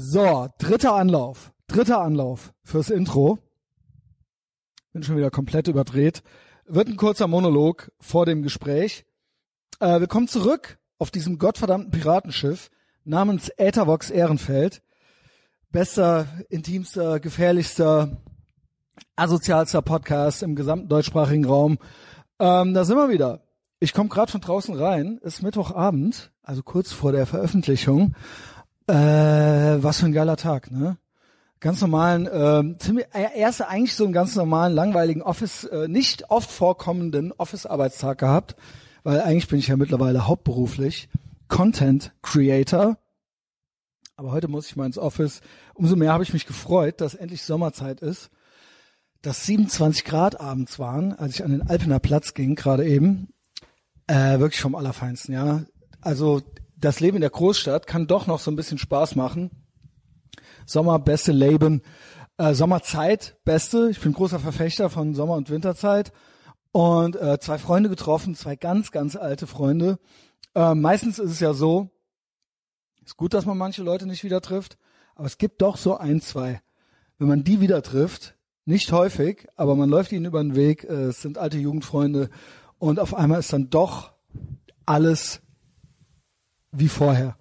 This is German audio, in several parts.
So, dritter Anlauf. Dritter Anlauf fürs Intro. Bin schon wieder komplett überdreht. Wird ein kurzer Monolog vor dem Gespräch. Äh, wir kommen zurück auf diesem gottverdammten Piratenschiff namens Äthervox Ehrenfeld. Bester, intimster, gefährlichster, asozialster Podcast im gesamten deutschsprachigen Raum. Ähm, da sind wir wieder. Ich komme gerade von draußen rein. Ist Mittwochabend, also kurz vor der Veröffentlichung. Äh, was für ein geiler Tag, ne? Ganz normalen, ähm, ziemlich, äh, erst eigentlich so einen ganz normalen, langweiligen Office, äh, nicht oft vorkommenden Office-Arbeitstag gehabt, weil eigentlich bin ich ja mittlerweile hauptberuflich Content Creator. Aber heute muss ich mal ins Office. Umso mehr habe ich mich gefreut, dass endlich Sommerzeit ist, dass 27 Grad abends waren, als ich an den Alpener Platz ging, gerade eben. Äh, wirklich vom Allerfeinsten, ja. Also das Leben in der Großstadt kann doch noch so ein bisschen Spaß machen. Sommer, beste Leben. Äh, Sommerzeit, beste. Ich bin großer Verfechter von Sommer- und Winterzeit. Und äh, zwei Freunde getroffen, zwei ganz, ganz alte Freunde. Äh, meistens ist es ja so, ist gut, dass man manche Leute nicht wieder trifft, aber es gibt doch so ein, zwei. Wenn man die wieder trifft, nicht häufig, aber man läuft ihnen über den Weg, äh, es sind alte Jugendfreunde und auf einmal ist dann doch alles wie vorher.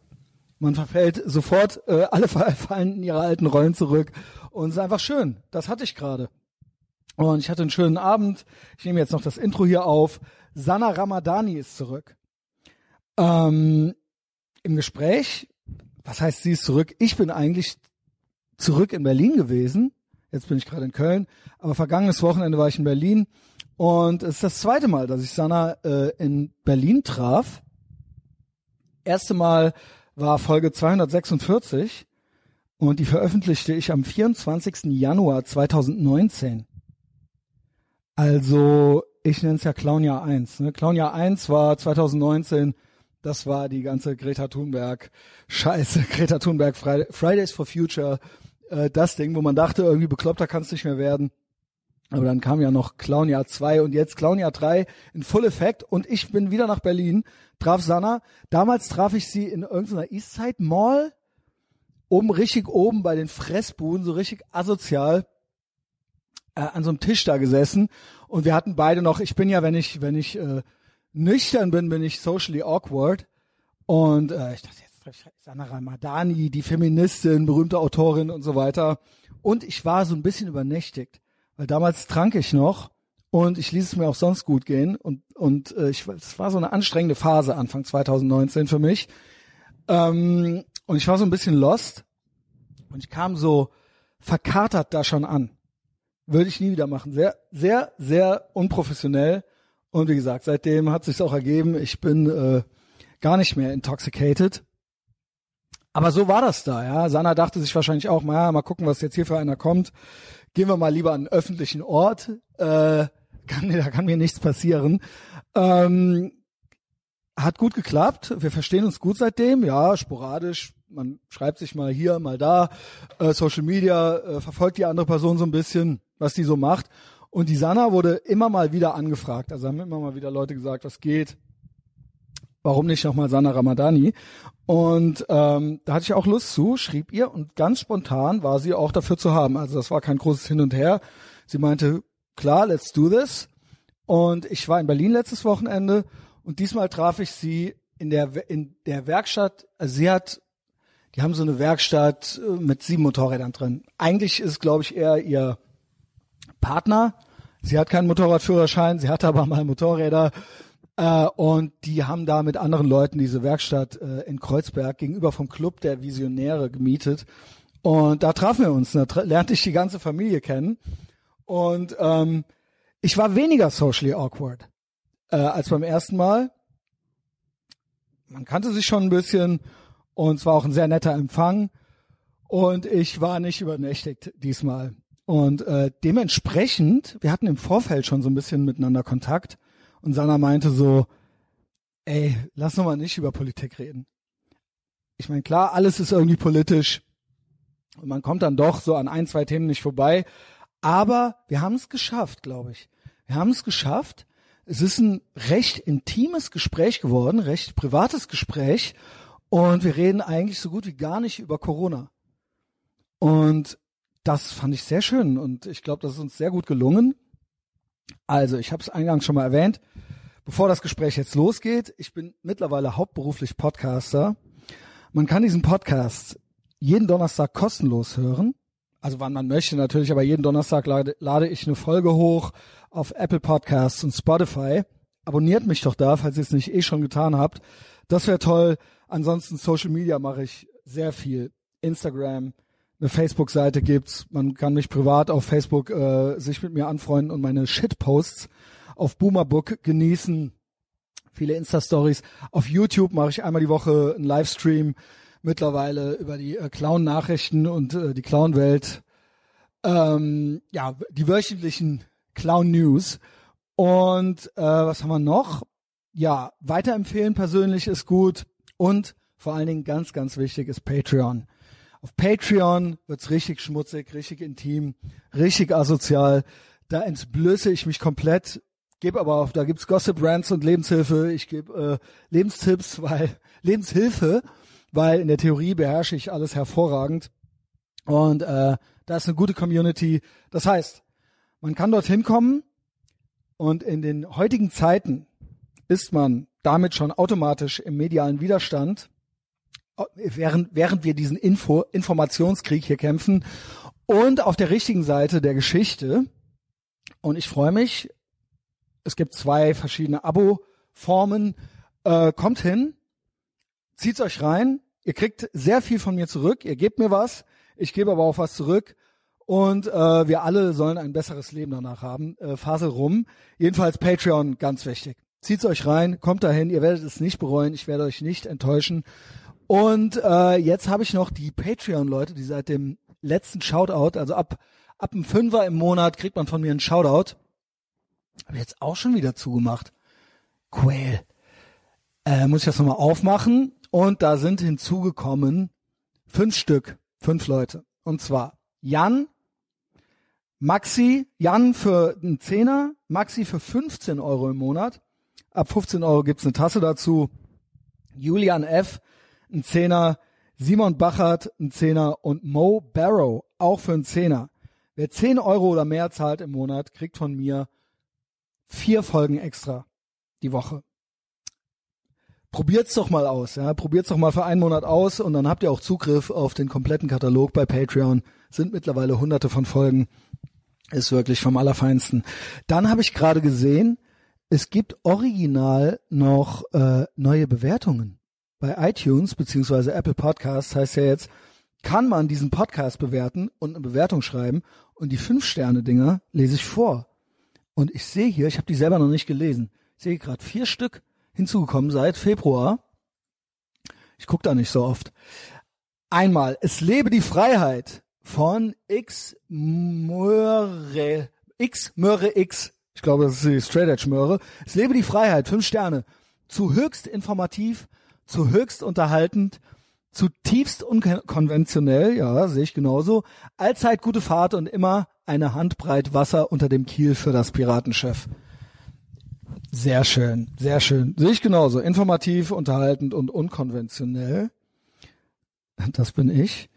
Man verfällt sofort, äh, alle fallen in ihre alten Rollen zurück und es ist einfach schön. Das hatte ich gerade. Und ich hatte einen schönen Abend. Ich nehme jetzt noch das Intro hier auf. Sana Ramadani ist zurück. Ähm, Im Gespräch, was heißt sie ist zurück? Ich bin eigentlich zurück in Berlin gewesen. Jetzt bin ich gerade in Köln. Aber vergangenes Wochenende war ich in Berlin. Und es ist das zweite Mal, dass ich Sana äh, in Berlin traf. Erste Mal war Folge 246 und die veröffentlichte ich am 24. Januar 2019. Also, ich nenne es ja Clownjahr 1. Ne? Clownjahr 1 war 2019, das war die ganze Greta Thunberg, scheiße, Greta Thunberg, Fridays for Future, äh, das Ding, wo man dachte, irgendwie bekloppter kann es nicht mehr werden. Aber dann kam ja noch Clownjahr 2 und jetzt Clownjahr 3 in Full Effect. Und ich bin wieder nach Berlin, traf Sanna. Damals traf ich sie in irgendeiner Eastside Mall, oben richtig oben bei den Fressbuden, so richtig asozial, äh, an so einem Tisch da gesessen. Und wir hatten beide noch, ich bin ja, wenn ich, wenn ich äh, nüchtern bin, bin ich socially awkward. Und äh, ich dachte, jetzt treffe ich Sanna Ramadani, die Feministin, berühmte Autorin und so weiter. Und ich war so ein bisschen übernächtigt weil damals trank ich noch und ich ließ es mir auch sonst gut gehen. Und und äh, ich es war so eine anstrengende Phase Anfang 2019 für mich. Ähm, und ich war so ein bisschen lost. Und ich kam so verkatert da schon an. Würde ich nie wieder machen. Sehr sehr sehr unprofessionell. Und wie gesagt seitdem hat sich auch ergeben. Ich bin äh, gar nicht mehr intoxicated aber so war das da, ja. Sana dachte sich wahrscheinlich auch, mal, mal gucken, was jetzt hier für einer kommt. Gehen wir mal lieber an einen öffentlichen Ort, äh, kann, da kann mir nichts passieren. Ähm, hat gut geklappt, wir verstehen uns gut seitdem, ja, sporadisch, man schreibt sich mal hier, mal da, äh, Social Media, äh, verfolgt die andere Person so ein bisschen, was die so macht. Und die Sana wurde immer mal wieder angefragt, also haben immer mal wieder Leute gesagt, was geht, warum nicht nochmal Sana Ramadani? Und ähm, da hatte ich auch Lust zu, schrieb ihr und ganz spontan war sie auch dafür zu haben. Also das war kein großes Hin und Her. Sie meinte, klar, let's do this. Und ich war in Berlin letztes Wochenende und diesmal traf ich sie in der in der Werkstatt. Also sie hat, die haben so eine Werkstatt äh, mit sieben Motorrädern drin. Eigentlich ist, glaube ich, eher ihr Partner. Sie hat keinen Motorradführerschein, sie hatte aber mal Motorräder äh, und die haben da mit anderen Leuten diese Werkstatt äh, in Kreuzberg gegenüber vom Club der Visionäre gemietet. Und da trafen wir uns. Da lernte ich die ganze Familie kennen. Und ähm, ich war weniger socially awkward äh, als beim ersten Mal. Man kannte sich schon ein bisschen und es war auch ein sehr netter Empfang. Und ich war nicht übernächtigt diesmal. Und äh, dementsprechend, wir hatten im Vorfeld schon so ein bisschen miteinander Kontakt. Und Sana meinte so, ey, lass noch mal nicht über Politik reden. Ich meine, klar, alles ist irgendwie politisch. Und man kommt dann doch so an ein, zwei Themen nicht vorbei. Aber wir haben es geschafft, glaube ich. Wir haben es geschafft. Es ist ein recht intimes Gespräch geworden, recht privates Gespräch. Und wir reden eigentlich so gut wie gar nicht über Corona. Und das fand ich sehr schön und ich glaube, das ist uns sehr gut gelungen. Also, ich habe es eingangs schon mal erwähnt. Bevor das Gespräch jetzt losgeht, ich bin mittlerweile hauptberuflich Podcaster. Man kann diesen Podcast jeden Donnerstag kostenlos hören. Also wann man möchte natürlich, aber jeden Donnerstag lade, lade ich eine Folge hoch auf Apple Podcasts und Spotify. Abonniert mich doch da, falls ihr es nicht eh schon getan habt. Das wäre toll. Ansonsten Social Media mache ich sehr viel. Instagram, eine Facebook-Seite gibt's. Man kann mich privat auf Facebook äh, sich mit mir anfreunden und meine Shitposts auf Boomerbook genießen. Viele Insta-Stories. Auf YouTube mache ich einmal die Woche einen Livestream mittlerweile über die äh, Clown-Nachrichten und äh, die Clown-Welt. Ähm, ja, die wöchentlichen Clown-News. Und äh, was haben wir noch? Ja, weiterempfehlen persönlich ist gut. Und vor allen Dingen ganz, ganz wichtig ist Patreon. Auf Patreon wird's richtig schmutzig, richtig intim, richtig asozial. Da entblöße ich mich komplett. Gebe aber auf, da gibt's Gossip Rants und Lebenshilfe. Ich gebe äh, Lebenstipps, weil Lebenshilfe, weil in der Theorie beherrsche ich alles hervorragend. Und äh, da ist eine gute Community. Das heißt, man kann dorthin kommen und in den heutigen Zeiten ist man damit schon automatisch im medialen Widerstand während, während wir diesen Info, Informationskrieg hier kämpfen und auf der richtigen Seite der Geschichte. Und ich freue mich. Es gibt zwei verschiedene Abo-Formen. Äh, kommt hin, zieht's euch rein. Ihr kriegt sehr viel von mir zurück. Ihr gebt mir was. Ich gebe aber auch was zurück. Und äh, wir alle sollen ein besseres Leben danach haben. Äh, Phase rum. Jedenfalls Patreon, ganz wichtig. Zieht's euch rein, kommt dahin. Ihr werdet es nicht bereuen. Ich werde euch nicht enttäuschen. Und äh, jetzt habe ich noch die Patreon-Leute, die seit dem letzten Shoutout, also ab ab einem Fünfer im Monat kriegt man von mir einen Shoutout. Habe jetzt auch schon wieder zugemacht. Quail. Äh, muss ich das nochmal aufmachen. Und da sind hinzugekommen fünf Stück, fünf Leute. Und zwar Jan, Maxi, Jan für einen Zehner, Maxi für 15 Euro im Monat. Ab 15 Euro gibt's eine Tasse dazu. Julian F ein Zehner, Simon Bachert ein Zehner und Mo Barrow auch für einen Zehner. Wer 10 Euro oder mehr zahlt im Monat, kriegt von mir vier Folgen extra die Woche. Probiert's doch mal aus, ja. Probiert's doch mal für einen Monat aus und dann habt ihr auch Zugriff auf den kompletten Katalog bei Patreon. Sind mittlerweile hunderte von Folgen. Ist wirklich vom Allerfeinsten. Dann habe ich gerade gesehen, es gibt original noch äh, neue Bewertungen bei iTunes beziehungsweise Apple Podcasts heißt ja jetzt, kann man diesen Podcast bewerten und eine Bewertung schreiben und die Fünf-Sterne-Dinger lese ich vor. Und ich sehe hier, ich habe die selber noch nicht gelesen, ich sehe gerade vier Stück hinzugekommen seit Februar. Ich gucke da nicht so oft. Einmal, es lebe die Freiheit von X Möhre, X Möhre X. Ich glaube, das ist die Straight Edge Möhre. Es lebe die Freiheit, fünf Sterne. Zu höchst informativ, zu höchst unterhaltend, zutiefst unkonventionell, ja, sehe ich genauso, allzeit gute Fahrt und immer eine Handbreit Wasser unter dem Kiel für das Piratenschiff. Sehr schön, sehr schön. Sehe ich genauso. Informativ, unterhaltend und unkonventionell. Das bin ich.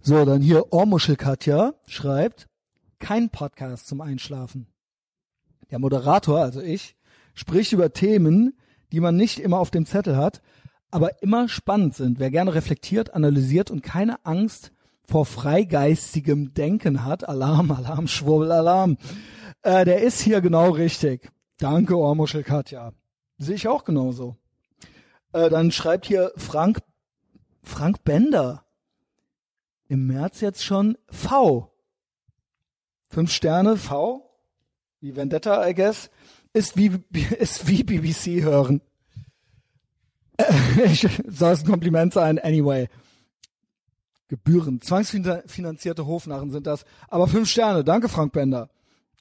So, dann hier Ohrmuschel Katja schreibt, kein Podcast zum Einschlafen. Der Moderator, also ich, spricht über Themen, die man nicht immer auf dem Zettel hat, aber immer spannend sind. Wer gerne reflektiert, analysiert und keine Angst vor freigeistigem Denken hat, Alarm, Alarm, Schwurbel, Alarm, äh, der ist hier genau richtig. Danke, Ohrmuschel Katja. Sehe ich auch genauso. Äh, dann schreibt hier Frank, Frank Bender. Im März jetzt schon V. Fünf Sterne, V. Wie Vendetta, I guess. Ist wie, ist wie BBC hören. Ich soll es ein Kompliment sein, anyway. Gebühren. Zwangsfinanzierte Hofnarren sind das. Aber fünf Sterne. Danke, Frank Bender.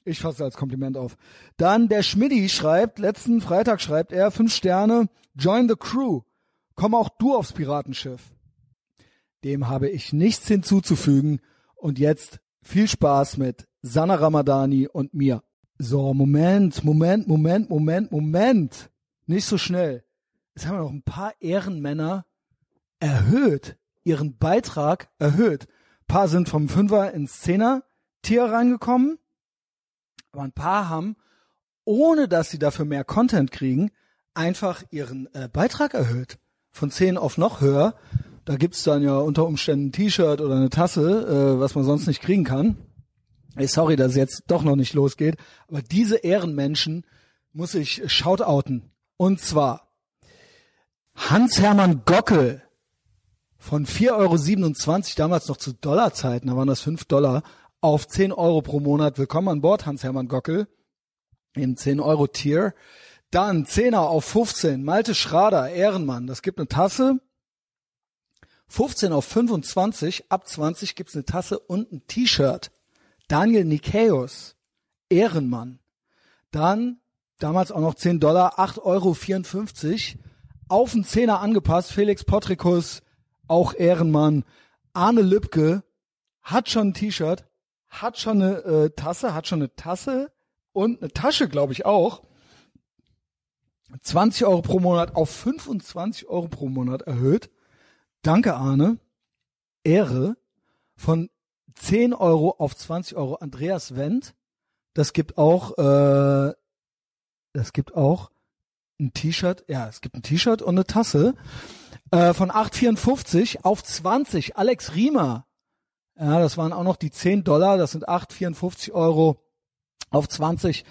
Ich fasse als Kompliment auf. Dann der Schmidti schreibt, letzten Freitag schreibt er, fünf Sterne, join the crew. Komm auch du aufs Piratenschiff. Dem habe ich nichts hinzuzufügen. Und jetzt viel Spaß mit Sana Ramadani und mir. So, Moment, Moment, Moment, Moment, Moment. Nicht so schnell jetzt haben wir noch ein paar Ehrenmänner erhöht, ihren Beitrag erhöht. paar sind vom Fünfer ins Zehner-Tier reingekommen. Aber ein paar haben, ohne dass sie dafür mehr Content kriegen, einfach ihren äh, Beitrag erhöht. Von 10 auf noch höher. Da gibt's dann ja unter Umständen ein T-Shirt oder eine Tasse, äh, was man sonst nicht kriegen kann. Ey, sorry, dass es jetzt doch noch nicht losgeht. Aber diese Ehrenmenschen muss ich shoutouten. Und zwar Hans-Hermann Gockel von 4,27 Euro, damals noch zu Dollarzeiten, da waren das 5 Dollar, auf 10 Euro pro Monat. Willkommen an Bord, Hans-Hermann Gockel, im 10 Euro Tier. Dann 10er auf 15, Malte Schrader, Ehrenmann, das gibt eine Tasse. 15 auf 25, ab 20 gibt's eine Tasse und ein T-Shirt. Daniel Nikeus, Ehrenmann. Dann, damals auch noch 10 Dollar, 8,54 Euro, auf den Zehner angepasst, Felix Potrikus, auch Ehrenmann. Arne Lübke hat schon ein T-Shirt, hat schon eine äh, Tasse, hat schon eine Tasse und eine Tasche, glaube ich auch. 20 Euro pro Monat auf 25 Euro pro Monat erhöht. Danke, Arne. Ehre. Von 10 Euro auf 20 Euro. Andreas Wendt. Das gibt auch, äh, das gibt auch ein T-Shirt. Ja, es gibt ein T-Shirt und eine Tasse. Äh, von 8,54 auf 20. Alex Riemer. Ja, das waren auch noch die 10 Dollar. Das sind 8,54 Euro auf 20.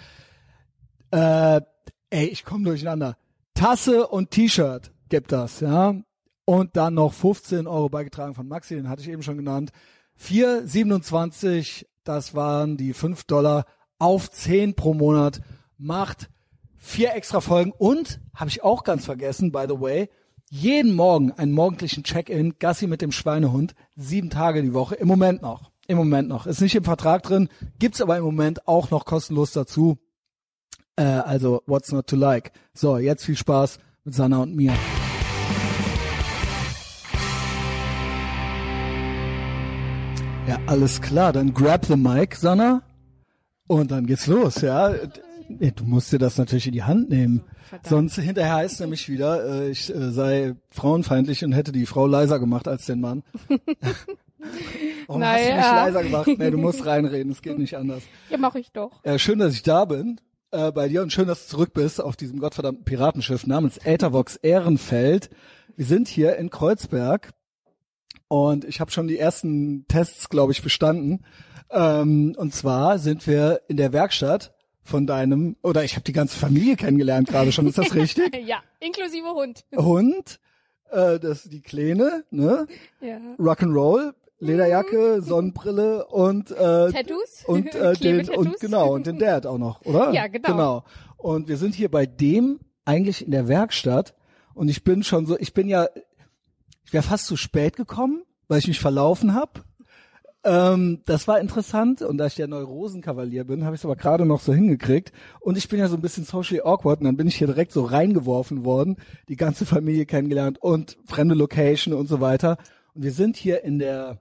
Äh, ey, ich komme durcheinander. Tasse und T-Shirt gibt das, ja. Und dann noch 15 Euro beigetragen von Maxi, den hatte ich eben schon genannt. 4,27, das waren die 5 Dollar auf 10 pro Monat. Macht vier extra Folgen und, habe ich auch ganz vergessen, by the way, jeden Morgen einen morgendlichen Check-in, Gassi mit dem Schweinehund, sieben Tage die Woche, im Moment noch. Im Moment noch. Ist nicht im Vertrag drin, gibt's aber im Moment auch noch kostenlos dazu. Äh, also, what's not to like? So, jetzt viel Spaß mit Sanna und mir. Ja, alles klar, dann grab the mic, Sanna. Und dann geht's los, ja. Du musst dir das natürlich in die Hand nehmen. Verdammt. Sonst hinterher heißt nämlich wieder, äh, ich äh, sei frauenfeindlich und hätte die Frau leiser gemacht als den Mann. Warum naja. hast du mich leiser gemacht? Nee, du musst reinreden, es geht nicht anders. Ja, mach ich doch. Äh, schön, dass ich da bin äh, bei dir und schön, dass du zurück bist auf diesem gottverdammten Piratenschiff namens Äthervox Ehrenfeld. Wir sind hier in Kreuzberg und ich habe schon die ersten Tests, glaube ich, bestanden. Ähm, und zwar sind wir in der Werkstatt von deinem, oder ich habe die ganze Familie kennengelernt gerade schon, ist das richtig? ja, inklusive Hund. Hund, äh, das die Kleine, ne? Ja. Rock'n'Roll, Lederjacke, mhm. Sonnenbrille und äh, Tattoos und äh, den und genau und den Dad auch noch, oder? Ja, genau. Genau. Und wir sind hier bei dem eigentlich in der Werkstatt und ich bin schon so, ich bin ja ich wäre fast zu spät gekommen, weil ich mich verlaufen habe. Ähm, das war interessant und da ich der Neurosenkavalier bin, habe ich es aber gerade noch so hingekriegt. Und ich bin ja so ein bisschen socially awkward und dann bin ich hier direkt so reingeworfen worden, die ganze Familie kennengelernt und fremde Location und so weiter. Und wir sind hier in der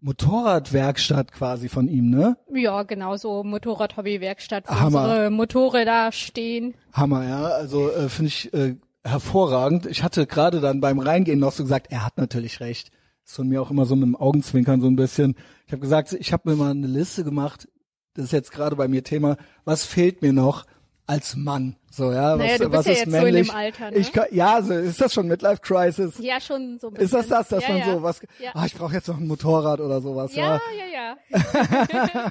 Motorradwerkstatt quasi von ihm, ne? Ja, genau so Motorradhobbywerkstatt, wo Hammer. unsere Motorräder stehen. Hammer, ja. Also äh, finde ich äh, hervorragend. Ich hatte gerade dann beim Reingehen noch so gesagt, er hat natürlich recht. Von mir auch immer so mit dem Augenzwinkern so ein bisschen. Ich habe gesagt, ich habe mir mal eine Liste gemacht. Das ist jetzt gerade bei mir Thema. Was fehlt mir noch als Mann? So, ja, naja, was, du bist was ja ist jetzt männlich? so in dem Alter, ne? Ich kann, ja, so, ist das schon Midlife Crisis? Ja, schon so ein bisschen. Ist das das, dass ja, man ja. so was, ja. ah, ich brauche jetzt noch ein Motorrad oder sowas, ja. Ja, ja, ja.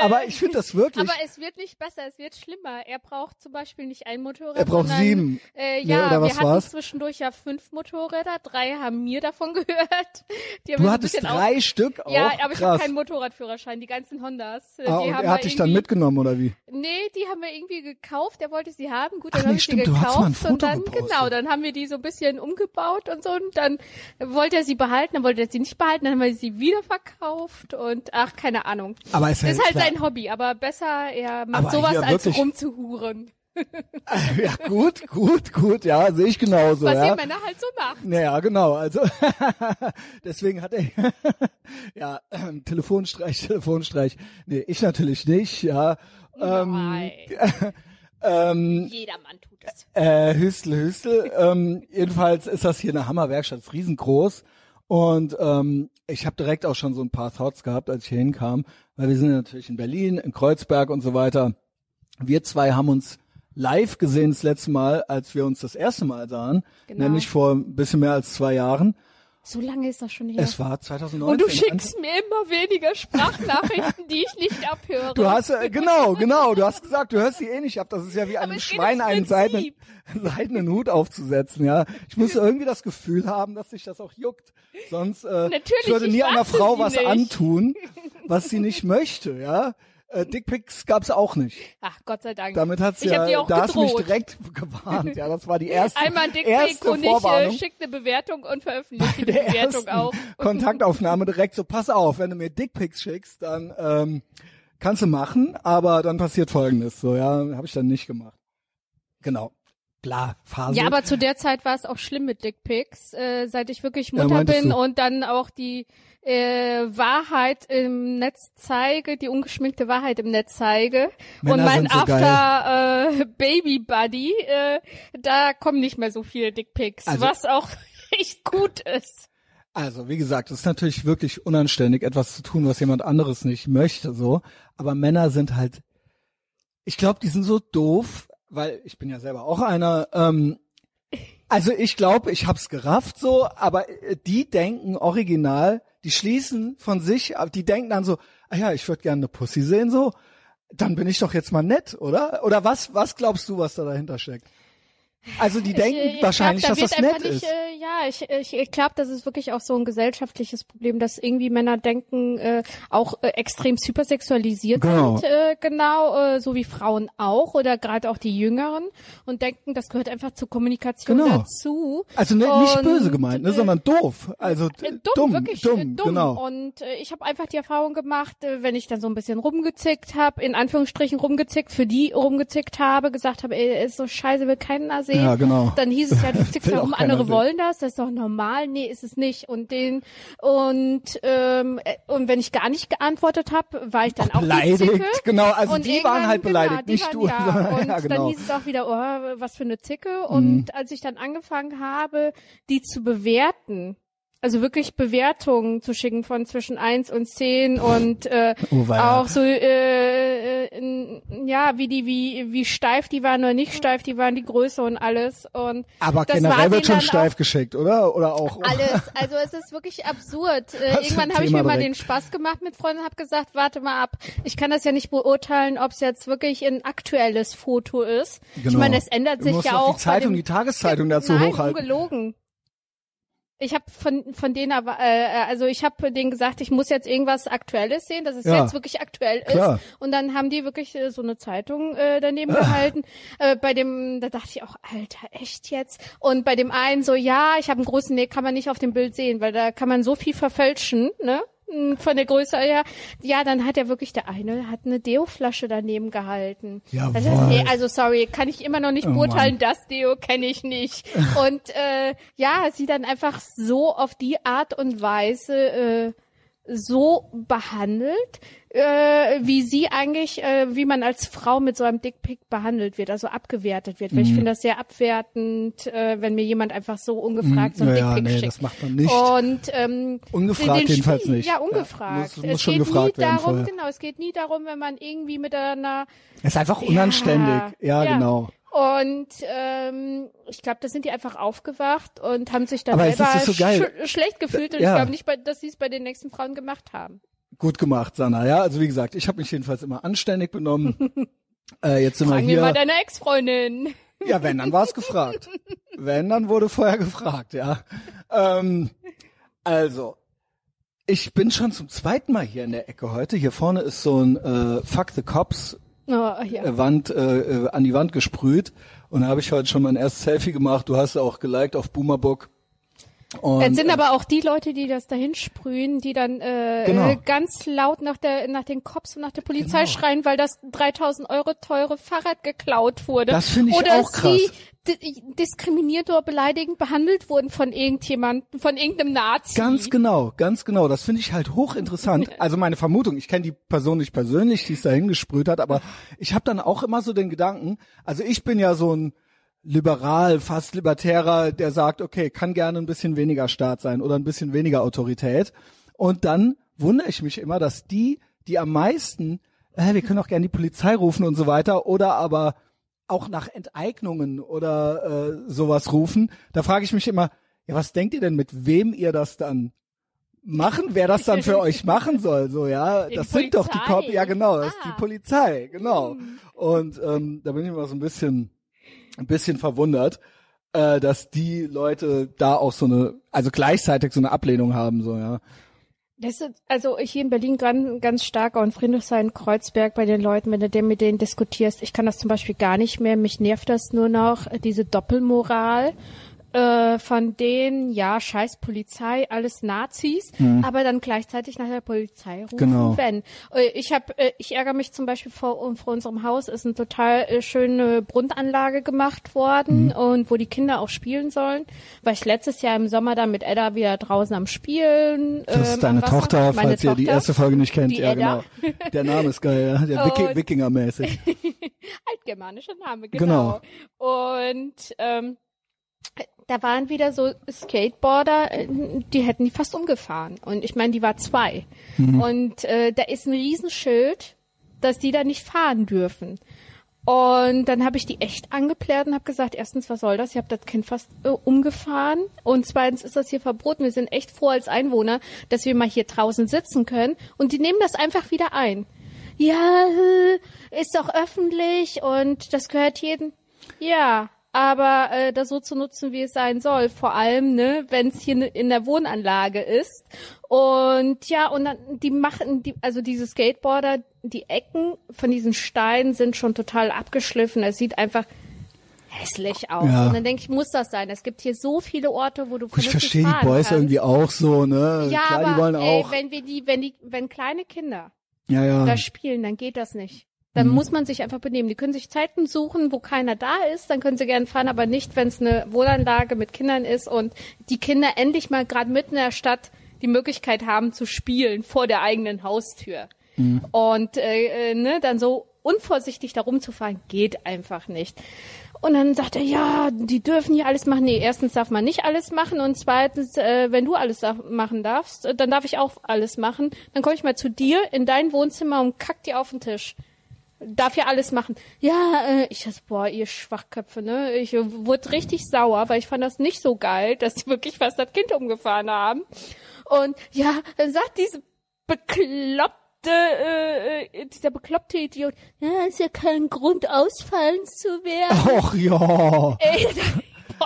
Aber ich finde das wirklich. Aber es wird nicht besser, es wird schlimmer. Er braucht zum Beispiel nicht ein Motorrad. Er braucht sondern, sieben. Äh, Nee, ja, oder was wir hatten war's? zwischendurch ja fünf Motorräder, drei haben mir davon gehört. Die haben du hattest drei auf, Stück auch? Ja, aber ich habe keinen Motorradführerschein, die ganzen Hondas. Ah, die und er hat dich dann mitgenommen, oder wie? Nee, die haben wir irgendwie gekauft. Er wollte sie haben. Gut, Ach dann nee, habe ich stimmt, hast gekauft und dann gepostet. genau, dann haben wir die so ein bisschen umgebaut und so und dann wollte er sie behalten, dann wollte er sie nicht behalten, dann haben wir sie wieder verkauft und ach, keine Ahnung. Aber ist, ja ist halt klar. sein Hobby, aber besser er macht Aber sowas als rumzuhuren. ja, gut, gut, gut, ja, sehe ich genauso, Was ja. ihr Männer halt so macht. Naja, genau, also deswegen hat er ja ähm, Telefonstreich, Telefonstreich. Nee, ich natürlich nicht, ja. Ähm. Ähm, Jedermann tut es. äh, Hüstel, Hüstel. ähm, jedenfalls ist das hier eine Hammerwerkstatt, ist riesengroß. Und ähm, ich habe direkt auch schon so ein paar Thoughts gehabt, als ich hier hinkam, weil wir sind natürlich in Berlin, in Kreuzberg und so weiter. Wir zwei haben uns live gesehen das letzte Mal, als wir uns das erste Mal sahen, Genau. nämlich vor ein bisschen mehr als zwei Jahren. So lange ist das schon her. Es war 2019. Und du schickst mir immer weniger Sprachnachrichten, die ich nicht abhöre. Du hast äh, genau, genau. Du hast gesagt, du hörst sie eh nicht ab. Das ist ja wie einem Schwein einen seidenen, seidenen Hut aufzusetzen. Ja, ich muss irgendwie das Gefühl haben, dass sich das auch juckt. Sonst äh, Natürlich, ich würde ich nie einer warte Frau was nicht. antun, was sie nicht möchte. Ja, äh, Dickpics gab's auch nicht. Ach, Gott sei Dank. Damit hat's Ich hab ja, dir auch da hast du mich gedroht. direkt gewarnt. Ja, das war die erste, Einmal ein Dickpick erste und ich äh, schicke eine Bewertung und veröffentliche die Bewertung auch. Kontaktaufnahme direkt so, pass auf, wenn du mir Dickpics schickst, dann ähm, kannst du machen, aber dann passiert folgendes, so, ja, habe ich dann nicht gemacht. Genau. Klar, Phase. Ja, aber zu der Zeit war es auch schlimm mit Dickpics, äh, seit ich wirklich Ja, Mutter meintest bin du. und dann auch die äh, Wahrheit im Netz zeige, die ungeschminkte Wahrheit im Netz zeige Männer und mein so After äh, Baby Buddy, äh, da kommen nicht mehr so viele Dickpics, Also- was auch echt gut ist. Also, wie gesagt, es ist natürlich wirklich unanständig, etwas zu tun, was jemand anderes nicht möchte, so. Aber Männer sind halt, ich glaube, die sind so doof, weil ich bin ja selber auch einer, ähm, also ich glaube, ich hab's gerafft so, aber äh, die denken original, die schließen von sich, die denken dann so, ah ja, ich würde gerne eine Pussy sehen so, dann bin ich doch jetzt mal nett, oder? Oder was, was glaubst du, was da dahinter steckt? Also die denken ich, ich wahrscheinlich, glaub, da dass das nett einfach ist. nicht, Äh, ja, ich, ich, ich glaube, das ist wirklich auch so ein gesellschaftliches Problem, dass irgendwie Männer denken, äh, auch äh, extrem hypersexualisiert Genau. sind, äh, genau, äh, so wie Frauen auch oder gerade auch die Jüngeren und denken, das gehört einfach zur Kommunikation Genau. dazu. Also ne, nicht Und, böse gemeint, ne, äh, sondern doof. Also äh, dumm, dumm, wirklich dumm, äh, dumm. genau. Und äh, ich habe einfach die Erfahrung gemacht, äh, wenn ich dann so ein bisschen rumgezickt habe, in Anführungsstrichen rumgezickt, für die rumgezickt habe, gesagt habe, ey, ist so scheiße, will keiner sehen. Ja, genau. Dann hieß es ja, du rum, keiner andere sehen. wollen das, das ist doch normal. Nee, ist es nicht. Und den und ähm, äh, und wenn ich gar nicht geantwortet habe, war ich dann auch, beleidigt, Zicke. genau, also Und die waren halt beleidigt, genau, nicht waren, du, Ja. Und ja, genau. Mhm. dann hieß es auch wieder, oh, was für eine Zicke. Und als ich dann angefangen habe, die zu bewerten, also wirklich Bewertungen zu schicken von zwischen eins und zehn und äh, Oh, auch so äh, äh, ja wie die wie wie steif die waren oder nicht steif die waren die Größe und alles und Aber das generell war wird schon steif geschickt, oder? Oder auch. alles. Also es ist wirklich absurd. Äh, irgendwann habe ich mir mal direkt. den Spaß gemacht mit Freunden und habe gesagt, warte mal ab. Ich kann das ja nicht beurteilen, ob es jetzt wirklich ein aktuelles Foto ist. Ich Genau. meine, es ändert Du sich musst ja auch die Zeitung, bei die dem, Tageszeitung dazu Nein, hochhalten. ungelogen. Ich habe von von denen aber äh, also ich habe denen gesagt, ich muss jetzt irgendwas Aktuelles sehen, dass es Ja. jetzt wirklich aktuell Klar. ist. Und dann haben die wirklich äh, so eine Zeitung äh, daneben gehalten. Äh, bei dem, da dachte ich auch, Alter, echt jetzt? Und bei dem einen so, ja, ich habe einen großen, nee, kann man nicht auf dem Bild sehen, weil da kann man so viel verfälschen, ne? Mm, Von der Größe her. Ja, dann hat er wirklich, der eine hat eine Deo-Flasche daneben gehalten. Jawohl. Also, nee, also sorry, kann ich immer noch nicht Oh beurteilen, das Deo kenne ich nicht. Und äh, ja, sie dann einfach so auf die Art und Weise äh, so behandelt, äh, wie sie eigentlich, äh, wie man als Frau mit so einem Dickpick behandelt wird, also abgewertet wird. Weil Mhm. ich finde das sehr abwertend, äh, wenn mir jemand einfach so ungefragt so ein Mhm. ja, ja, Dickpick nee, schickt. das macht man nicht. Und ähm, Ungefragt den jedenfalls Spiel- nicht. Ja, Ja, ungefragt. muss- muss es geht nie darum, vorher. genau, es geht nie darum, wenn man irgendwie mit einer Es ist einfach unanständig. Ja, ja. genau. Und ähm, ich glaube, da sind die einfach aufgewacht und haben sich dann Aber selber so sch schlecht gefühlt und Ja. ich glaube nicht, bei, dass sie es bei den nächsten Frauen gemacht haben. Gut gemacht, Sanna. Ja, also wie gesagt, ich habe mich jedenfalls immer anständig benommen. äh, jetzt sind Fragen wir wir mal hier. deine Ex-Freundin. Ja, wenn, dann war es gefragt. wenn, dann wurde vorher gefragt, ja. Ähm, also, ich bin schon zum zweiten Mal hier in der Ecke heute. Hier vorne ist so ein äh, Fuck the Cops Oh, ja. äh, Wand äh, äh, an die Wand gesprüht und da habe ich heute schon mein erstes Selfie gemacht. Du hast auch geliked auf Boomerbook. Und, Es sind äh, aber auch die Leute, die das dahin sprühen, die dann äh, Genau. ganz laut nach der nach den Cops und nach der Polizei Genau. schreien, weil das 3000 Euro teure Fahrrad geklaut wurde. Das finde ich oder auch krass. sie di- diskriminiert oder beleidigend behandelt wurden von irgendjemandem, von irgendeinem Nazi. Ganz genau, ganz genau. Das finde ich halt hochinteressant. Also meine Vermutung, ich kenne die Person nicht persönlich, die es dahin gesprüht hat, aber ich habe dann auch immer so den Gedanken, also ich bin ja so ein liberal, fast libertärer, der sagt, okay, kann gerne ein bisschen weniger Staat sein oder ein bisschen weniger Autorität. Und dann wundere ich mich immer, dass die, die am meisten, äh, wir können auch gerne die Polizei rufen und so weiter, oder aber auch nach Enteignungen oder äh, sowas rufen, da frage ich mich immer, ja, was denkt ihr denn, mit wem ihr das dann machen, wer das dann für euch machen soll, so ja, Die das sind doch die Polizei. Cop, ja genau, das ist Ah. die Polizei, genau. Und ähm, da bin ich immer so ein bisschen, ein bisschen verwundert, äh, dass die Leute da auch so eine, also gleichzeitig so eine Ablehnung haben, so ja. Das ist also hier in Berlin ganz, ganz stark und Friedrichshain, Kreuzberg bei den Leuten, wenn du mit denen diskutierst. Ich kann das zum Beispiel gar nicht mehr. Mich nervt das nur noch, diese Doppelmoral. Äh, von denen, ja, scheiß Polizei, alles Nazis, aber dann gleichzeitig nach der Polizei rufen, Genau. wenn. Äh, ich habe, äh, ich ärgere mich zum Beispiel vor, vor unserem Haus ist eine total schöne Brundanlage gemacht worden und wo die Kinder auch spielen sollen. War ich letztes Jahr im Sommer dann mit Edda wieder draußen am Spielen. Das ähm, ist am deine. Tochter, falls ihr die Tochter. erste Folge nicht kennt. Ja, Edda. genau. Der Name ist geil, ja. Der Wiki Wikinger-mäßig. altgermanischer Name, genau. Und ähm, da waren wieder so Skateboarder, äh, die hätten die fast umgefahren. Und ich meine, die war zwei. Und äh, da ist ein Riesenschild, dass die da nicht fahren dürfen. Und dann habe ich die echt angeplärt und habe gesagt, erstens, was soll das? Ihr habt das Kind fast äh, umgefahren. Und zweitens ist das hier verboten. Wir sind echt froh als Einwohner, dass wir mal hier draußen sitzen können. Und die nehmen das einfach wieder ein. Ja, äh, ist doch öffentlich und das gehört jedem. Ja, aber äh, das so zu nutzen, wie es sein soll. Vor allem, ne, wenn es hier ne- in der Wohnanlage ist. Und ja, und dann die machen, die, also diese Skateboarder, die Ecken von diesen Steinen sind schon total abgeschliffen. Es sieht einfach hässlich aus. Ja. Und dann denke ich, muss das sein? Es gibt hier so viele Orte, wo du Ich vernünftig verstehe die Boys kannst. irgendwie auch so, ne? Ja, Klar, aber die wollen ey, auch. wenn wir die, wenn die, wenn kleine Kinder ja, ja. da spielen, dann geht das nicht. Dann muss man sich einfach benehmen. Die können sich Zeiten suchen, wo keiner da ist, dann können sie gerne fahren, aber nicht, wenn es eine Wohnanlage mit Kindern ist und die Kinder endlich mal gerade mitten in der Stadt die Möglichkeit haben zu spielen vor der eigenen Haustür. Und äh, äh, ne, dann so unvorsichtig da rumzufahren, geht einfach nicht. Und dann sagt er, ja, die dürfen hier alles machen. Nee, erstens darf man nicht alles machen und zweitens, äh, wenn du alles da machen darfst, dann darf ich auch alles machen. Dann komme ich mal zu dir in dein Wohnzimmer und kack dir auf den Tisch. Darf ja alles machen. Ja, äh, ich dachte, boah, ihr Schwachköpfe, ne? Ich wurde richtig sauer, weil ich fand das nicht so geil, dass die wirklich fast das Kind umgefahren haben. Und ja, dann sagt diese bekloppte, äh, äh, dieser bekloppte Idiot, ja, ist ja kein Grund, ausfallen zu werden. Och ja. Ey,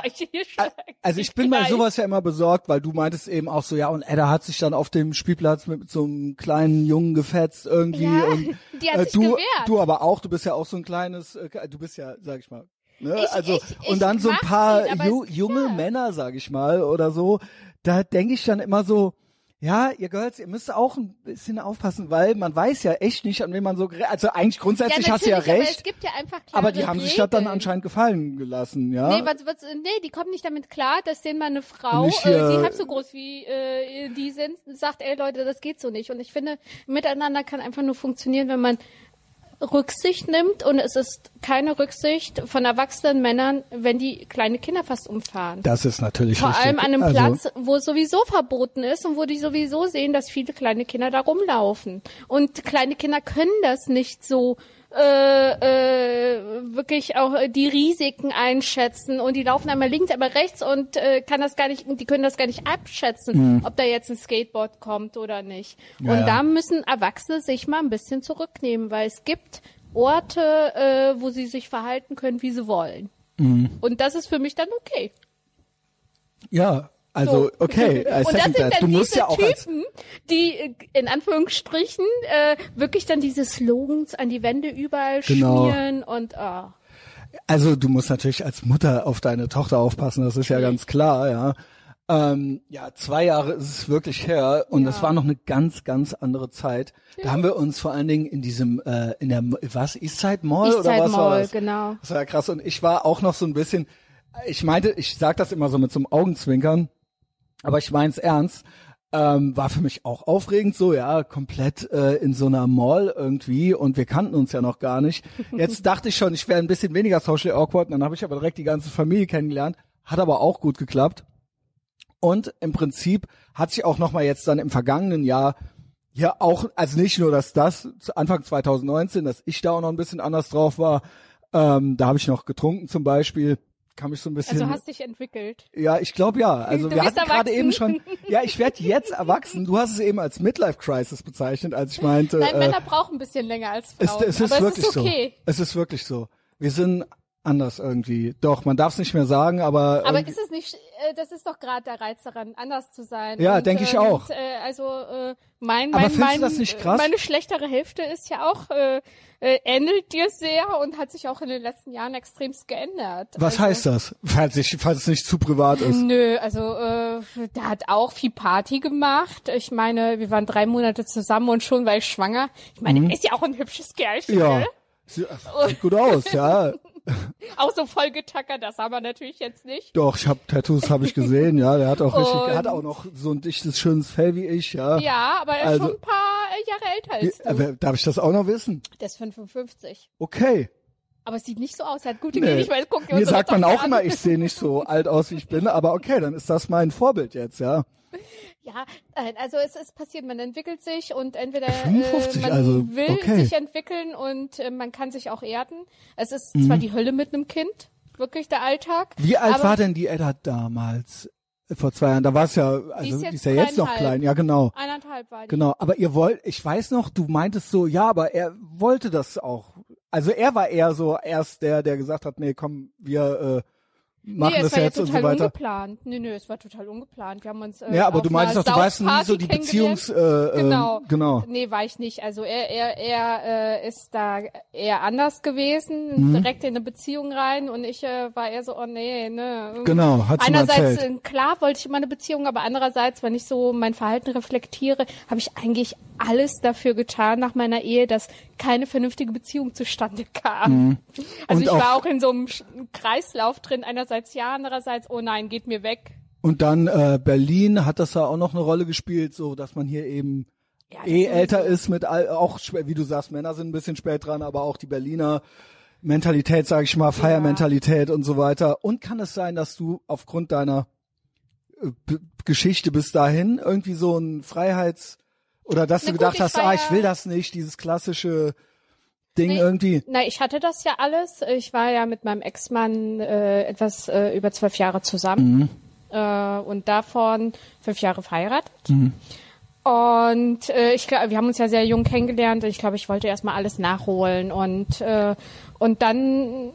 ich hier schon Also ich bin bei sowas ja immer besorgt, weil du meintest eben auch so, ja, und Edda hat sich dann auf dem Spielplatz mit so einem kleinen Jungen gefetzt irgendwie Ja, und die hat äh, sich du, gewehrt. du aber auch, du bist ja auch so ein kleines, äh, du bist ja, sag ich mal, ne? Ich- also ich- ich und dann so ein paar ihn, ju junge. Männer, sag ich mal, oder so, da denke ich dann immer so, ja, ihr Girls, ihr müsst auch ein bisschen aufpassen, weil man weiß ja echt nicht, an wen man so, also eigentlich grundsätzlich hast du ja natürlich, Aber es recht, gibt ja einfach aber die haben sich das dann anscheinend gefallen gelassen, ja. Nee, was, was, nee, die kommen nicht damit klar, dass denen mal eine Frau, Nicht äh, die halb so groß wie äh, die sind, sagt, ey Leute, das geht so nicht. Und ich finde, miteinander kann einfach nur funktionieren, wenn man Rücksicht nimmt und es ist keine Rücksicht von erwachsenen Männern, wenn die kleine Kinder fast umfahren. das ist natürlich Vor richtig. allem an einem also, Platz, wo es sowieso verboten ist und wo die sowieso sehen, dass viele kleine Kinder da rumlaufen. Und kleine Kinder können das nicht so äh, äh, wirklich auch äh, die Risiken einschätzen und die laufen einmal links, einmal rechts und äh, kann das gar nicht, die können das gar nicht abschätzen, ob da jetzt ein Skateboard kommt oder nicht. Ja, und ja. da müssen Erwachsene sich mal ein bisschen zurücknehmen, weil es gibt Orte, äh, wo sie sich verhalten können, wie sie wollen. Hm. Und das ist für mich dann okay. Ja, also So. okay, I Und das sind dann Du musst diese ja auch Typen, die äh, in Anführungsstrichen äh, wirklich dann diese Slogans an die Wände überall Genau. schmieren und ah. also du musst natürlich als Mutter auf deine Tochter aufpassen, das ist ja ganz klar, ja. Ähm, ja, zwei Jahre ist es wirklich her und Ja. das war noch eine ganz, ganz andere Zeit. Da haben wir uns vor allen Dingen in diesem, äh, in der, was, Eastside Mall oder Eastside was war Mall, das? genau. Das war ja krass und ich war auch noch so ein bisschen, ich meinte, ich sag das immer so mit so einem Augenzwinkern, aber ich mein's ernst. Ähm, war für mich auch aufregend so, ja, komplett äh, in so einer Mall irgendwie und wir kannten uns ja noch gar nicht. Jetzt dachte ich schon, ich wäre ein bisschen weniger social awkward, dann habe ich aber direkt die ganze Familie kennengelernt, hat aber auch gut geklappt. Und im Prinzip hat sich auch nochmal jetzt dann im vergangenen Jahr ja auch, also nicht nur, dass das Anfang 2019, dass ich da auch noch ein bisschen anders drauf war, ähm, da habe ich noch getrunken zum Beispiel, kam ich so ein bisschen. Also hast dich entwickelt. Ja, ich glaube ja. Also Du wir hatten gerade eben schon, ja, ich werde jetzt erwachsen. Du hast es eben als Midlife Crisis bezeichnet, als ich meinte. Nein, äh, Männer brauchen ein bisschen länger als es, Frauen. es ist aber wirklich es ist okay. so. Es ist wirklich so. Wir sind anders irgendwie. Doch, man darf es nicht mehr sagen, aber, Aber irgendwie- ist es nicht, äh, das ist doch gerade der Reiz daran, anders zu sein. Ja, denke ich äh, auch. Und, äh, also äh, mein, mein, mein, meine schlechtere Hälfte ist ja auch äh, äh, ähnelt dir sehr und hat sich auch in den letzten Jahren extremst geändert. was also, heißt das? Falls, ich, falls es nicht zu privat ist. Nö, also äh, der hat auch viel Party gemacht. Ich meine, wir waren drei Monate zusammen und schon war ich schwanger. Ich meine, er ist ja auch ein hübsches Kerlchen. Mhm. Ja. Sie- Sieht gut aus, ja. Auch so voll getackert, das haben wir natürlich jetzt nicht. Doch, ich habe Tattoos habe ich gesehen, ja. Der hat auch richtig, der hat auch noch so ein dichtes, schönes Fell wie ich, ja. Ja, aber er ist Also- schon ein paar äh, Jahre älter als du. äh, Darf ich das auch noch wissen? Der ist 55. Okay. Aber es sieht nicht so aus. Er hat gute Nee. Gene. Ich weiß, guck Mir sagt man auch an. immer, ich sehe nicht so alt aus, wie ich bin, aber okay, dann ist das mein Vorbild jetzt, ja. Ja, äh, also es ist passiert, man entwickelt sich und entweder 55, äh, man also, will okay. sich entwickeln und äh, man kann sich auch erden. Es ist Mhm. zwar die Hölle mit einem Kind, wirklich der Alltag. Wie alt war denn die Edda damals? Vor zwei Jahren, da war es ja, also die jetzt ist, ja jetzt noch klein, ja genau. Eineinhalb war die. Genau, aber ihr wollt, ich weiß noch, du meintest so, ja, aber er wollte das auch. Also er war eher so erst der, der gesagt hat, nee, komm, wir äh, machen nee, es das war ja jetzt und total so weiter. ungeplant. Nee, nee, es war total ungeplant. Wir haben uns äh, Ja, aber auf du meintest einer doch, du weißt nie so die Beziehungs, äh, kennengelernt. äh, Genau. genau. Nee, war ich nicht. Also er, er, er äh, ist da eher anders gewesen, Mhm. direkt in eine Beziehung rein und ich äh, war eher so, oh nee, ne. Genau, hat sie Einerseits, äh, klar wollte ich immer eine Beziehung, aber andererseits, wenn ich so mein Verhalten reflektiere, habe ich eigentlich alles dafür getan nach meiner Ehe, dass keine vernünftige Beziehung zustande kam. Also Und ich auch- war auch in so einem Kreislauf drin, einerseits ja, andererseits, oh nein, geht mir weg. Und dann äh, Berlin hat das ja auch noch eine Rolle gespielt, so dass man hier eben Ja, eh älter ist mit all, auch wie du sagst, Männer sind ein bisschen spät dran, aber auch die Berliner Mentalität, sage ich mal, Feiermentalität und so weiter. Und kann es sein, dass du aufgrund deiner äh, B Geschichte bis dahin irgendwie so ein Freiheits oder dass Na du gut, gedacht hast, ah, ich will das nicht, dieses klassische Ding Nee. irgendwie. Na, ich hatte das ja alles. Ich war ja mit meinem Ex-Mann äh, etwas äh, über zwölf Jahre zusammen äh, und davon fünf Jahre verheiratet. Und äh, ich glaube, wir haben uns ja sehr jung kennengelernt und ich glaube, ich wollte erstmal alles nachholen und äh, und dann,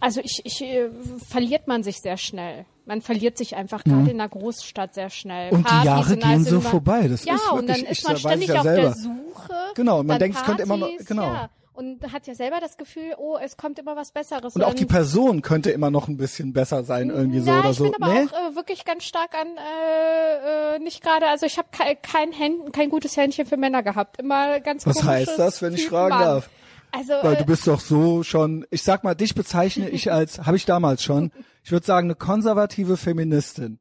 also ich, ich äh, verliert man sich sehr schnell. Man verliert sich einfach gerade in einer Großstadt sehr schnell. Und die Partys Jahre sind gehen alles so immer- vorbei. Das ja, ist und dann wirklich- ist ich man ständig ja auf der selber. Suche. Genau, und man denkt, es könnte immer noch- Partys, genau. Ja. Und hat ja selber das Gefühl, oh, es kommt immer was Besseres. Und auch die Person könnte immer noch ein bisschen besser sein, irgendwie so ja, oder ich so. bin aber nee? auch äh, wirklich ganz stark an äh, äh, nicht gerade, also ich habe kein, kein, Händ, kein gutes Händchen für Männer gehabt. Immer ganz Was heißt das, wenn ich fragen Mann. darf? Also Weil äh, du bist doch so schon, ich sag mal, dich bezeichne ich als, habe ich damals schon, ich würde sagen, eine konservative Feministin.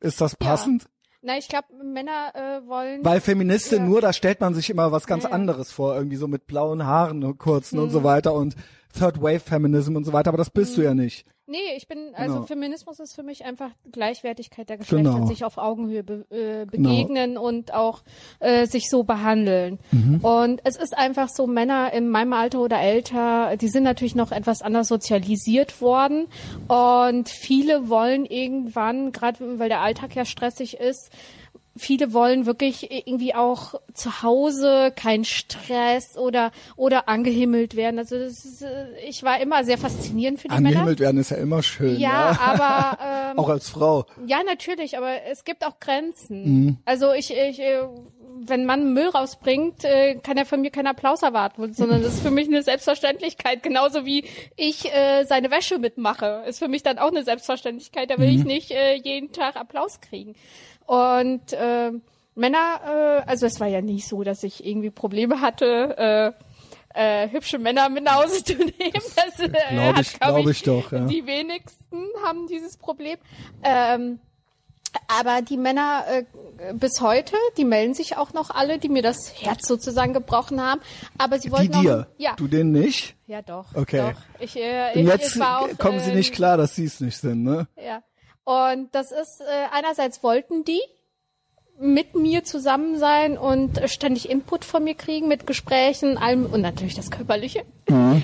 Ist das passend? na, ich glaube, Männer äh, wollen Weil Feministin Ja. nur, da stellt man sich immer was ganz Ja, ja. anderes vor, irgendwie so mit blauen Haaren und kurzen und Mhm. so weiter und Third Wave Feminism und so weiter, aber das bist du ja nicht. Nee, ich bin, also Genau. Feminismus ist für mich einfach Gleichwertigkeit der Geschlechter, Genau. sich auf Augenhöhe be äh, begegnen und auch äh, sich so behandeln. Mhm. Und es ist einfach so, Männer in meinem Alter oder älter, die sind natürlich noch etwas anders sozialisiert worden und viele wollen irgendwann, gerade weil der Alltag ja stressig ist, viele wollen wirklich irgendwie auch zu Hause kein Stress oder oder angehimmelt werden. Also ist, äh, ich war immer sehr faszinierend für die Männer. Angehimmelt werden ist ja immer schön. Ja, Ja, aber ähm, Auch als Frau. ja, natürlich, aber es gibt auch Grenzen. Mhm. Also ich, ich äh, wenn man Müll rausbringt, äh, kann er von mir keinen Applaus erwarten, sondern das ist für mich eine Selbstverständlichkeit. Genauso wie ich äh, seine Wäsche mitmache, ist für mich dann auch eine Selbstverständlichkeit. Da will Mhm. ich nicht äh, jeden Tag Applaus kriegen. Und äh, Männer, äh, also es war ja nicht so, dass ich irgendwie Probleme hatte. Äh, äh, hübsche Männer mit nach Hause zu nehmen. Das, äh, glaub hat, ich- glaub glaub ich doch, ja. Die wenigsten haben dieses Problem. Ähm, Aber die Männer äh, bis heute, die melden sich auch noch alle, die mir das Herz sozusagen gebrochen haben. Aber sie Die wollten dir, Noch, ja, du denen nicht? ja doch. Okay. Doch. Ich, äh, Und ich, jetzt war auch, kommen sie ähm, nicht klar, dass sie es nicht sind, ne? Ja. Und das ist, äh, einerseits wollten die mit mir zusammen sein und ständig Input von mir kriegen mit Gesprächen, allem und natürlich das Körperliche.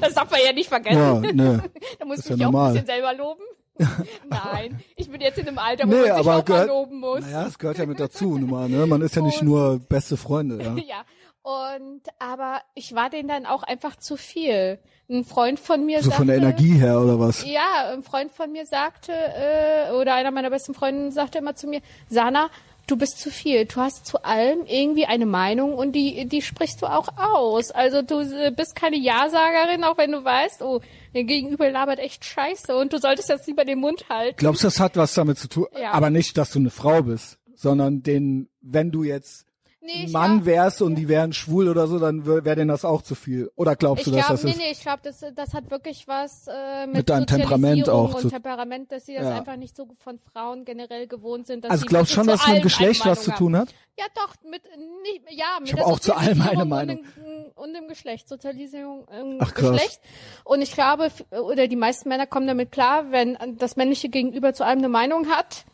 Das darf man ja nicht Mhm. Ja, vergessen. ne. da muss ich ja mich auch normal. ein bisschen selber loben. Nein, ich bin jetzt in einem Alter, wo Nee, man sich aber auch mal gehört, loben muss. naja, es gehört ja mit dazu, nun mal, ne? Man ist ja nicht Und- nur beste Freunde, ja. Ja. Und aber ich war denen dann auch einfach zu viel. Ein Freund von mir So sagte, von der Energie her oder was? Ja, ein Freund von mir sagte, äh, oder einer meiner besten Freundinnen sagte immer zu mir, Sana, du bist zu viel. Du hast zu allem irgendwie eine Meinung und die, die sprichst du auch aus. Also du äh, bist keine Ja-Sagerin, auch wenn du weißt, oh, der Gegenüber labert echt scheiße und du solltest jetzt lieber den Mund halten. Glaubst du, das hat was damit zu tun? Ja. Aber nicht, dass du eine Frau bist, sondern den, wenn du jetzt Nee, ich Mann glaub- wärst und die wären schwul oder so, dann wäre wär denen das auch zu viel. Oder glaubst Ich du, dass glaube, das nee, ist? nee, ich glaube, das, das hat wirklich was äh, mit, Mit deinem Temperament auch und zu- Temperament, dass sie das Ja. einfach nicht so von Frauen generell gewohnt sind. Dass Also glaubst du schon, dass zu mit dem Geschlecht was zu tun hat? Ja, doch, mit nicht, ja, mit hab der auch zu allem eine Meinung. Und dem, und dem Geschlecht, Sozialisierung im Ach. Geschlecht. Und ich glaube, oder die meisten Männer kommen damit klar, wenn das männliche Gegenüber zu allem eine Meinung hat,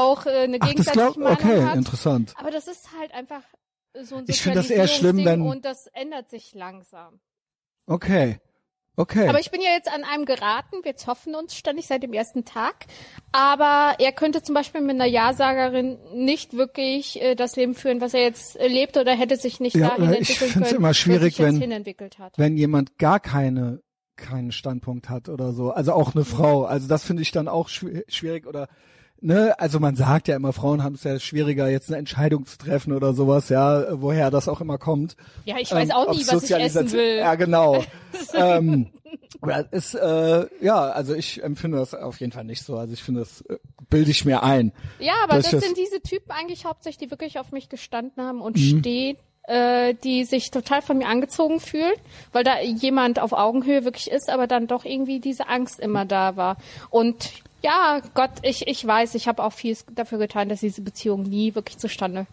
auch äh, eine Ach, gegenseitige glaub, Meinung okay, hat. interessant. Aber das ist halt einfach so ein Ich find das eher schlimm, wenn- und das ändert sich langsam. Okay. Okay. Aber ich bin ja jetzt an einem geraten, wir zoffen uns ständig seit dem ersten Tag. Aber er könnte zum Beispiel mit einer Ja-Sagerin nicht wirklich äh, das Leben führen, was er jetzt lebt oder hätte sich nicht Ja, dahin äh, ich entwickeln find's können, immer wo er schwierig, wenn- wenn jemand gar keine keinen Standpunkt hat oder so, also auch eine Frau, also das finde ich dann auch schw- schwierig oder ne, also man sagt ja immer, Frauen haben es ja schwieriger, jetzt eine Entscheidung zu treffen oder sowas, ja, woher das auch immer kommt. Ja, ich weiß Ähm, auch ob nie, was ich essen will. Ja, genau. ähm, aber ist, äh, ja, also ich empfinde das auf jeden Fall nicht so. Also ich finde, das äh, bilde ich mir ein. Ja, aber das das- sind diese Typen eigentlich hauptsächlich, die wirklich auf mich gestanden haben und Mhm. stehen, äh, die sich total von mir angezogen fühlen, weil da jemand auf Augenhöhe wirklich ist, aber dann doch irgendwie diese Angst immer da war. Und ja, Gott, ich, ich weiß, ich habe auch viel dafür getan, dass diese Beziehung nie wirklich zustande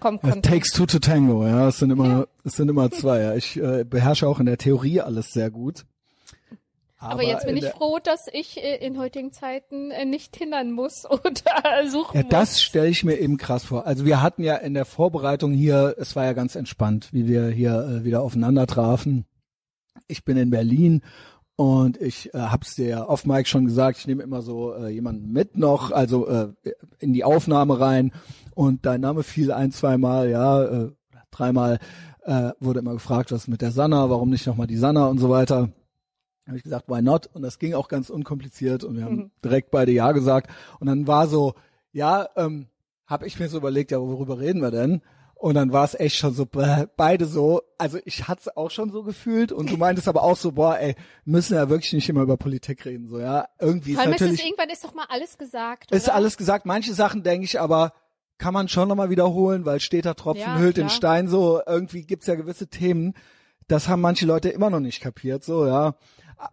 kommen It konnte. takes two to tango, ja. Es sind immer, es sind immer zwei. Ja. Ich äh, beherrsche auch in der Theorie alles sehr gut. Aber, jetzt bin in ich froh, dass ich äh, in heutigen Zeiten äh, nicht hindern muss oder suchen Ja, muss. das stelle ich mir eben krass vor. Also wir hatten ja in der Vorbereitung hier, es war ja ganz entspannt, wie wir hier äh, wieder aufeinander trafen. Ich bin in Berlin und ich äh, hab's dir ja off Mike schon gesagt, ich nehme immer so äh, jemanden mit noch, also äh, in die Aufnahme rein und dein Name fiel ein, zweimal, ja, äh, dreimal äh, wurde immer gefragt, was mit der Sanna, warum nicht nochmal die Sanna und so weiter. Habe ich gesagt, why not? Und das ging auch ganz unkompliziert und wir haben direkt beide Ja gesagt. Und dann war so, ja, ähm, habe ich mir so überlegt, ja, worüber reden wir denn? Und dann war es echt schon so, beide so, also ich hatte es auch schon so gefühlt und du meintest aber auch so, boah, ey, müssen ja wirklich nicht immer über Politik reden, so, ja. Irgendwie Vor ist allem ist es natürlich, irgendwann ist doch mal alles gesagt. ist oder? alles gesagt. Manche Sachen denke ich aber, kann man schon nochmal wiederholen, weil steter Tropfen Ja, hüllt den klar. Stein so. Irgendwie gibt's ja gewisse Themen, das haben manche Leute immer noch nicht kapiert, so, ja.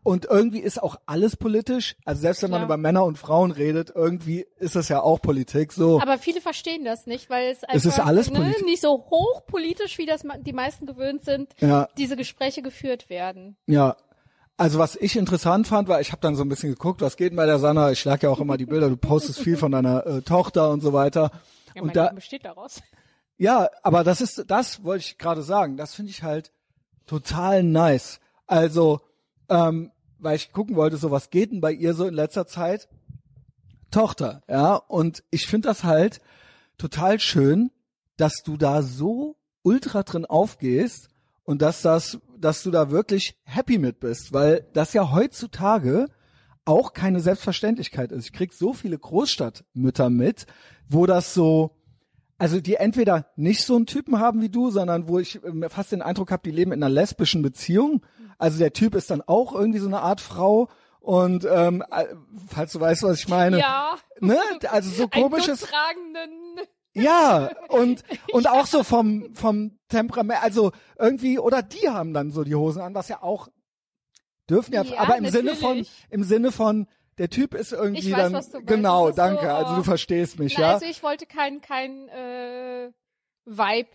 Und irgendwie ist auch alles politisch. Also selbst wenn man Klar. über Männer und Frauen redet, irgendwie ist das ja auch Politik, so. Aber viele verstehen das nicht, weil es einfach Es ist alles ne, nicht so hochpolitisch, wie das die meisten gewöhnt sind, Ja. diese Gespräche geführt werden. Ja. Also was ich interessant fand, war, ich habe dann so ein bisschen geguckt, was geht denn bei der Sanna? Ich schlag ja auch immer die Bilder, du postest viel von deiner äh, Tochter und so weiter. Ja, und da, Leben besteht daraus. Ja, aber das ist, das wollte ich gerade sagen. Das finde ich halt total nice. Also, ähm, weil ich gucken wollte, so was geht denn bei ihr so in letzter Zeit? Tochter, ja. Und ich finde das halt total schön, dass du da so ultra drin aufgehst und dass das, dass du da wirklich happy mit bist, weil das ja heutzutage auch keine Selbstverständlichkeit ist. Ich krieg so viele Großstadtmütter mit, wo das so, also die entweder nicht so einen Typen haben wie du, sondern wo ich ähm, fast den Eindruck habe, die leben in einer lesbischen Beziehung. Also der Typ ist dann auch irgendwie so eine Art Frau. Und ähm, äh, falls du weißt, was ich meine, Ja, ne? Also so komisches, ja und und auch so vom vom Temperament, also irgendwie oder die haben dann so die Hosen an, was ja auch dürfen ja, Ja, aber im Sinne von natürlich. im Sinne von der Typ ist irgendwie weiß, dann genau, ist so, danke. also du oh. verstehst mich, Na, ja. Also ich wollte kein, kein äh, Vibe,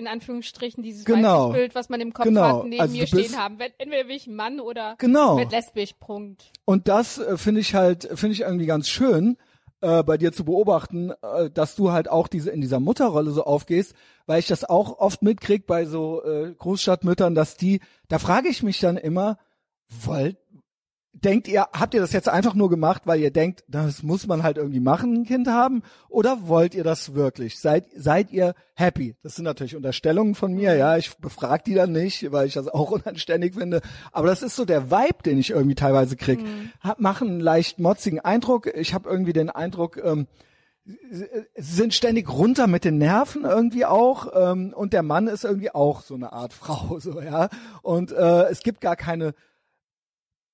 in Anführungsstrichen, dieses Genau. Bild, was man im Kopf Genau. hat, neben Also mir stehen haben. Wenn- Entweder will ich ein Mann oder Genau. wird lesbisch, Punkt. Und das äh, finde ich halt, finde ich irgendwie ganz schön, äh, bei dir zu beobachten, äh, dass du halt auch diese in dieser Mutterrolle so aufgehst, weil ich das auch oft mitkrieg bei so äh, Großstadtmüttern, dass die, da frage ich mich dann immer, wollt, denkt ihr, habt ihr das jetzt einfach nur gemacht, weil ihr denkt, das muss man halt irgendwie machen, ein Kind haben, oder wollt ihr das wirklich? Seid, seid ihr happy? Das sind natürlich Unterstellungen von mir, ja, ich befrag die dann nicht, weil ich das auch unanständig finde, aber das ist so der Vibe, den ich irgendwie teilweise krieg. Hab, machen einen leicht motzigen Eindruck, ich habe irgendwie den Eindruck, ähm, sie sind ständig runter mit den Nerven irgendwie auch ähm, und der Mann ist irgendwie auch so eine Art Frau so ja und äh, es gibt gar keine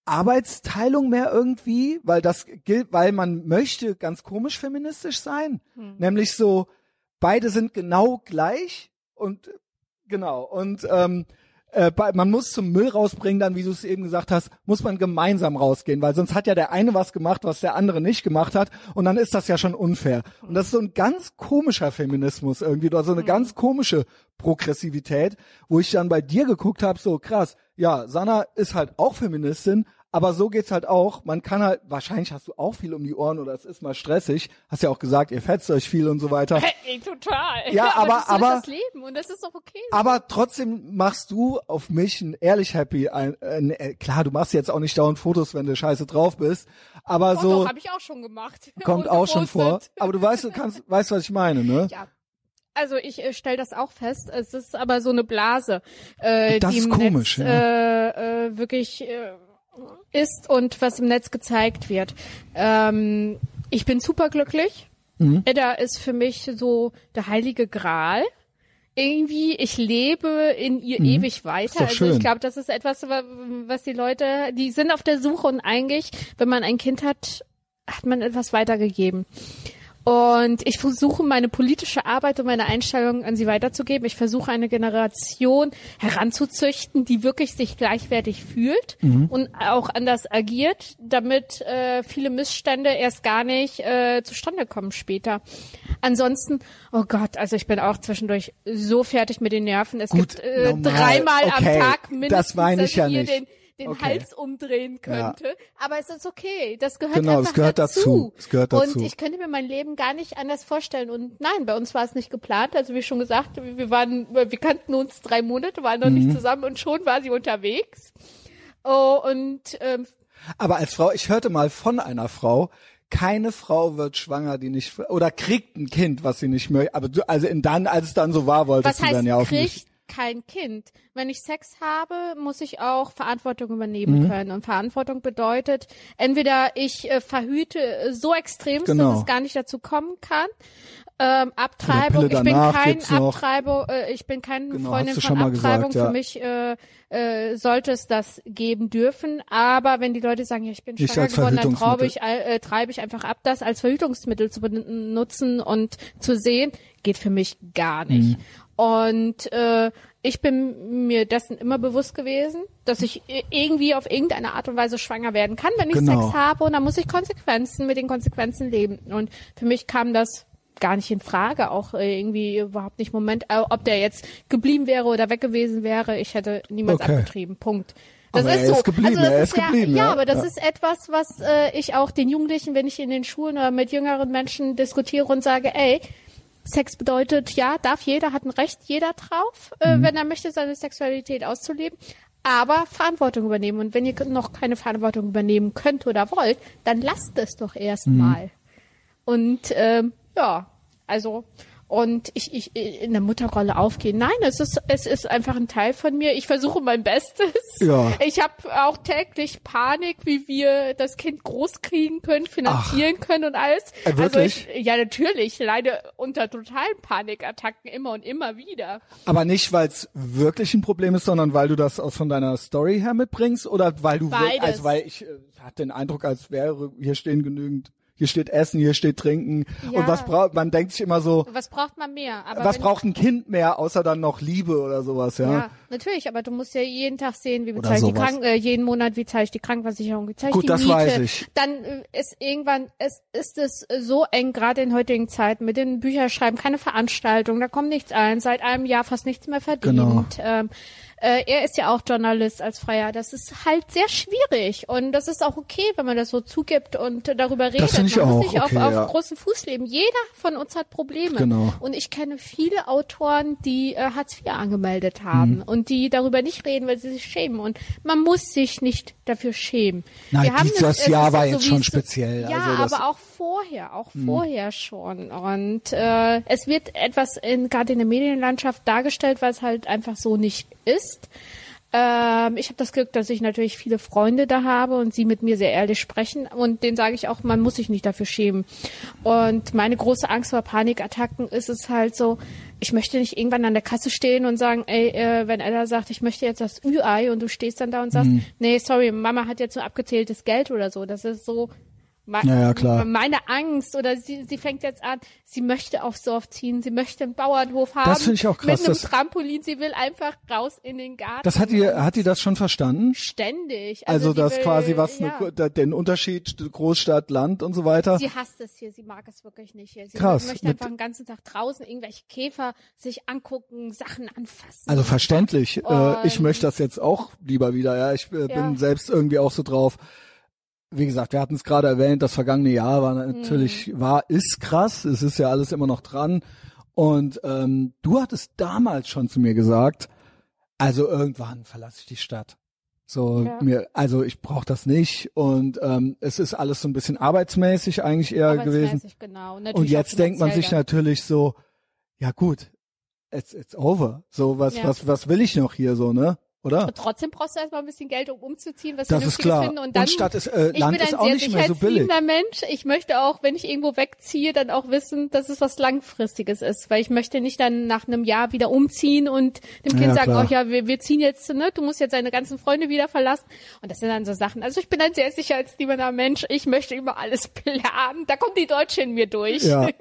Arbeitsteilung mehr irgendwie, weil das gilt, weil man möchte ganz komisch feministisch sein, nämlich so beide sind genau gleich und genau und ähm, äh, man muss zum Müll rausbringen, dann, wie du es eben gesagt hast, muss man gemeinsam rausgehen, weil sonst hat ja der eine was gemacht, was der andere nicht gemacht hat, und dann ist das ja schon unfair. Und das ist so ein ganz komischer Feminismus irgendwie, oder so eine ganz komische Progressivität, wo ich dann bei dir geguckt habe, so krass, ja, Sanna ist halt auch Feministin, aber so geht's halt auch. Man kann halt, wahrscheinlich hast du auch viel um die Ohren oder es ist mal stressig. Hast ja auch gesagt, ihr fetzt euch viel und so weiter. Ey, total. Ja, aber- das so aber- das Leben und das ist doch okay. Aber trotzdem machst du auf mich ein ehrlich happy. Ein, ein, äh, klar, du machst jetzt auch nicht dauernd Fotos, wenn du scheiße drauf bist. Aber Doch, so doch, habe ich auch schon gemacht. kommt auch schon vor. Aber du weißt, du kannst, weißt, was ich meine, ne? Ja. Also ich äh, stelle das auch fest. Es ist aber so eine Blase, äh, Das die ist komisch, Netz äh, äh, wirklich äh, ist und was im Netz gezeigt wird. Ähm, ich bin superglücklich. Mhm. Edda ist für mich so der heilige Gral. Irgendwie, ich lebe in ihr ewig Mhm. Ist weiter. Also schön. ich glaube, das ist etwas, wa- was die Leute, die sind auf der Suche und eigentlich, wenn man ein Kind hat, hat man etwas weitergegeben. Und ich versuche meine politische Arbeit und meine Einstellung an sie weiterzugeben. Ich versuche eine Generation heranzuzüchten, die wirklich sich gleichwertig fühlt und auch anders agiert, damit äh, viele Missstände erst gar nicht äh, zustande kommen später. Ansonsten, oh Gott, also ich bin auch zwischendurch so fertig mit den Nerven. Es Gut, gibt äh, normal. dreimal Okay, am Tag das mindestens, meine dass ich ja nicht. den den Okay. Hals umdrehen Ja. könnte. Aber es ist okay. Das gehört Genau, einfach es gehört dazu. Es gehört dazu. Und ich könnte mir mein Leben gar nicht anders vorstellen. Und nein, bei uns war es nicht geplant. Also wie schon gesagt, wir waren, wir kannten uns drei Monate, waren noch Mhm. nicht zusammen und schon war sie unterwegs. Oh, und ähm, Aber als Frau, ich hörte mal von einer Frau, keine Frau wird schwanger, die nicht, oder kriegt ein Kind, was sie nicht möchte. Aber du, also in dann, als es dann so war, wolltest was du heißt, dann ja auch nicht. Kein Kind. Wenn ich Sex habe, muss ich auch Verantwortung übernehmen Mhm. können. Und Verantwortung bedeutet, entweder ich äh, verhüte äh, so extrem, Genau. dass es gar nicht dazu kommen kann. Ähm, Abtreibung, ich bin kein. Abtreibung, äh, ich bin keine Genau, Freundin von Abtreibung. gesagt, ja. Für mich äh, äh, sollte es das geben dürfen. Aber wenn die Leute sagen, ja, ich bin Nicht schwanger geworden, dann traube ich, äh, treibe ich einfach ab, das als Verhütungsmittel zu benutzen und zu sehen, geht für mich gar nicht. Mhm. Und äh, ich bin mir dessen immer bewusst gewesen, dass ich irgendwie auf irgendeine Art und Weise schwanger werden kann, wenn ich Genau. Sex habe und dann muss ich Konsequenzen mit den Konsequenzen leben. Und für mich kam das gar nicht in Frage, auch äh, irgendwie überhaupt nicht Moment, ob der jetzt geblieben wäre oder weg gewesen wäre, ich hätte niemals Okay. abgetrieben. Punkt. Das Aber ist er so. ist geblieben, also das er ist ja, geblieben, Ja, ja. aber das Ja. ist etwas, was äh, ich auch den Jugendlichen, wenn ich in den Schulen oder mit jüngeren Menschen diskutiere und sage, ey, Sex bedeutet, ja, darf jeder, hat ein Recht jeder drauf, Mhm. äh, wenn er möchte, seine Sexualität auszuleben. Aber Verantwortung übernehmen. Und wenn ihr noch keine Verantwortung übernehmen könnt oder wollt, dann lasst es doch Mhm. erstmal. Und ähm, ja, also und ich, ich in der Mutterrolle aufgehen. Nein, es ist es ist einfach ein Teil von mir. Ich versuche mein Bestes. Ja. Ich habe auch täglich Panik, wie wir das Kind groß kriegen können, finanzieren können und alles. Äh, Also wirklich? ich, ja, natürlich. Ich leide unter totalen Panikattacken immer und immer wieder. Aber nicht, weil es wirklich ein Problem ist, sondern weil du das aus von deiner Story her mitbringst oder weil du Beides. also weil ich äh, hatte den Eindruck, als wäre hier stehen genügend hier steht Essen, hier steht Trinken. Ja. Und was braucht, man denkt sich immer so, Was braucht man mehr? Aber was braucht ein Kind mehr, außer dann noch Liebe oder sowas, ja? Ja, natürlich, aber du musst ja jeden Tag sehen, wie bezahle ich die. Krank äh, jeden Monat, wie zahle ich die Krankenversicherung, wie zahle ich Gut, die das Miete. weiß ich. Dann äh, ist irgendwann, es ist es so eng, gerade in heutigen Zeiten, mit den Bücherschreiben, keine Veranstaltung, da kommt nichts ein, seit einem Jahr fast nichts mehr verdient. Genau. Ähm, äh, er ist ja auch Journalist als Freier. Das ist halt sehr schwierig und das ist auch okay, wenn man das so zugibt und darüber redet. finde ich man auch muss nicht okay, auf, auf ja. großen Fuß leben. Jeder von uns hat Probleme. Genau. Und ich kenne viele Autoren, die äh, Hartz IV angemeldet haben Mhm. und die darüber nicht reden, weil sie sich schämen. Und man muss sich nicht dafür schämen. Nein, Wir haben dieses es- es Jahr war so jetzt schon speziell. Ja, Also das- aber auch vorher, auch vorher schon. Und äh, es wird etwas in, gerade in der Medienlandschaft dargestellt, was halt einfach so nicht ist. Ähm, ich habe das Glück, dass ich natürlich viele Freunde da habe und sie mit mir sehr ehrlich sprechen. Und denen sage ich auch, man muss sich nicht dafür schämen. Und meine große Angst vor Panikattacken ist es halt so, ich möchte nicht irgendwann an der Kasse stehen und sagen, ey, äh, wenn Ella sagt, ich möchte jetzt das Ü-Ei und du stehst dann da und sagst, Mhm. nee, sorry, Mama hat jetzt nur abgezähltes Geld oder so. Das ist so me- Ja, ja, klar. meine Angst oder sie, sie fängt jetzt an, sie möchte aufs Dorf ziehen, sie möchte einen Bauernhof haben. Das finde ich auch krass, Mit einem Trampolin, sie will einfach raus in den Garten. Das hat die, hat die das schon verstanden? ständig. Also, die das will, quasi was ja. ne, den Unterschied Großstadt, Land und so weiter. Sie hasst es hier, sie mag es wirklich nicht hier. Sie Krass. möchte einfach den ganzen Tag draußen irgendwelche Käfer sich angucken, Sachen anfassen. Also verständlich. Äh, ich möchte das jetzt auch lieber wieder. Ja, ich äh, bin selbst irgendwie auch so drauf. Wie gesagt, wir hatten es gerade erwähnt, das vergangene Jahr war natürlich, Mhm. war, ist krass. Es ist ja alles immer noch dran. Und ähm, du hattest damals schon zu mir gesagt, also irgendwann verlasse ich die Stadt. So Ja. mir, also ich brauche das nicht. Und ähm, es ist alles so ein bisschen arbeitsmäßig eigentlich eher gewesen. Arbeitsmäßig, Genau. Natürlich Und auch jetzt denkt man sich natürlich so, ja gut, it's, it's over. So, was, Ja. was, was will ich noch hier so, ne? Oder? Und trotzdem brauchst du erstmal ein bisschen Geld, um umzuziehen, was Das ist klar. finden. Und, dann, Stadt ist, äh, ich Land bin ist ein auch sehr nicht mehr so billig. sicherheitsliebender Mensch. Ich möchte auch, wenn ich irgendwo wegziehe, dann auch wissen, dass es was Langfristiges ist. Weil ich möchte nicht dann nach einem Jahr wieder umziehen und dem Kind Ja, sagen, klar. oh ja, wir, wir ziehen jetzt, ne, du musst jetzt deine ganzen Freunde wieder verlassen. Und das sind dann so Sachen. Also ich bin ein sehr sicherheitsliebender Mensch. Ich möchte immer alles planen. Da kommt die Deutsche in mir durch. Ja.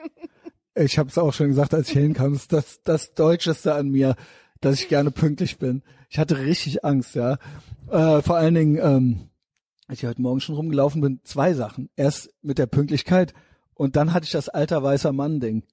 Ich habe es auch schon gesagt, als ich hinkam, das, das Deutscheste an mir, dass ich gerne pünktlich bin. Ich hatte richtig Angst, ja. Äh, vor allen Dingen, ähm, als ich heute Morgen schon rumgelaufen bin, zwei Sachen. Erst mit der Pünktlichkeit und dann hatte ich das alter weißer Mann-Ding.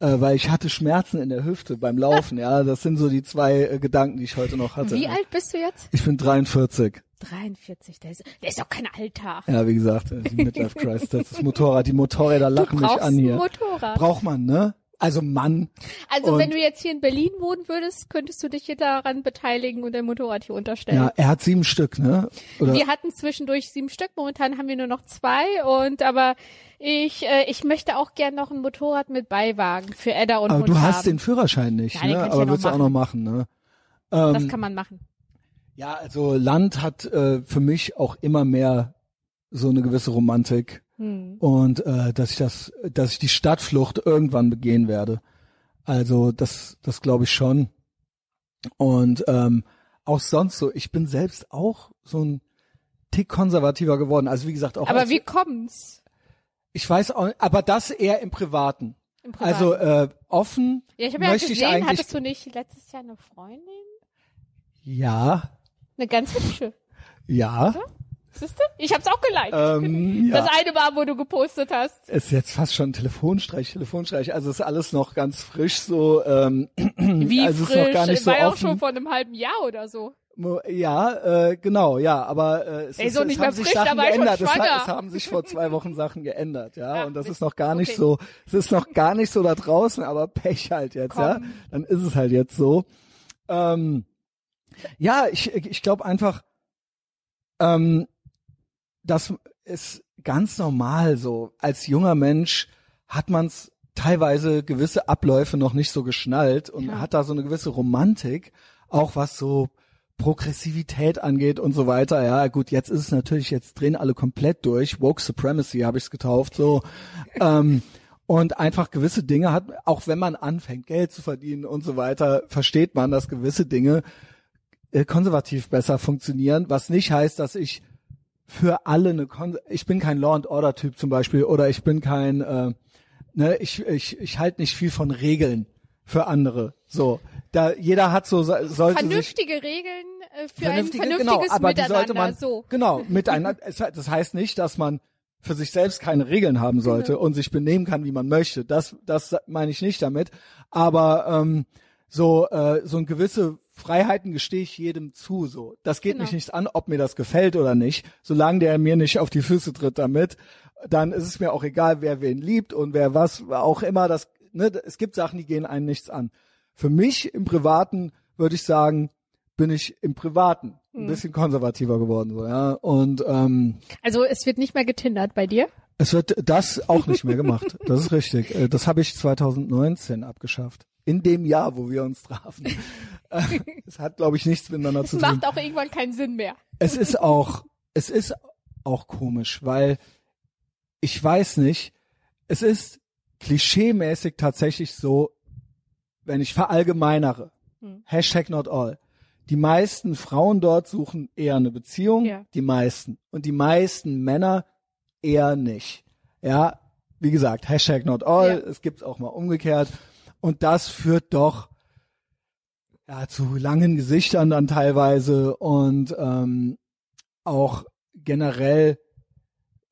Äh, weil ich hatte Schmerzen in der Hüfte beim Laufen, ja. Das sind so die zwei äh, Gedanken, die ich heute noch hatte. Wie alt bist du jetzt? Ich bin 43. 43. Der ist, der ist doch kein Alter. Ja, wie gesagt, die Midlife Crisis, das ist Motorrad. Die Motorräder lachen mich an hier. Motorrad. Braucht man, ne? Also Mann. Also Und- wenn du jetzt hier in Berlin wohnen würdest, könntest du dich hier daran beteiligen und dein Motorrad hier unterstellen. Ja, er hat sieben Stück, ne? Oder? Wir hatten zwischendurch sieben Stück, momentan haben wir nur noch zwei und aber ich äh, ich möchte auch gern noch ein Motorrad mit Beiwagen für Edda und aber Hund du haben. hast den Führerschein nicht, Ja, ne? Aber ja willst du auch noch machen, ne? das Ähm, kann man machen. ja, also Land hat äh, für mich auch immer mehr so eine gewisse Romantik Hm. und äh, dass ich das, dass ich die Stadtflucht irgendwann begehen werde. Also das, das glaube ich schon. Und ähm, auch sonst so, ich bin selbst auch so ein Tick konservativer geworden. Also wie gesagt auch. Aber wie kommt's? ich weiß auch, aber das eher im Privaten. Im Privaten? Also äh, offen ja, ich habe ja möchte ich gesehen, eigentlich. hattest du nicht letztes Jahr eine Freundin? ja, Eine ganz hübsche. ja. Siehst du? Ich hab's auch geliked. Ähm, Das ja. eine war, wo du gepostet hast. Ist jetzt fast schon Telefonstreich, Telefonstreich. Also ist alles noch ganz frisch so. Ähm, Wie also frisch? ist noch gar nicht so war ja auch schon vor einem halben Jahr oder so. Ja, äh, genau, ja, aber äh, es, Ey, ist, so es nicht haben sich frisch, Sachen geändert. Es, schwanger. ha- es haben sich vor zwei Wochen Sachen geändert, ja, Ja, und das Mist. ist noch gar nicht Okay. so, es ist noch gar nicht so da draußen, aber Pech halt jetzt, Komm. ja, dann ist es halt jetzt so. Ähm, ja, ich, ich glaube einfach, ähm, das ist ganz normal so. Als junger Mensch hat man's teilweise gewisse Abläufe noch nicht so geschnallt und Ja. hat da so eine gewisse Romantik, auch was so Progressivität angeht und so weiter. Ja, gut, jetzt ist es natürlich, jetzt drehen alle komplett durch. Woke Supremacy habe ich es getauft, so. ähm, und einfach gewisse Dinge hat, auch wenn man anfängt, Geld zu verdienen und so weiter, versteht man, dass gewisse Dinge äh, konservativ besser funktionieren, was nicht heißt, dass ich für alle eine Kon ich bin kein Law and Order Typ zum Beispiel oder ich bin kein äh, ne ich ich ich halte nicht viel von Regeln für andere so da jeder hat so sollte sich Vernünftige Regeln äh, für vernünftige, ein vernünftiges genau, aber die Miteinander. sollte man so. genau miteinander. Es, das heißt nicht, dass man für sich selbst keine Regeln haben sollte Genau. und sich benehmen kann, wie man möchte. Das, das meine ich nicht damit. Aber ähm, so äh, so ein gewisse Freiheiten gestehe ich jedem zu. So, das geht Genau. mich nichts an, ob mir das gefällt oder nicht. Solange der mir nicht auf die Füße tritt damit, dann ist es mir auch egal, wer wen liebt und wer was auch immer. Das, ne, es gibt Sachen, die gehen einen nichts an. Für mich im Privaten würde ich sagen, bin ich im Privaten ein Hm. bisschen konservativer geworden, so, ja. Und ähm, Also es wird nicht mehr getindert bei dir. es wird das auch nicht mehr gemacht. Das ist richtig. Äh, Das habe ich 2019 abgeschafft. In dem Jahr, wo wir uns trafen. Es hat, glaube ich, nichts miteinander Es zu tun. macht auch irgendwann keinen Sinn mehr. Es ist auch, es ist auch komisch, weil ich weiß nicht, es ist klischeemäßig tatsächlich so, wenn ich verallgemeinere, Hm. Hashtag not all. Die meisten Frauen dort suchen eher eine Beziehung, Ja. die meisten. Und die meisten Männer eher nicht. Ja, wie gesagt, Hashtag not all, Ja. es gibt's auch mal umgekehrt. Und das führt doch ja, zu langen Gesichtern dann teilweise und ähm, auch generell,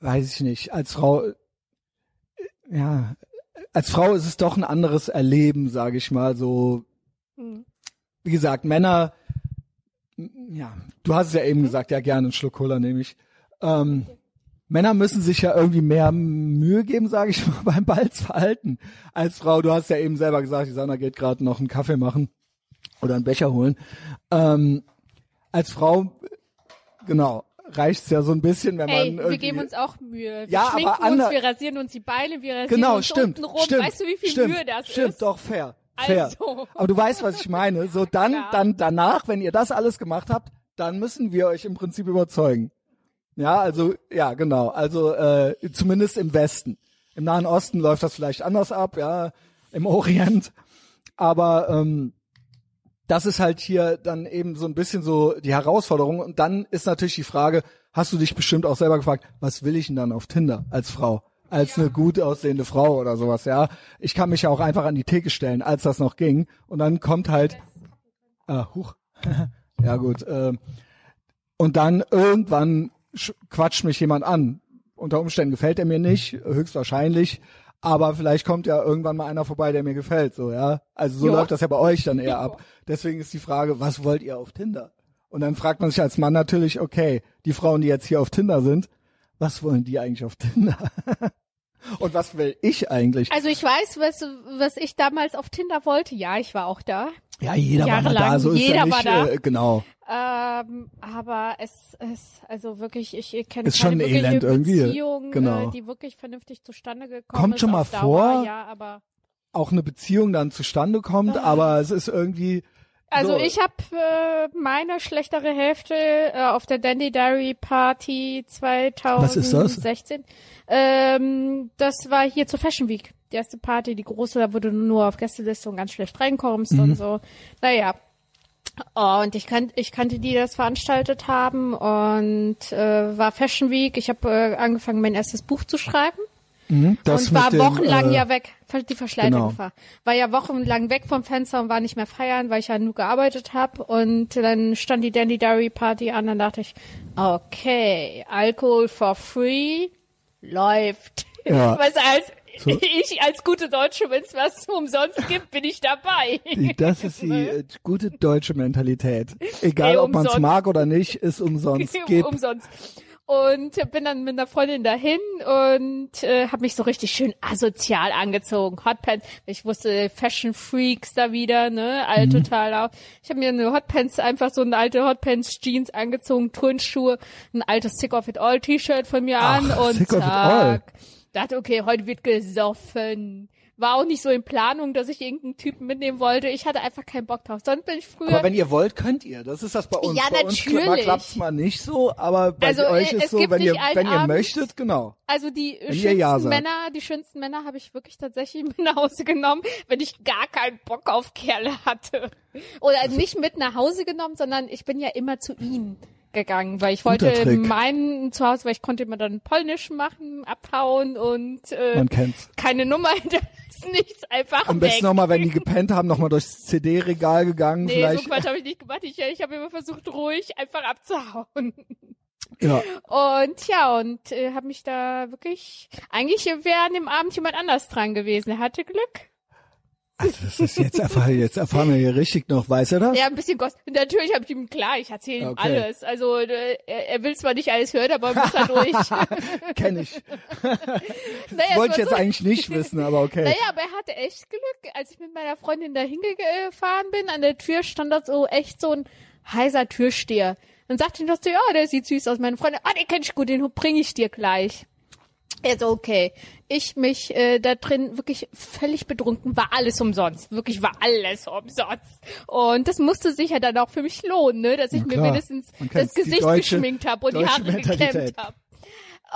weiß ich nicht, als Frau, äh, ja, als Frau ist es doch ein anderes Erleben, sage ich mal, so Hm. wie gesagt, Männer, ja, du hast es ja eben gesagt, ja gerne einen Schluck Cola nehme ich. Ähm, Männer müssen sich ja irgendwie mehr Mühe geben, sage ich mal, beim Balzverhalten als Frau. Du hast ja eben selber gesagt, die Sanna geht gerade noch einen Kaffee machen oder einen Becher holen. Ähm, als Frau, genau, reicht's ja so ein bisschen, wenn Ey, man wir geben uns auch Mühe. Wir Ja, schminken aber uns, wir rasieren uns die Beine, wir rasieren genau, uns stimmt, unten rum. stimmt, weißt du, wie viel stimmt, Mühe das stimmt, ist? doch fair, fair. Also. Aber du weißt, was ich meine. So dann, klar. dann danach, wenn ihr das alles gemacht habt, dann müssen wir euch im Prinzip überzeugen. Ja, also ja, genau. Also äh, zumindest im Westen. Im Nahen Osten läuft das vielleicht anders ab, ja, im Orient. Aber ähm, das ist halt hier dann eben so ein bisschen so die Herausforderung. Und dann ist natürlich die Frage, hast du dich bestimmt auch selber gefragt, was will ich denn dann auf Tinder als Frau? Als eine gut aussehende Frau oder sowas, ja. Ich kann mich ja auch einfach an die Theke stellen, als das noch ging. Und dann kommt halt, ah, huch. ja gut, äh, und dann irgendwann sch- quatscht mich jemand an. Unter Umständen gefällt er mir nicht, höchstwahrscheinlich. Aber vielleicht kommt ja irgendwann mal einer vorbei, der mir gefällt, so, ja. Also so Ja. läuft das ja bei euch dann eher ab. Deswegen ist die Frage, was wollt ihr auf Tinder? Und dann fragt man sich als Mann natürlich, okay, die Frauen, die jetzt hier auf Tinder sind, was wollen die eigentlich auf Tinder? Und was will ich eigentlich? Also ich weiß, was, was ich damals auf Tinder wollte. Ja, ich war auch da. Ja, jeder war mal da, jahrelang, so ist jeder ja nicht, war da. Äh, genau. Ähm, aber es ist also wirklich, ich kenne Ist keine schon elend irgendwie. Beziehung, Genau. äh, die wirklich vernünftig zustande gekommen Kommt ist. schon mal Dauer, vor. Ja, aber Auch eine Beziehung dann zustande kommt, aber es ist irgendwie. also so, ich habe äh, meine schlechtere Hälfte äh, auf der Dandy Diary Party 2016. ist das? Ähm, das war hier zur Fashion Week. Die erste Party, die große, da wo du nur auf Gästeliste und ganz schlecht reinkommst Mhm. und so. Naja. Oh, und ich, kan ich kannte die, die das veranstaltet haben und äh, war Fashion Week. Ich habe äh, angefangen, mein erstes Buch zu schreiben Mhm, und war dem, wochenlang äh, ja weg, die Verschleitung genau. war. War ja wochenlang weg vom Fenster und war nicht mehr feiern, weil ich ja nur gearbeitet habe. Und dann stand die Dandy Diary Party an, dann dachte ich, okay, Alkohol for free läuft. Ja. Was als So. ich als gute Deutsche, wenn es was umsonst gibt, bin ich dabei. Das ist die äh, gute deutsche Mentalität. Egal, Ey, ob man es mag oder nicht, ist umsonst. Gib. umsonst. Und bin dann mit einer Freundin dahin und äh, habe mich so richtig schön asozial angezogen. Hotpants. Ich wusste Fashion Freaks da wieder, ne? All Mhm. total auch. Ich habe mir eine Hotpants, einfach so eine alte Hotpants Jeans angezogen, Turnschuhe, ein altes Sick of It All T-Shirt von mir Ach, an und Sick of It All. Dachte, okay, heute wird gesoffen. War auch nicht so in Planung, dass ich irgendeinen Typen mitnehmen wollte. Ich hatte einfach keinen Bock drauf. Sonst bin ich früher Aber wenn ihr wollt, könnt ihr. Das ist das bei uns. Ja, bei uns natürlich. klappt es mal nicht so, aber bei Also, euch ist es so, wenn ihr, wenn ihr Abend- möchtet, genau. Also die ihr schönsten Ja. Männer, die schönsten Männer habe ich wirklich tatsächlich mit nach Hause genommen, wenn ich gar keinen Bock auf Kerle hatte. Oder nicht mit nach Hause genommen, sondern ich bin ja immer zu ihnen. Gegangen, weil ich wollte meinen zu Hause, weil ich konnte immer dann Polnisch machen, abhauen und äh, keine Nummer hinterlassen, nichts einfach Am besten nochmal, wenn die gepennt haben, nochmal durchs CD-Regal gegangen. Nee, vielleicht. so Quatsch habe ich nicht gemacht. Ich, ich habe immer versucht, ruhig einfach abzuhauen. ja. Und ja, und äh, habe mich da wirklich, eigentlich wäre an dem Abend jemand anders dran gewesen. Er hatte Glück. Also das ist jetzt erfahren, jetzt erfahren wir hier richtig noch, weiß er das? Ja, ein bisschen Gost. Natürlich habe ich ihm klar, ich erzähle ihm Okay. alles. Also äh, er, er will zwar nicht alles hören, aber er muss da durch. Kenn ich. naja, Wollte ich jetzt so, eigentlich nicht wissen, aber okay. naja, aber er hatte echt Glück. Als ich mit meiner Freundin da hingefahren bin, an der Tür stand da so echt so ein heiser Türsteher. Dann sagte ich noch so, ja, der sieht süß aus. Meine Freundin, ah, den kenn ich gut, den bringe ich dir gleich. Er so, okay. Ich mich äh, da drin wirklich völlig betrunken, war alles umsonst. Wirklich war alles umsonst. Und das musste sich ja dann auch für mich lohnen, ne? dass ich Na mir wenigstens das Gesicht deutsche- geschminkt habe und die Haare geklemmt habe.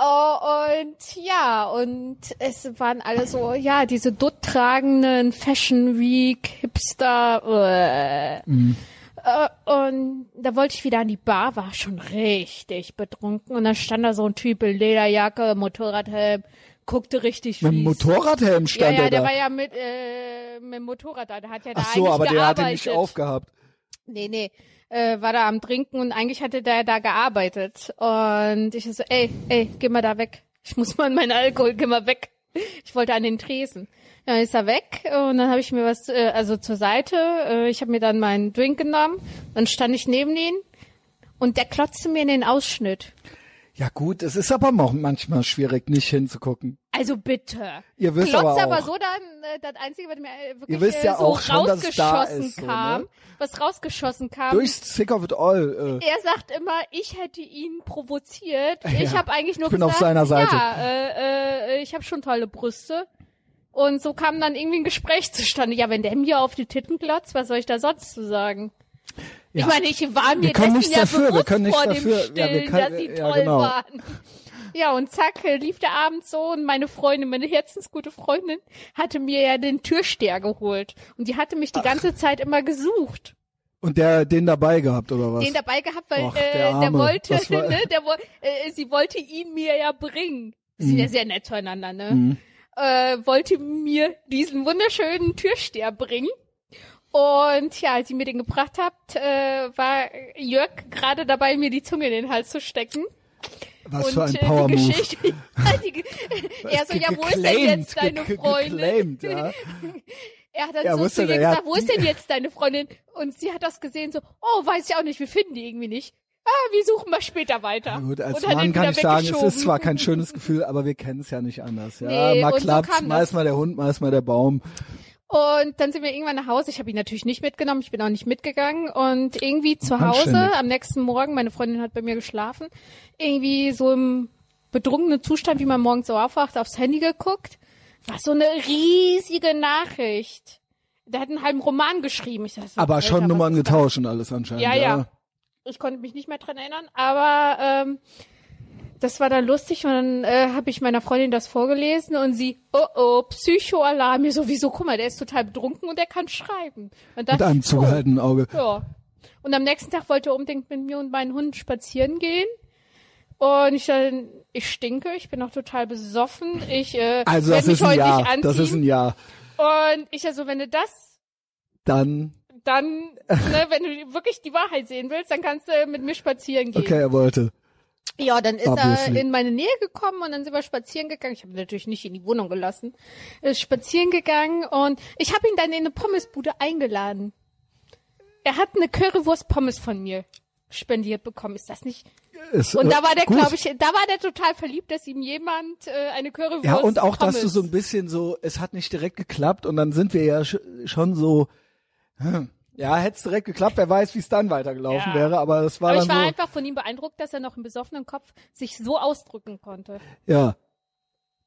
Oh, und ja, und es waren alle so, ja, diese dutt tragenden Fashion Week, Hipster, äh, Mhm. Äh, und da wollte ich wieder an die Bar, war schon richtig betrunken. Und dann stand da so ein Typ in Lederjacke, Motorradhelm, guckte richtig Mit dem. Motorradhelm Ja, stand ja, er der da. war ja mit, äh, mit dem Motorrad da, der hat ja da Ach so, eigentlich aber der gearbeitet. hatte nicht aufgehabt. Nee, nee, äh, war da am Trinken und eigentlich hatte der da gearbeitet. Und ich so, ey, ey, geh mal da weg. Ich muss mal in meinen Alkohol, geh mal weg. Ich wollte an den Tresen. Dann ist er weg und dann habe ich mir was, äh, also zur Seite, äh, ich habe mir dann meinen Drink genommen, dann stand ich neben ihn und der klotzte mir in den Ausschnitt. Ja gut, es ist aber auch manchmal schwierig, nicht hinzugucken. Also bitte. Ihr wisst Klotz aber aber, auch- so dann, äh, das Einzige, was mir äh, wirklich Ihr wisst äh, ja so auch schon, es da rausgeschossen ist, so, kam, ne? was rausgeschossen kam. Durchs Sick of it all. Äh, er sagt immer, ich hätte ihn provoziert. Ich Ja, habe eigentlich nur ich bin gesagt, auf seiner Seite. ja, äh, äh, ich habe schon tolle Brüste. Und so kam dann irgendwie ein Gespräch zustande. Ja, wenn der mir auf die Titten glotzt, was soll ich da sonst zu sagen? ja. Ich meine, ich war mir Wir dessen ja dafür, wir bewusst nichts vor dafür. dem Ja, wir Stillen, können- dass sie ja, toll genau. waren. Ja, und zack, äh, lief der Abend so und meine Freundin, meine herzensgute Freundin, hatte mir ja den Türsteher geholt. Und die hatte mich die ganze Zeit immer gesucht. Und der den dabei gehabt oder was? den dabei gehabt, weil Och, äh, der der, Arme. wollte, ne, der, äh, sie wollte ihn mir ja bringen. Sie sind ja sehr nett zueinander, ne? Mhm. Äh, wollte mir diesen wunderschönen Türsteher bringen. Und ja, als sie mir den gebracht habt, äh, war Jörg gerade dabei, mir die Zunge in den Hals zu stecken. was und für ein äh, Power die Move. Geschichte, die, er so, ja, wo ist denn jetzt deine Freundin? ja. Er hat dann Ja, so zu ihr gesagt, wo ist denn jetzt deine Freundin? Und sie hat das gesehen, so, oh, weiß ich auch nicht, wir finden die irgendwie nicht. Ah, wir suchen mal später weiter. Ja, gut, als Mann kann ich sagen, es ist zwar kein schönes Gefühl, aber wir kennen es ja nicht anders. Ja, Nee, mal und so kam mal das. ist mal der Hund, mal ist mal der Baum. Und dann sind wir irgendwann nach Hause. Ich habe ihn natürlich nicht mitgenommen. Ich bin auch nicht mitgegangen. Und irgendwie zu. Hause am nächsten Morgen, meine Freundin hat bei mir geschlafen, irgendwie so im betrunkenen Zustand, wie man morgens so aufwacht, aufs Handy geguckt. War so eine riesige Nachricht. Der hat einen halben Roman geschrieben. Ich dachte so, Aber Alter, schon Nummern getauscht und alles anscheinend. Ja, ja. Ich konnte mich nicht mehr dran erinnern, aber ähm, das war dann lustig und dann äh, habe ich meiner Freundin das vorgelesen und sie, oh oh, Psychoalarm, mir sowieso, guck mal, der ist total betrunken und der kann schreiben. Und Mit dachte einem ich, oh, zugehaltenen Auge. ja. Und am nächsten Tag wollte er unbedingt mit mir und meinen Hunden spazieren gehen. Und ich dann, ich stinke, ich bin noch total besoffen. Ich äh, Also das ist mich ein heute Ja. nicht anziehen. Das ist ein Ja. und ich also, wenn du das Dann, dann, ne, wenn du wirklich die Wahrheit sehen willst, dann kannst du mit mir spazieren gehen. okay, er wollte. Ja, dann ist Obviously. er in meine Nähe gekommen und dann sind wir spazieren gegangen. Ich habe ihn natürlich nicht in die Wohnung gelassen. Ist spazieren gegangen und ich habe ihn dann in eine Pommesbude eingeladen. Er hat eine Currywurst Pommes von mir spendiert bekommen. Ist das nicht? Ist, Und äh, da war der, glaube ich, da war der total verliebt, dass ihm jemand äh, eine Currywurst Ja, und auch, dass du so ein bisschen so, es hat nicht direkt geklappt und dann sind wir ja sch schon so, hm, ja, hätte es direkt geklappt, wer weiß, wie es dann weitergelaufen Ja. wäre, aber es war Aber dann ich war so, einfach von ihm beeindruckt, dass er noch im besoffenen Kopf sich so ausdrücken konnte. ja,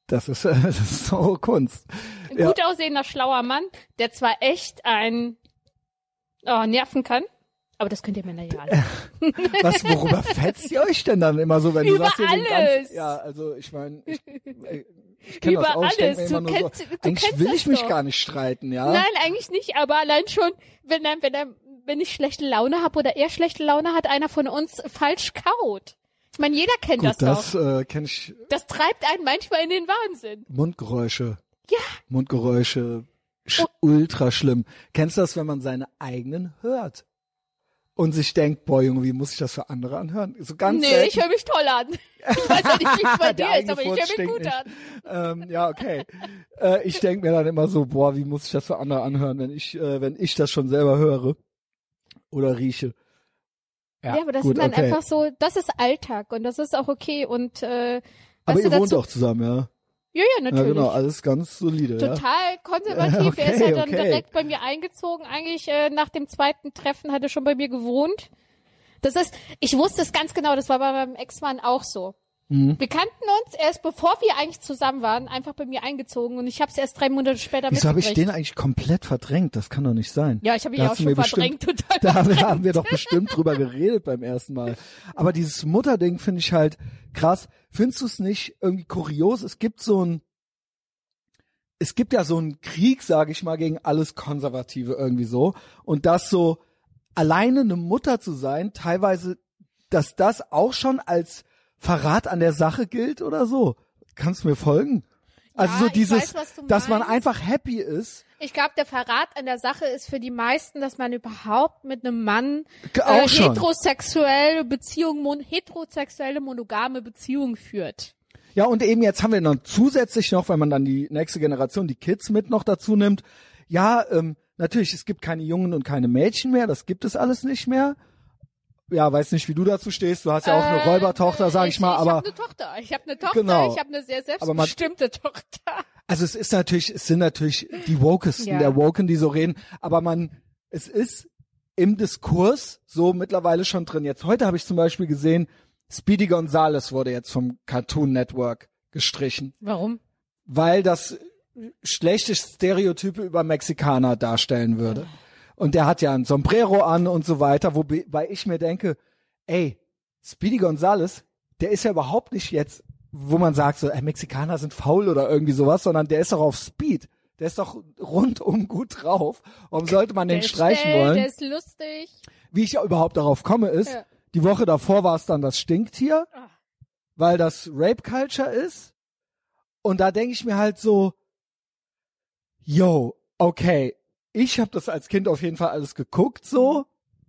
das ist, äh, das ist so Kunst. Ein Ja. gut aussehender, schlauer Mann, der zwar echt ein oh, nerven kann, aber das könnt ihr Männer ja alle. Was, worüber fetzt ihr euch denn dann immer so, wenn du Über sagst, ihr so alles. ganz, ja, also ich meine, ich, äh, ich kenne das Über auch, ich alles. immer Du kennst- so, du eigentlich will ich mich doch. gar nicht streiten, ja. Nein, eigentlich nicht, aber allein schon, wenn er, wenn er wenn ich schlechte Laune habe oder er schlechte Laune hat, einer von uns falsch kaut. Ich meine, jeder kennt Gut, das, das doch. äh, kenne ich. Das treibt einen manchmal in den Wahnsinn. Mundgeräusche. Ja. Mundgeräusche. Sch Oh. Ultra schlimm. Kennst du das, wenn man seine eigenen hört? Und sich denkt, boah, Junge, wie muss ich das für andere anhören? So ganz nee, selten. ich höre mich toll an. Ich weiß ja nicht, wie es bei dir ist, aber ich höre mich gut nicht. an. ähm, ja, okay. äh, ich denke mir dann immer so, boah, wie muss ich das für andere anhören, wenn ich, äh, wenn ich das schon selber höre oder rieche. Ja, aber das gut, sind dann okay. einfach so, das ist Alltag und das ist auch okay und äh, Aber ihr du, wohnt dazu, auch zusammen, ja? Ja, ja, Ja, natürlich. genau, alles ganz solide, ja. Total konservativ. er ist Okay, ja dann okay. direkt bei mir eingezogen. Eigentlich äh, nach dem zweiten Treffen hat er schon bei mir gewohnt. Das ist, ich wusste es ganz genau, das war bei meinem Ex-Mann auch so. Mhm. Wir kannten uns erst bevor wir eigentlich zusammen waren, einfach bei mir eingezogen und ich habe es erst drei Monate später Wieso habe ich den eigentlich komplett verdrängt? Das kann doch nicht sein. Ja, ich habe ihn ja auch schon mir bestimmt- verdrängt, total Da haben, verdrängt. haben wir doch bestimmt drüber geredet beim ersten Mal. Aber dieses Mutterding finde ich halt krass. Findest du es nicht irgendwie kurios? Es gibt so ein, es gibt ja so einen Krieg, sage ich mal, gegen alles Konservative irgendwie so. Und das so alleine eine Mutter zu sein, teilweise, dass das auch schon als Verrat an der Sache gilt oder so. Kannst du mir folgen? Also Ja, so dieses, weiß, dass man einfach happy ist. Ich glaube, der Verrat an der Sache ist für die meisten, dass man überhaupt mit einem Mann äh, heterosexuelle Beziehung, mon heterosexuelle monogame Beziehung führt. Ja, und eben jetzt haben wir noch zusätzlich noch, wenn man dann die nächste Generation, die Kids mit noch dazu nimmt. Ja, ähm, natürlich, es gibt keine Jungen und keine Mädchen mehr, das gibt es alles nicht mehr. Ja, weiß nicht, wie du dazu stehst. Du hast ja auch eine Äh, Räubertochter, sag ich, mal, Ich aber habe eine Tochter. Ich habe eine Tochter. Genau. Ich habe eine sehr Aber man- selbstbestimmte Tochter. also es ist natürlich, es sind natürlich die Wokesten Ja. der Woken, die so reden, aber man, es ist im Diskurs so mittlerweile schon drin. Jetzt heute habe ich zum Beispiel gesehen, Speedy Gonzales wurde jetzt vom Cartoon Network gestrichen. Warum? weil das schlechte Stereotype über Mexikaner darstellen würde. Und der hat ja ein Sombrero an und so weiter, wobei ich mir denke, ey, Speedy Gonzales, der ist ja überhaupt nicht jetzt, wo man sagt, so, ey, Mexikaner sind faul oder irgendwie sowas, sondern der ist doch auf Speed. Der ist doch rundum gut drauf. Warum sollte man den der ist streichen schnell, wollen? Der ist lustig. Wie ich ja überhaupt darauf komme, ist, Ja. die Woche davor war es dann das Stinktier, Ah. weil das Rape Culture ist. Und da denke ich mir halt so, yo, okay, ich habe das als Kind auf jeden Fall alles geguckt, so.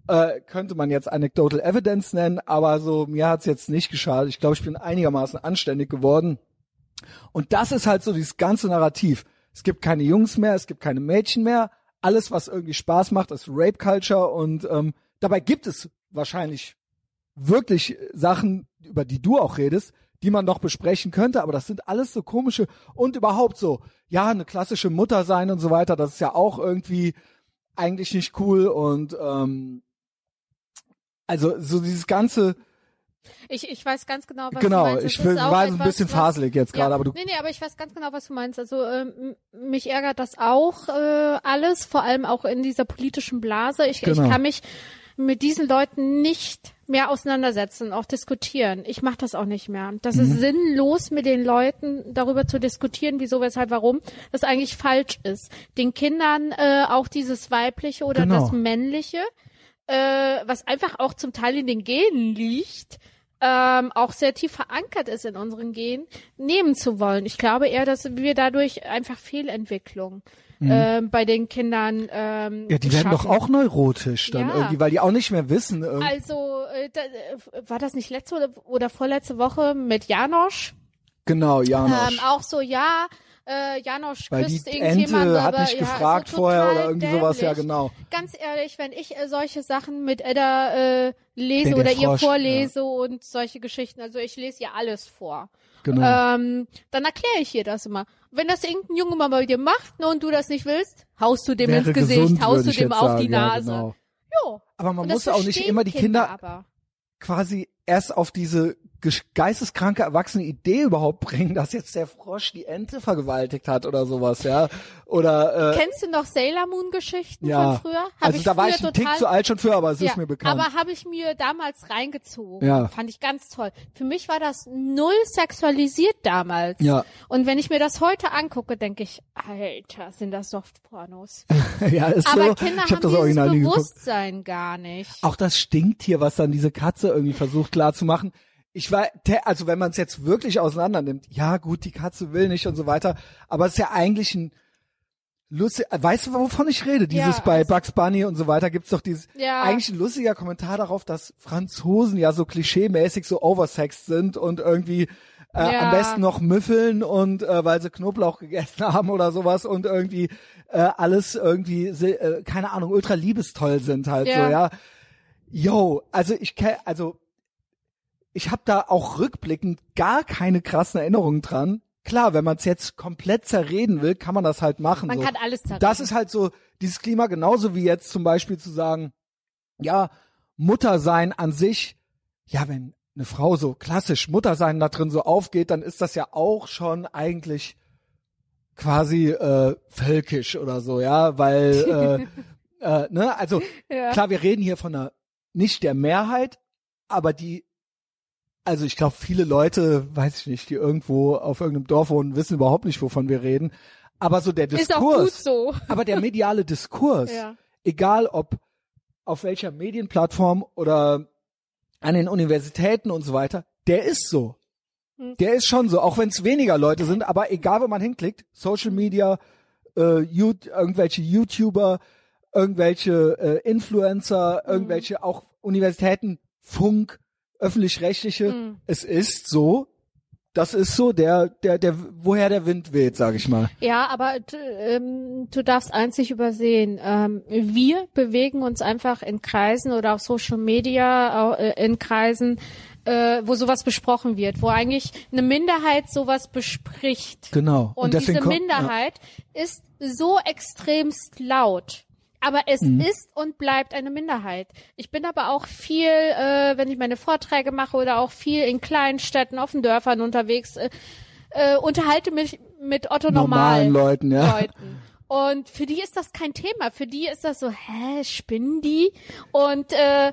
Äh, könnte man jetzt Anecdotal Evidence nennen, aber so, mir hat's jetzt nicht geschadet. Ich glaube, ich bin einigermaßen anständig geworden. Und das ist halt so dieses ganze Narrativ. Es gibt keine Jungs mehr, es gibt keine Mädchen mehr. Alles, was irgendwie Spaß macht, ist Rape Culture und ähm, dabei gibt es wahrscheinlich wirklich Sachen, über die du auch redest, die man noch besprechen könnte, aber das sind alles so komische und überhaupt so, ja, eine klassische Mutter sein und so weiter, das ist ja auch irgendwie eigentlich nicht cool und ähm, also so dieses ganze, Ich, ich weiß ganz genau, was genau, du meinst. ich ist auch war so ein etwas, bisschen faselig jetzt gerade, ja. aber du, Nee, nee, aber ich weiß ganz genau, was du meinst. Also ähm, mich ärgert das auch äh, alles, vor allem auch in dieser politischen Blase. Ich, Genau. ich kann mich mit diesen Leuten nicht mehr auseinandersetzen, auch diskutieren. Ich mache das auch nicht mehr. Das Mhm. ist sinnlos, mit den Leuten darüber zu diskutieren, wieso, weshalb, warum, das eigentlich falsch ist. Den Kindern äh, auch dieses weibliche oder Genau. das männliche, äh, was einfach auch zum Teil in den Genen liegt, ähm, auch sehr tief verankert ist in unseren Genen, nehmen zu wollen. Ich glaube eher, dass wir dadurch einfach Fehlentwicklung ähm, bei den Kindern ähm, Mhm. ja, die werden doch auch neurotisch dann Ja. irgendwie, weil die auch nicht mehr wissen, irgendwie. Also, äh, da, äh, war das nicht letzte oder, oder vorletzte Woche mit Janosch? genau, Janosch. Ähm, auch so, ja, äh, Janosch weil küsst irgendjemand, Ente hat aber, nicht ja, gefragt so vorher oder irgendwie sowas, ja dämlich. genau. Ganz ehrlich, wenn ich äh, solche Sachen mit Edda äh, lese Der- der oder ihr Frosch, vorlese und solche Geschichten, also ich lese ihr alles vor. Genau. Ähm, dann erkläre ich ihr das immer. Wenn das irgendein Junge mal bei dir macht ne, und du das nicht willst, haust du dem Wäre ins Gesicht, gesund, haust du dem auf sagen, die ja, Nase. genau. Jo. Aber man muss auch nicht immer die Kinder aber. quasi erst auf diese geisteskranke erwachsene Idee überhaupt bringen, dass jetzt der Frosch die Ente vergewaltigt hat oder sowas, ja. Oder äh, Kennst du noch Sailor Moon Geschichten ja. von früher? Hab also da war ich ein total Tick zu alt schon für, aber es ist ja, mir bekannt. Aber habe ich mir damals reingezogen. Ja. Fand ich ganz toll. Für mich war das null sexualisiert damals. Ja. Und wenn ich mir das heute angucke, denke ich, Alter, sind das Softpornos. ja, ist Aber so. Kinder ich habe haben das dieses nie geguckt. Bewusstsein gar nicht. Auch das Stinktier, was dann diese Katze irgendwie versucht klarzumachen. Ich war, also wenn man es jetzt wirklich auseinander nimmt, ja gut, die Katze will nicht und so weiter, aber es ist ja eigentlich ein lustig, weißt du, wovon ich rede? Dieses Ja, bei also- Bugs Bunny und so weiter gibt's doch dieses, Ja. eigentlich ein lustiger Kommentar darauf, dass Franzosen ja so klischeemäßig so oversext sind und irgendwie äh, Ja. am besten noch müffeln und äh, weil sie Knoblauch gegessen haben oder sowas und irgendwie äh, alles irgendwie, äh, keine Ahnung, ultra liebestoll sind halt so, ja. Yo, also ich kenn, also ich habe da auch rückblickend gar keine krassen Erinnerungen dran. Klar, wenn man es jetzt komplett zerreden will, kann man das halt machen. Man so. kann alles zerreden. Das ist halt so dieses Klima genauso wie jetzt zum Beispiel zu sagen, ja, Mutter sein an sich, ja, wenn eine Frau so klassisch Mutter sein da drin so aufgeht, dann ist das ja auch schon eigentlich quasi äh, völkisch oder so, ja, weil äh, äh, ne, also Ja. klar, wir reden hier von einer nicht der Mehrheit, aber die also ich glaube, viele Leute, weiß ich nicht, die irgendwo auf irgendeinem Dorf wohnen, wissen überhaupt nicht, wovon wir reden. Aber so der ist auch gut Diskurs, so. aber der mediale Diskurs, Ja. egal ob auf welcher Medienplattform oder an den Universitäten und so weiter, der ist so. Hm. Der ist schon so, auch wenn es weniger Leute sind, aber egal, wo man hinklickt, Social Media, äh, You- irgendwelche YouTuber, irgendwelche äh, Influencer, Hm. irgendwelche auch Universitäten, Funk, öffentlich-rechtliche, Mhm. es ist so, das ist so der, der, der, woher der Wind weht, sag ich mal. Ja, aber ähm, du darfst nicht übersehen. Ähm, wir bewegen uns einfach in Kreisen oder auf Social Media äh, in Kreisen, äh, wo sowas besprochen wird, wo eigentlich eine Minderheit sowas bespricht. Genau. Und, deswegen diese Minderheit ist so extremst laut. Aber es Mhm. ist und bleibt eine Minderheit. Ich bin aber auch viel, äh, wenn ich meine Vorträge mache oder auch viel in kleinen Städten, auf den Dörfern unterwegs, äh, äh, unterhalte mich mit Otto Normalen Normal Leuten, ja. Leuten. Und für die ist das kein Thema. Für die ist das so, hä, spinnen die? Und äh,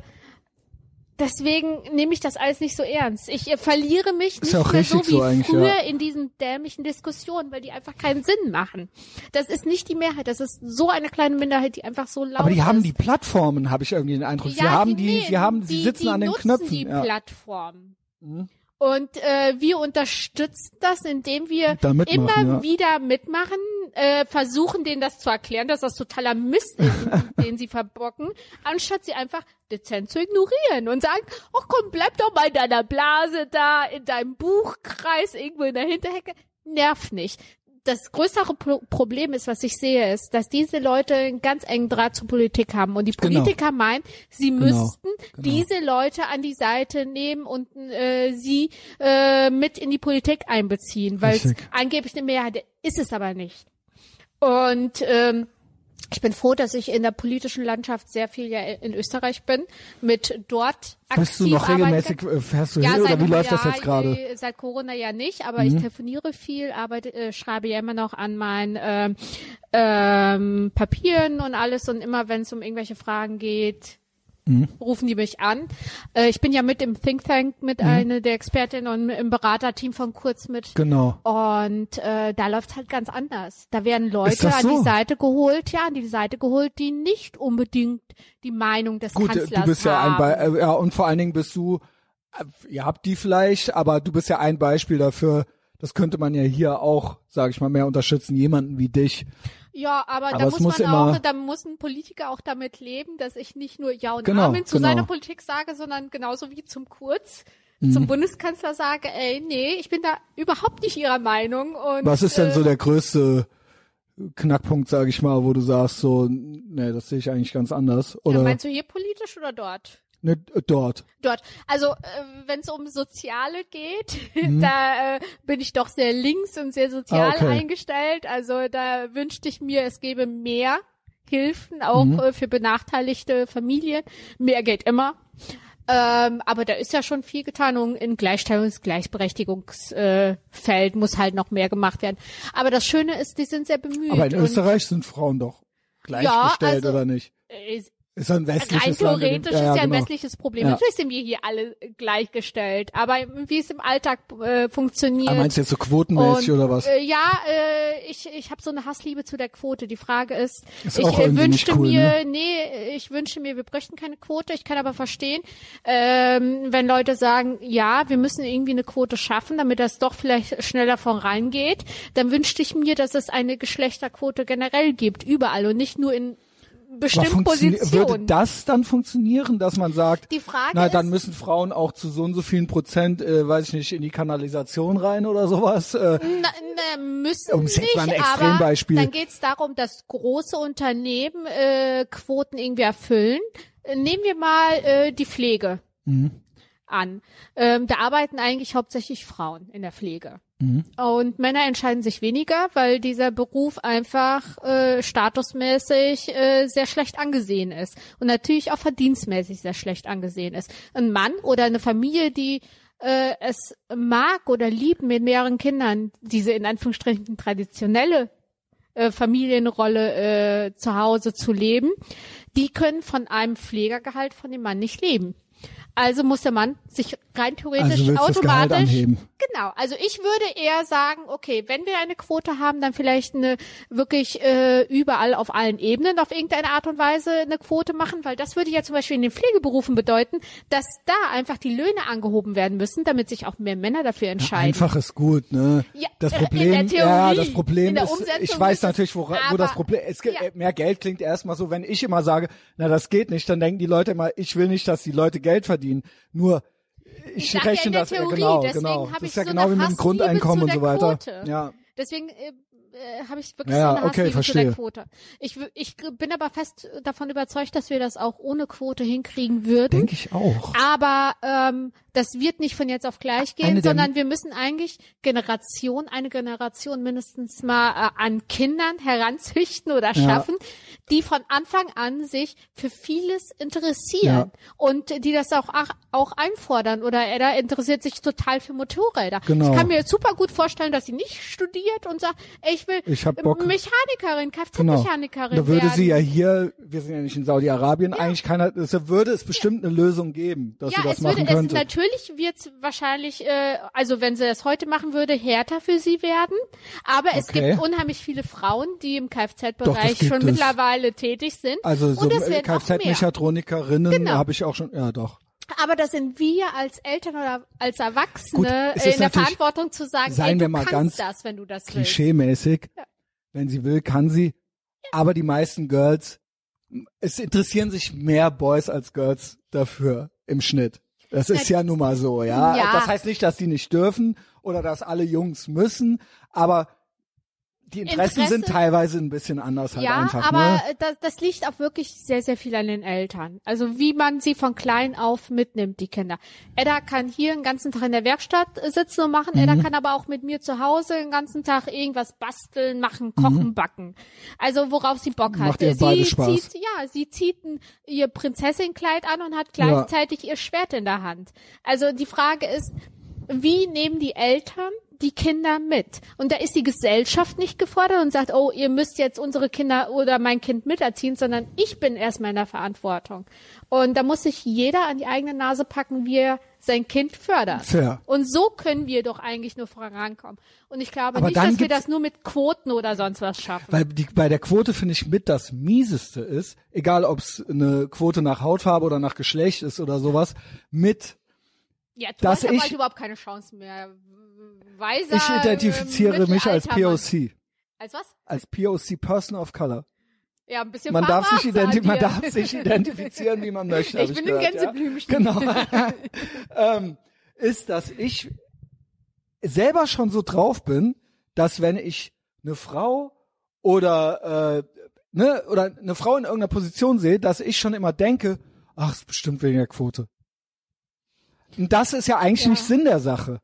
deswegen nehme ich das alles nicht so ernst. Ich äh, verliere mich Ist nicht mehr so wie so früher ja. in diesen dämlichen Diskussionen, weil die einfach keinen Sinn machen. Das ist nicht die Mehrheit. Das ist so eine kleine Minderheit, die einfach so laut Aber die ist. haben die Plattformen, habe ich irgendwie den Eindruck. sie Ja, haben die, nee, sie haben, sie die, sitzen die an den nutzen Knöpfen. die ja. Plattform. Mhm. Und äh, wir unterstützen das, indem wir Da immer ja. wieder mitmachen, äh, versuchen denen das zu erklären, dass das totaler Mist ist, den sie verbocken, anstatt sie einfach dezent zu ignorieren und sagen, ach komm, bleib doch mal in deiner Blase da, in deinem Buchkreis, irgendwo in der Hinterhecke. Nerv nicht. Das größere Pro Problem ist, was ich sehe, ist, dass diese Leute einen ganz engen Draht zur Politik haben und die Genau. Politiker meinen, sie Genau, müssten genau. diese Leute an die Seite nehmen und äh, sie äh, mit in die Politik einbeziehen, weil es angeblich eine Mehrheit ist es aber nicht. Und ähm, ich bin froh, dass ich in der politischen Landschaft sehr viel ja in Österreich bin, mit dort Fährst du aktiv noch regelmäßig, äh, fährst du Ja, hin oder wie läuft das jetzt gerade? Mhm. Seit Corona ja nicht, aber ich telefoniere viel, arbeite, äh, schreibe ja immer noch an meinen ähm, ähm, Papieren und alles und immer wenn es um irgendwelche Fragen geht, Mhm. rufen die mich an. Äh, ich bin ja mit im Think Tank mit einer der Expertinnen und im Beraterteam von Kurz mit. Genau. Und äh, da läuft's halt ganz anders. Da werden Leute das an so? die Seite geholt, ja, an die Seite geholt, die nicht unbedingt die Meinung des Gut, Kanzlers du bist ja ein haben. Be äh, ja und vor allen Dingen bist du, äh, ihr habt die vielleicht, aber du bist ja ein Beispiel dafür. Das könnte man ja hier auch, sage ich mal, mehr unterstützen. Jemanden wie dich. Ja, aber, Aber da muss muss man auch, da muss ein Politiker auch damit leben, dass ich nicht nur Ja und Genau, Amen zu genau. seiner Politik sage, sondern genauso wie zum Kurz Mhm. zum Bundeskanzler sage, ey, nee, ich bin da überhaupt nicht ihrer Meinung. Und, Was ist denn äh, so der größte Knackpunkt, sage ich mal, wo du sagst so, nee, das sehe ich eigentlich ganz anders Ja, oder meinst du hier politisch oder dort? Ne, dort. Dort. Also äh, wenn es um Soziale geht, Mhm. da äh, bin ich doch sehr links und sehr sozial Ah, okay. eingestellt. Also da wünschte ich mir, es gäbe mehr Hilfen, auch Mhm. äh, für benachteiligte Familien. Mehr geht immer. Ähm, aber da ist ja schon viel getan und in Gleichstellungs-, Gleichberechtigungsfeld äh, muss halt noch mehr gemacht werden. Aber das Schöne ist, die sind sehr bemüht. Aber in Österreich sind Frauen doch gleichgestellt also, oder nicht? Ist ein Rein westliches Land. in dem- theoretisch ist ja ein genau. westliches Problem. Ja. Natürlich sind wir hier alle gleichgestellt, aber wie es im Alltag äh, funktioniert. Ah, meinst du jetzt so quotenmäßig und, oder was? Äh, ja, äh, ich, ich habe so eine Hassliebe zu der Quote. Die Frage ist, Ist ich äh, wünschte cool, mir, nee, ich wünsche mir, wir bräuchten keine Quote. Ich kann aber verstehen, ähm, wenn Leute sagen, ja, wir müssen irgendwie eine Quote schaffen, damit das doch vielleicht schneller vorangeht, dann wünschte ich mir, dass es eine Geschlechterquote generell gibt, überall und nicht nur in bestimmten Positionen. Würde das dann funktionieren, dass man sagt, Die Frage na, dann ist- müssen Frauen auch zu so und so vielen Prozent, äh, weiß ich nicht, in die Kanalisation rein oder sowas? Äh, Na, na, müssen Um nicht, mal ein aber Extrembeispiel- dann geht es darum, dass große Unternehmen äh, Quoten irgendwie erfüllen. Äh, Nehmen wir mal äh, die Pflege Mhm. an. Ähm, da arbeiten eigentlich hauptsächlich Frauen in der Pflege. Und Männer entscheiden sich weniger, weil dieser Beruf einfach äh, statusmäßig äh, sehr schlecht angesehen ist und natürlich auch verdienstmäßig sehr schlecht angesehen ist. Ein Mann oder eine Familie, die äh, es mag oder liebt, mit mehreren Kindern diese in Anführungsstrichen traditionelle äh, Familienrolle äh, zu Hause zu leben, die können von einem Pflegergehalt von dem Mann nicht leben. Also muss der Mann sich rein theoretisch Also automatisch? Genau, also ich würde eher sagen, okay, wenn wir eine Quote haben, dann vielleicht eine wirklich äh, überall auf allen Ebenen auf irgendeine Art und Weise eine Quote machen, weil das würde ja zum Beispiel in den Pflegeberufen bedeuten, dass da einfach die Löhne angehoben werden müssen, damit sich auch mehr Männer dafür entscheiden. Einfach ist gut, ne? Ja, das äh, in Problem, der Theorie. ja, das Problem In der ist, ich weiß ist natürlich, wo, wo aber- das Problem, gibt, ja. mehr Geld klingt erstmal so, wenn ich immer sage, na, das geht nicht, dann denken die Leute immer, ich will nicht, dass die Leute Geld verdienen. Nur, ich, sag ja rechne der das, ja, Theorie, genau, deswegen genau. hab Das ich ist ja so genau wie mit dem Grundeinkommen und so weiter. Quote. Ja. Deswegen äh, äh, habe ich wirklich Ja, so eine okay, Hassliebe zu der verstehe. Quote. Ich, ich bin aber fest davon überzeugt, dass wir das auch ohne Quote hinkriegen würden. Denke ich auch. Aber ähm, das wird nicht von jetzt auf gleich gehen, sondern wir müssen eigentlich Generation, eine Generation mindestens mal äh, an Kindern heranzüchten oder schaffen, die von Anfang an sich für vieles interessieren Ja. und die das auch, auch, einfordern. Oder er interessiert sich total für Motorräder. Genau. Ich kann mir super gut vorstellen, dass sie nicht studiert und sagt, ich will Ich. Mechanikerin, Genau. Kfz-Mechanikerin Da würde werden. sie ja hier, wir sind ja nicht in Saudi-Arabien, eigentlich keiner, es würde es bestimmt eine Lösung geben, dass ja, sie das machen könnte. Natürlich wird es wahrscheinlich, äh, also wenn sie das heute machen würde, härter für sie werden. Aber es Okay. gibt unheimlich viele Frauen, die im Kfz-Bereich schon es. mittlerweile tätig sind. Also so es mehr. Kfz-Mechatronikerinnen Genau. habe ich auch schon, ja doch. Aber das sind wir als Eltern oder als Erwachsene Gut, es äh, in der Verantwortung zu sagen, seien ey, wir mal ganz das, wenn du das willst. Klischee-mäßig. Wenn sie will, kann sie. Aber die meisten Girls, es interessieren sich mehr Boys als Girls dafür im Schnitt. Das ist ja nun mal so, ja. Ja. Das heißt nicht, dass die nicht dürfen oder dass alle Jungs müssen, aber die Interessen Interesse- sind teilweise ein bisschen anders halt ja, einfach. aber ne? äh, das, das liegt auch wirklich sehr, sehr viel an den Eltern. Also wie man sie von klein auf mitnimmt, die Kinder. Edda kann hier den ganzen Tag in der Werkstatt äh, sitzen und machen. Edda kann aber auch mit mir zu Hause den ganzen Tag irgendwas basteln, machen, kochen, backen. Also worauf sie Bock hat. Macht ihr sie beide Spaß. zieht, ja, sie zieht ein, ihr Prinzessinkleid an und hat gleichzeitig ihr Schwert in der Hand. Also die Frage ist, wie nehmen die Eltern die Kinder mit? Und da ist die Gesellschaft nicht gefordert und sagt, oh, ihr müsst jetzt unsere Kinder oder mein Kind miterziehen, sondern ich bin erstmal in der Verantwortung. Und da muss sich jeder an die eigene Nase packen, wie er sein Kind fördert. Fair. Und so können wir doch eigentlich nur vorankommen. Und ich glaube Aber nicht, dass wir das nur mit Quoten oder sonst was schaffen. Weil die, bei der Quote finde ich mit das mieseste ist, egal ob es eine Quote nach Hautfarbe oder nach Geschlecht ist oder sowas, mit ja, du dass hast ja ich- bald überhaupt keine Chance mehr. Weiser, ich identifiziere äh, mich als. POC, Als was? als POC Person of Color. Ja, ein bisschen Man darf, sich identi man darf sich identifizieren, wie man möchte. Ich bin ein gehört, Gänseblümchen. Ja? Genau. ähm, ist, dass ich selber schon so drauf bin, dass wenn ich eine Frau oder äh, ne oder eine Frau in irgendeiner Position sehe, dass ich schon immer denke, ach, ist bestimmt wegen der Quote. Und das ist ja eigentlich Ja. nicht Sinn der Sache,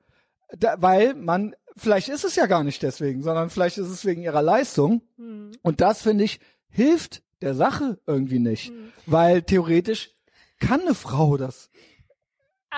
da, weil man vielleicht ist es ja gar nicht deswegen, sondern vielleicht ist es wegen ihrer Leistung. Hm. Und das finde ich hilft der Sache irgendwie nicht, Hm. weil theoretisch kann eine Frau das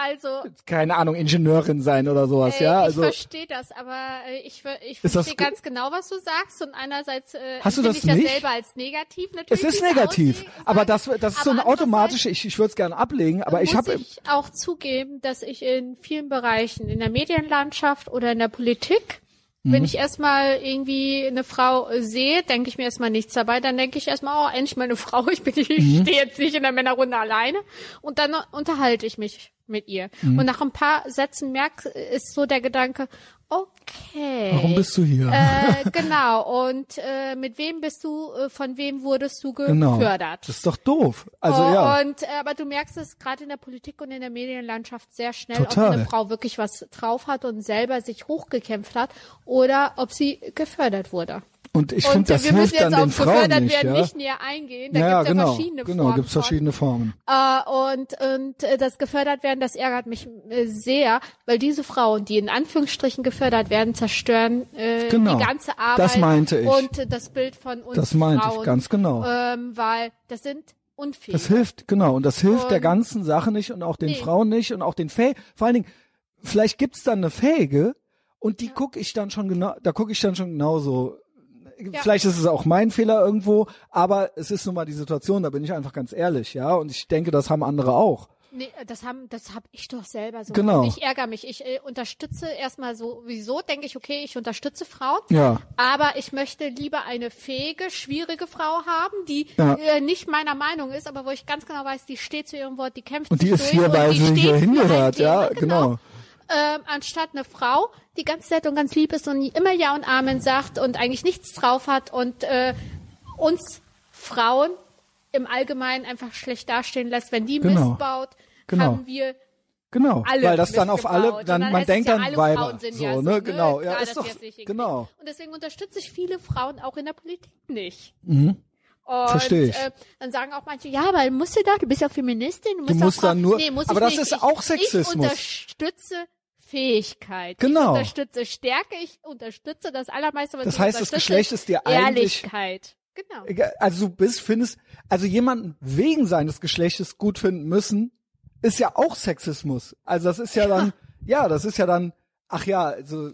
Also, keine Ahnung, Ingenieurin sein oder sowas, äh, ja? ich Also, verstehe das, aber äh, ich, ich Ist das verstehe ganz genau, was du sagst und einerseits äh, Hast du das ich das nicht? selber als negativ es natürlich. ist es negativ, aussieht, aber das, das ist so Aber ein automatisch, andererseits ich, ich würde es gerne ablegen, aber ich muss habe, ich auch zugeben, dass ich in vielen Bereichen, in der Medienlandschaft oder in der Politik, Mhm. wenn ich erstmal irgendwie eine Frau äh, sehe, denke ich mir erstmal nichts dabei. Dann denke ich erstmal, oh, endlich mal eine Frau. Ich bin, ich Mhm. stehe jetzt nicht in der Männerrunde alleine. Und dann unterhalte ich mich mit ihr. Mhm. Und nach ein paar Sätzen merk, ist so der Gedanke, okay. warum bist du hier? Äh, genau. Und äh, mit wem bist du, äh, von wem wurdest du genau. gefördert? Das ist doch doof. Also oh, ja. Und äh, aber du merkst es gerade in der Politik und in der Medienlandschaft sehr schnell, Total. ob eine Frau wirklich was drauf hat und selber sich hochgekämpft hat oder ob sie gefördert wurde. Und ich finde, das wir müssen hilft jetzt dann auf den Frauen nicht, werden ja. nicht näher eingehen. Da ja, gibt's ja genau, verschiedene genau, Formen. gibt's von. verschiedene Formen. Äh, und und äh, das gefördert werden, das ärgert mich äh, sehr, weil diese Frauen, die in Anführungsstrichen gefördert werden, zerstören äh, Genau. die ganze Arbeit Das meinte ich. und das Bild von uns Das meinte ich, Frauen, ganz genau. ähm, weil das sind unfähige. Das hilft, genau, und das hilft der Und- ganzen Sache nicht und auch den Nee. Frauen nicht und auch den Fäh vor allen Dingen, vielleicht gibt's dann eine Fähige und die gucke ich dann schon genau, da gucke ich dann schon genauso. Vielleicht ist es auch mein Fehler irgendwo, aber es ist nun mal die Situation, da bin ich einfach ganz ehrlich, ja, und ich denke, das haben andere auch. Nee, das haben, das hab ich doch selber so. Genau. Ich ärgere mich. Ich äh, unterstütze erstmal so, wieso denke ich, okay, ich unterstütze Frauen. Ja. Aber ich möchte lieber eine fähige, schwierige Frau haben, die Ja. äh, nicht meiner Meinung ist, aber wo ich ganz genau weiß, die steht zu ihrem Wort, die kämpft Und die ist durch hier, und weil die sie hier hingehört, ja, Thema, genau. Ähm, anstatt eine Frau, die ganz nett und ganz lieb ist und immer Ja und Amen sagt und eigentlich nichts drauf hat und äh, uns Frauen im Allgemeinen einfach schlecht dastehen lässt. Wenn die Genau. Mist baut, Genau. haben wir Genau, alle weil das dann auf alle, dann, dann man denkt ja, dann alle Weiber, Frauen sind so, ja so, ne, ne? genau, ja, Klar, ist doch, genau. Und deswegen unterstütze ich viele Frauen auch in der Politik nicht. Mhm. Und, Versteh ich. Äh, dann sagen auch manche, ja, aber musst du doch, du bist ja Feministin, du musst, Du musst dann nur- nee, muss aber ich das nicht. ist ich, auch Ich Sexismus. unterstütze Fähigkeit. Genau. Ich unterstütze Stärke, ich unterstütze das Allermeiste, was Das heißt, das Geschlecht ist dir eigentlich- Ehrlichkeit. Genau. Also du bist, findest, also jemanden wegen seines Geschlechtes gut finden müssen, ist ja auch Sexismus. Also das ist ja dann, ja, das ist ja dann, ach ja, also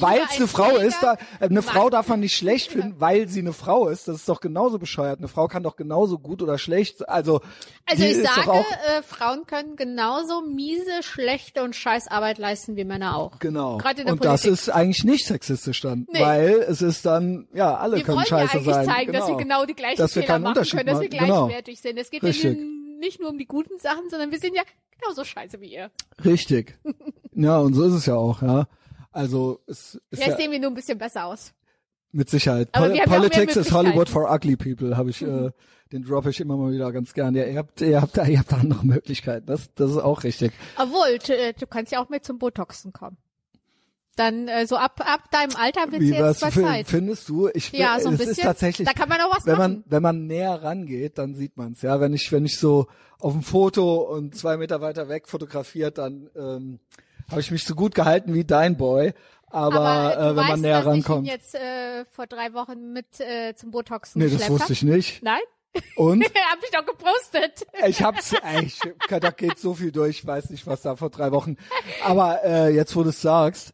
weil es ein eine Frau ist, da, äh, eine Mann. Frau darf man nicht schlecht finden, weil sie eine Frau ist. Das ist doch genauso bescheuert. Eine Frau kann doch genauso gut oder schlecht. Also, Also ich sage, auch, äh, Frauen können genauso miese, schlechte und scheiß Arbeit leisten wie Männer auch. genau. Gerade in der Und das Politik. ist eigentlich nicht sexistisch dann, Nee. weil es ist dann, ja, alle wir können ja scheiße eigentlich sein. zeigen, dass wir genau die gleichen Dass wir Fehler keinen machen Unterschied können, dass wir. Genau. gleichwertig sind. Es geht Richtig. ja nicht nur um die guten Sachen, sondern wir sind ja genauso scheiße wie ihr. Richtig. ja, und so ist es ja auch, ja. Also es ist Vielleicht ja sehen wir nur ein bisschen besser aus. mit Sicherheit. Pol Politics is Hollywood for ugly people, habe ich, äh, den droppe ich immer mal wieder ganz gern. Ja, ihr habt, ihr habt, ihr habt andere Möglichkeiten. Das, das ist auch richtig. Obwohl, du, äh, du kannst ja auch mit zum Botoxen kommen. Dann äh, so ab ab deinem Alter wird jetzt was Zeit. findest du? Ich Ja, so ein es bisschen. ist tatsächlich, da kann man auch was wenn machen. man wenn man näher rangeht, dann sieht man's. Ja, wenn ich wenn ich so auf dem Foto und zwei Meter weiter weg fotografiert, dann ähm, habe ich mich so gut gehalten wie dein Boy. Aber, Aber äh, wenn weißt, man näher dass ich ihn rankommt, jetzt äh, vor drei Wochen mit äh, zum Botoxen nee, das wusste hab. ich nicht. Nein? Und Hab ich doch gepostet. ich hab's, ey, ich, da geht so viel durch, ich weiß nicht, was da vor drei Wochen. Aber äh, jetzt, wo du es sagst,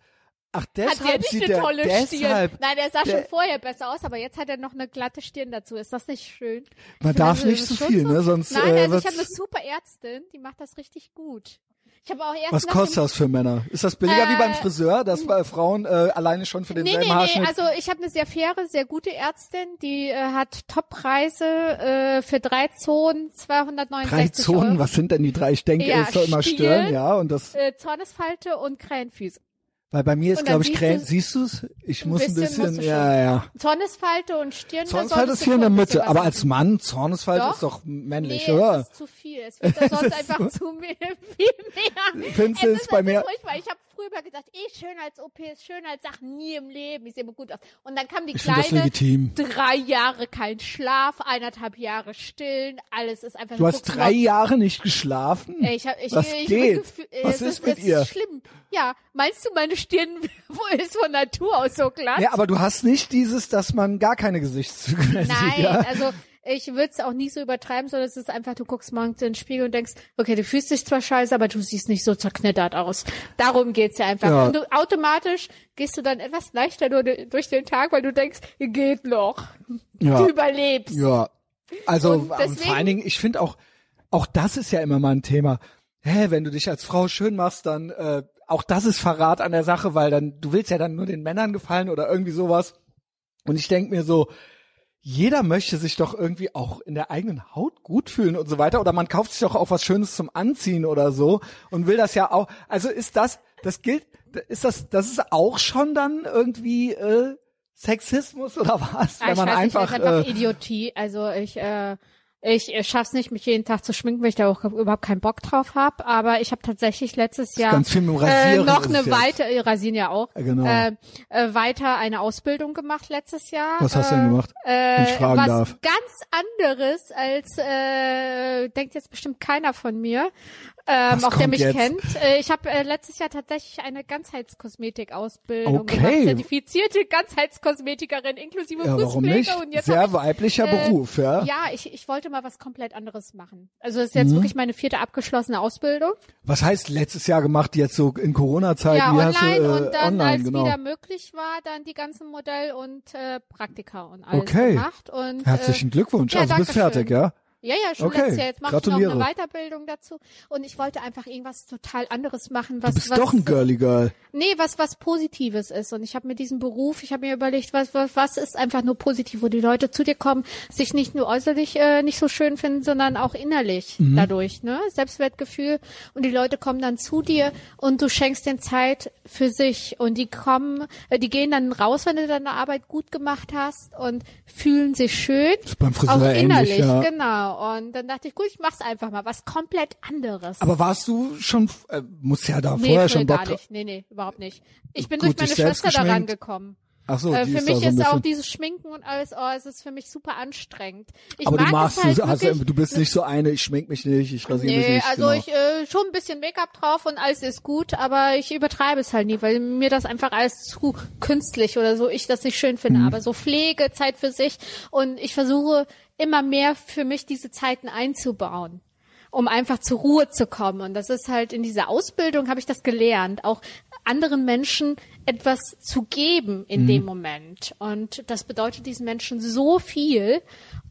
ach Hat der deshalb nicht sieht eine der tolle deshalb, Stirn? Nein, der sah der- schon vorher besser aus, aber jetzt hat er noch eine glatte Stirn dazu. Ist das nicht schön? man Ich darf finde, nicht das so viel, ne? Sonst Nein, äh, also ich habe eine super Ärztin, die macht das richtig gut. Ich habe auch erst Was kostet das für Männer? Ist das billiger wie beim Äh, Friseur, dass äh, Frauen äh, alleine schon für Nee, denselben nee, nee, Haarschnitt? also ich habe eine sehr faire, sehr gute Ärztin, die äh, hat Toppreise äh, für drei Zonen, 269 drei Zonen, Euro. was sind denn die drei? Ich denke, Ja, es soll immer Stirn. stören, ja. Und das, Äh, Zornesfalte und Krähenfüße. Weil bei mir ist, glaube ich, siehst Krähen, du- siehst du's? Ich muss ein bisschen du ja, ja. Zornesfalte und Stirn. Zornesfalte ist du hier in der ein Mitte, aber als Mann, Zornesfalte Doch. ist doch männlich, nee, oder? es ist zu viel. Es wird sonst einfach zu viel mehr. Findest du es es ist bei mir? furchtbar. Ich habe früher mal gedacht, eh Schönheits-OPs, Schönheitssachen nie im Leben. Ich sehe immer gut aus. Und dann kam die Ich kleine, drei Jahre kein Schlaf, eineinhalb Jahre stillen, alles ist einfach. Du hast drei mal- Jahre nicht geschlafen? Ich hab, ich, Was ich, ich geht? äh, Was ist ist, mit ihr? Ist schlimm. Ja, meinst du, meine Stirn ist von Natur aus so glatt? Ja, aber du hast nicht dieses, dass man gar keine Gesichtszüge mehr Nein, sieht, ja? also ich würde es auch nie so übertreiben, sondern es ist einfach, du guckst morgens in den Spiegel und denkst, okay, du fühlst dich zwar scheiße, aber du siehst nicht so zerknittert aus. Darum geht's ja einfach. Ja. Und du automatisch gehst du dann etwas leichter durch, durch den Tag, weil du denkst, geht noch. Ja. Du überlebst. Ja. Also Und deswegen- vor allen Dingen, ich finde auch, auch das ist ja immer mal ein Thema. Hä, wenn du dich als Frau schön machst, dann äh, auch das ist Verrat an der Sache, weil dann du willst ja dann nur den Männern gefallen oder irgendwie sowas. Und ich denk mir so, jeder möchte sich doch irgendwie auch in der eigenen Haut gut fühlen und so weiter. Oder man kauft sich doch auch was Schönes zum Anziehen oder so und will das ja auch. Also ist das, das gilt, ist das, das ist auch schon dann irgendwie äh, Sexismus oder was? Ah, Wenn ich man weiß einfach, nicht, einfach äh, Idiotie. Also ich, äh, ich äh, schaff's nicht, mich jeden Tag zu schminken, weil ich da auch überhaupt keinen Bock drauf habe. Aber ich habe tatsächlich letztes Jahr äh, noch eine jetzt. weitere, Rasieren ja auch, genau. äh, äh, weiter eine Ausbildung gemacht letztes Jahr. Was hast du äh, denn gemacht? Äh, ich fragen was darf. ganz anderes als äh, denkt jetzt bestimmt keiner von mir, ähm, auch der mich jetzt? kennt. Äh, ich habe äh, letztes Jahr tatsächlich eine Ganzheitskosmetik-Ausbildung Okay. gemacht, zertifizierte Ganzheitskosmetikerin inklusive Ja, Fußpflege und jetzt Sehr ich, weiblicher äh, Beruf, ja. ja, ich, ich wollte mal was komplett anderes machen. Also das ist jetzt Mhm. wirklich meine vierte abgeschlossene Ausbildung. Was heißt letztes Jahr gemacht, jetzt so in Corona-Zeiten? ja, Wie online du, äh, und dann, online, als genau. wieder möglich war, dann die ganzen Modell- und äh, Praktika und alles Okay. gemacht. Und, Herzlichen Glückwunsch. ja, also du bist fertig, ja? Ja, ja, schon Okay, letztes Jahr. Jetzt mache ich noch eine Weiterbildung dazu. Und ich wollte einfach irgendwas total anderes machen, was Du bist was, doch ein Girly Girl. Nee, was was Positives ist. Und ich habe mir diesen Beruf, ich habe mir überlegt, was, was was ist einfach nur positiv, wo die Leute zu dir kommen, sich nicht nur äußerlich äh, nicht so schön finden, sondern auch innerlich Mhm. dadurch, ne? Selbstwertgefühl. Und die Leute kommen dann zu dir und du schenkst den Zeit für sich. Und die kommen, äh, die gehen dann raus, wenn du deine Arbeit gut gemacht hast und fühlen sich schön. ist beim Friseur auch ähnlich, innerlich, ja. genau. Und dann dachte ich, gut, ich mach's einfach mal, was komplett anderes. Aber warst du schon, äh, muss ja da Nee, vorher schon Bock gar nicht. Nee, nee, überhaupt nicht. Ich bin Gut, durch meine Schwester daran geschminkt? gekommen. Ach so, äh, für ist mich so ein ist auch dieses Schminken und alles, oh, es ist für mich super anstrengend. Ich aber du machst, es halt du, hast, du bist nicht so eine, ich schmink mich nicht, ich rasiere mich Nee, nicht. also genau. ich äh, schon ein bisschen Make-up drauf und alles ist gut, aber ich übertreibe es halt nie, weil mir das einfach alles zu künstlich oder so, ich das nicht schön finde. Mhm. Aber so Pflege, Zeit für sich und ich versuche immer mehr für mich diese Zeiten einzubauen um einfach zur Ruhe zu kommen. Und das ist halt in dieser Ausbildung habe ich das gelernt, auch anderen Menschen etwas zu geben in Mhm. dem Moment. Und das bedeutet diesen Menschen so viel.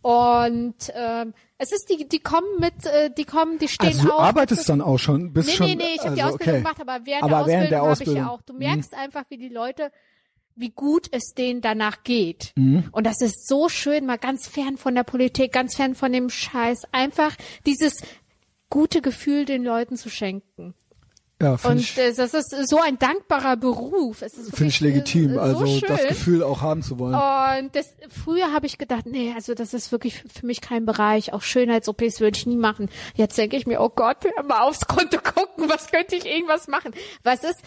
Und ähm, es ist die, die kommen mit, äh, die kommen, die stehen also du auf. arbeitest dann auch schon, bist Nee, schon. nee, nee, ich habe die also, Ausbildung okay. gemacht, aber während, Aber der, Ausbildung der habe ich Ausbildung. ja auch. Du Mhm. merkst einfach, wie die Leute, wie gut es denen danach geht. Mhm. Und das ist so schön, mal ganz fern von der Politik, ganz fern von dem Scheiß, einfach dieses gute Gefühl den Leuten zu schenken. Ja, finde Und ich, äh, das ist so ein dankbarer Beruf. Es ist find ich wirklich, legitim, äh, so also schön. das Gefühl auch haben zu wollen. Und das, früher habe ich gedacht, nee, also das ist wirklich für mich kein Bereich. Auch Schönheits-OPs würde ich nie machen. Jetzt denke ich mir, oh Gott, mal aufs Konto gucken, was könnte ich irgendwas machen? Was ist,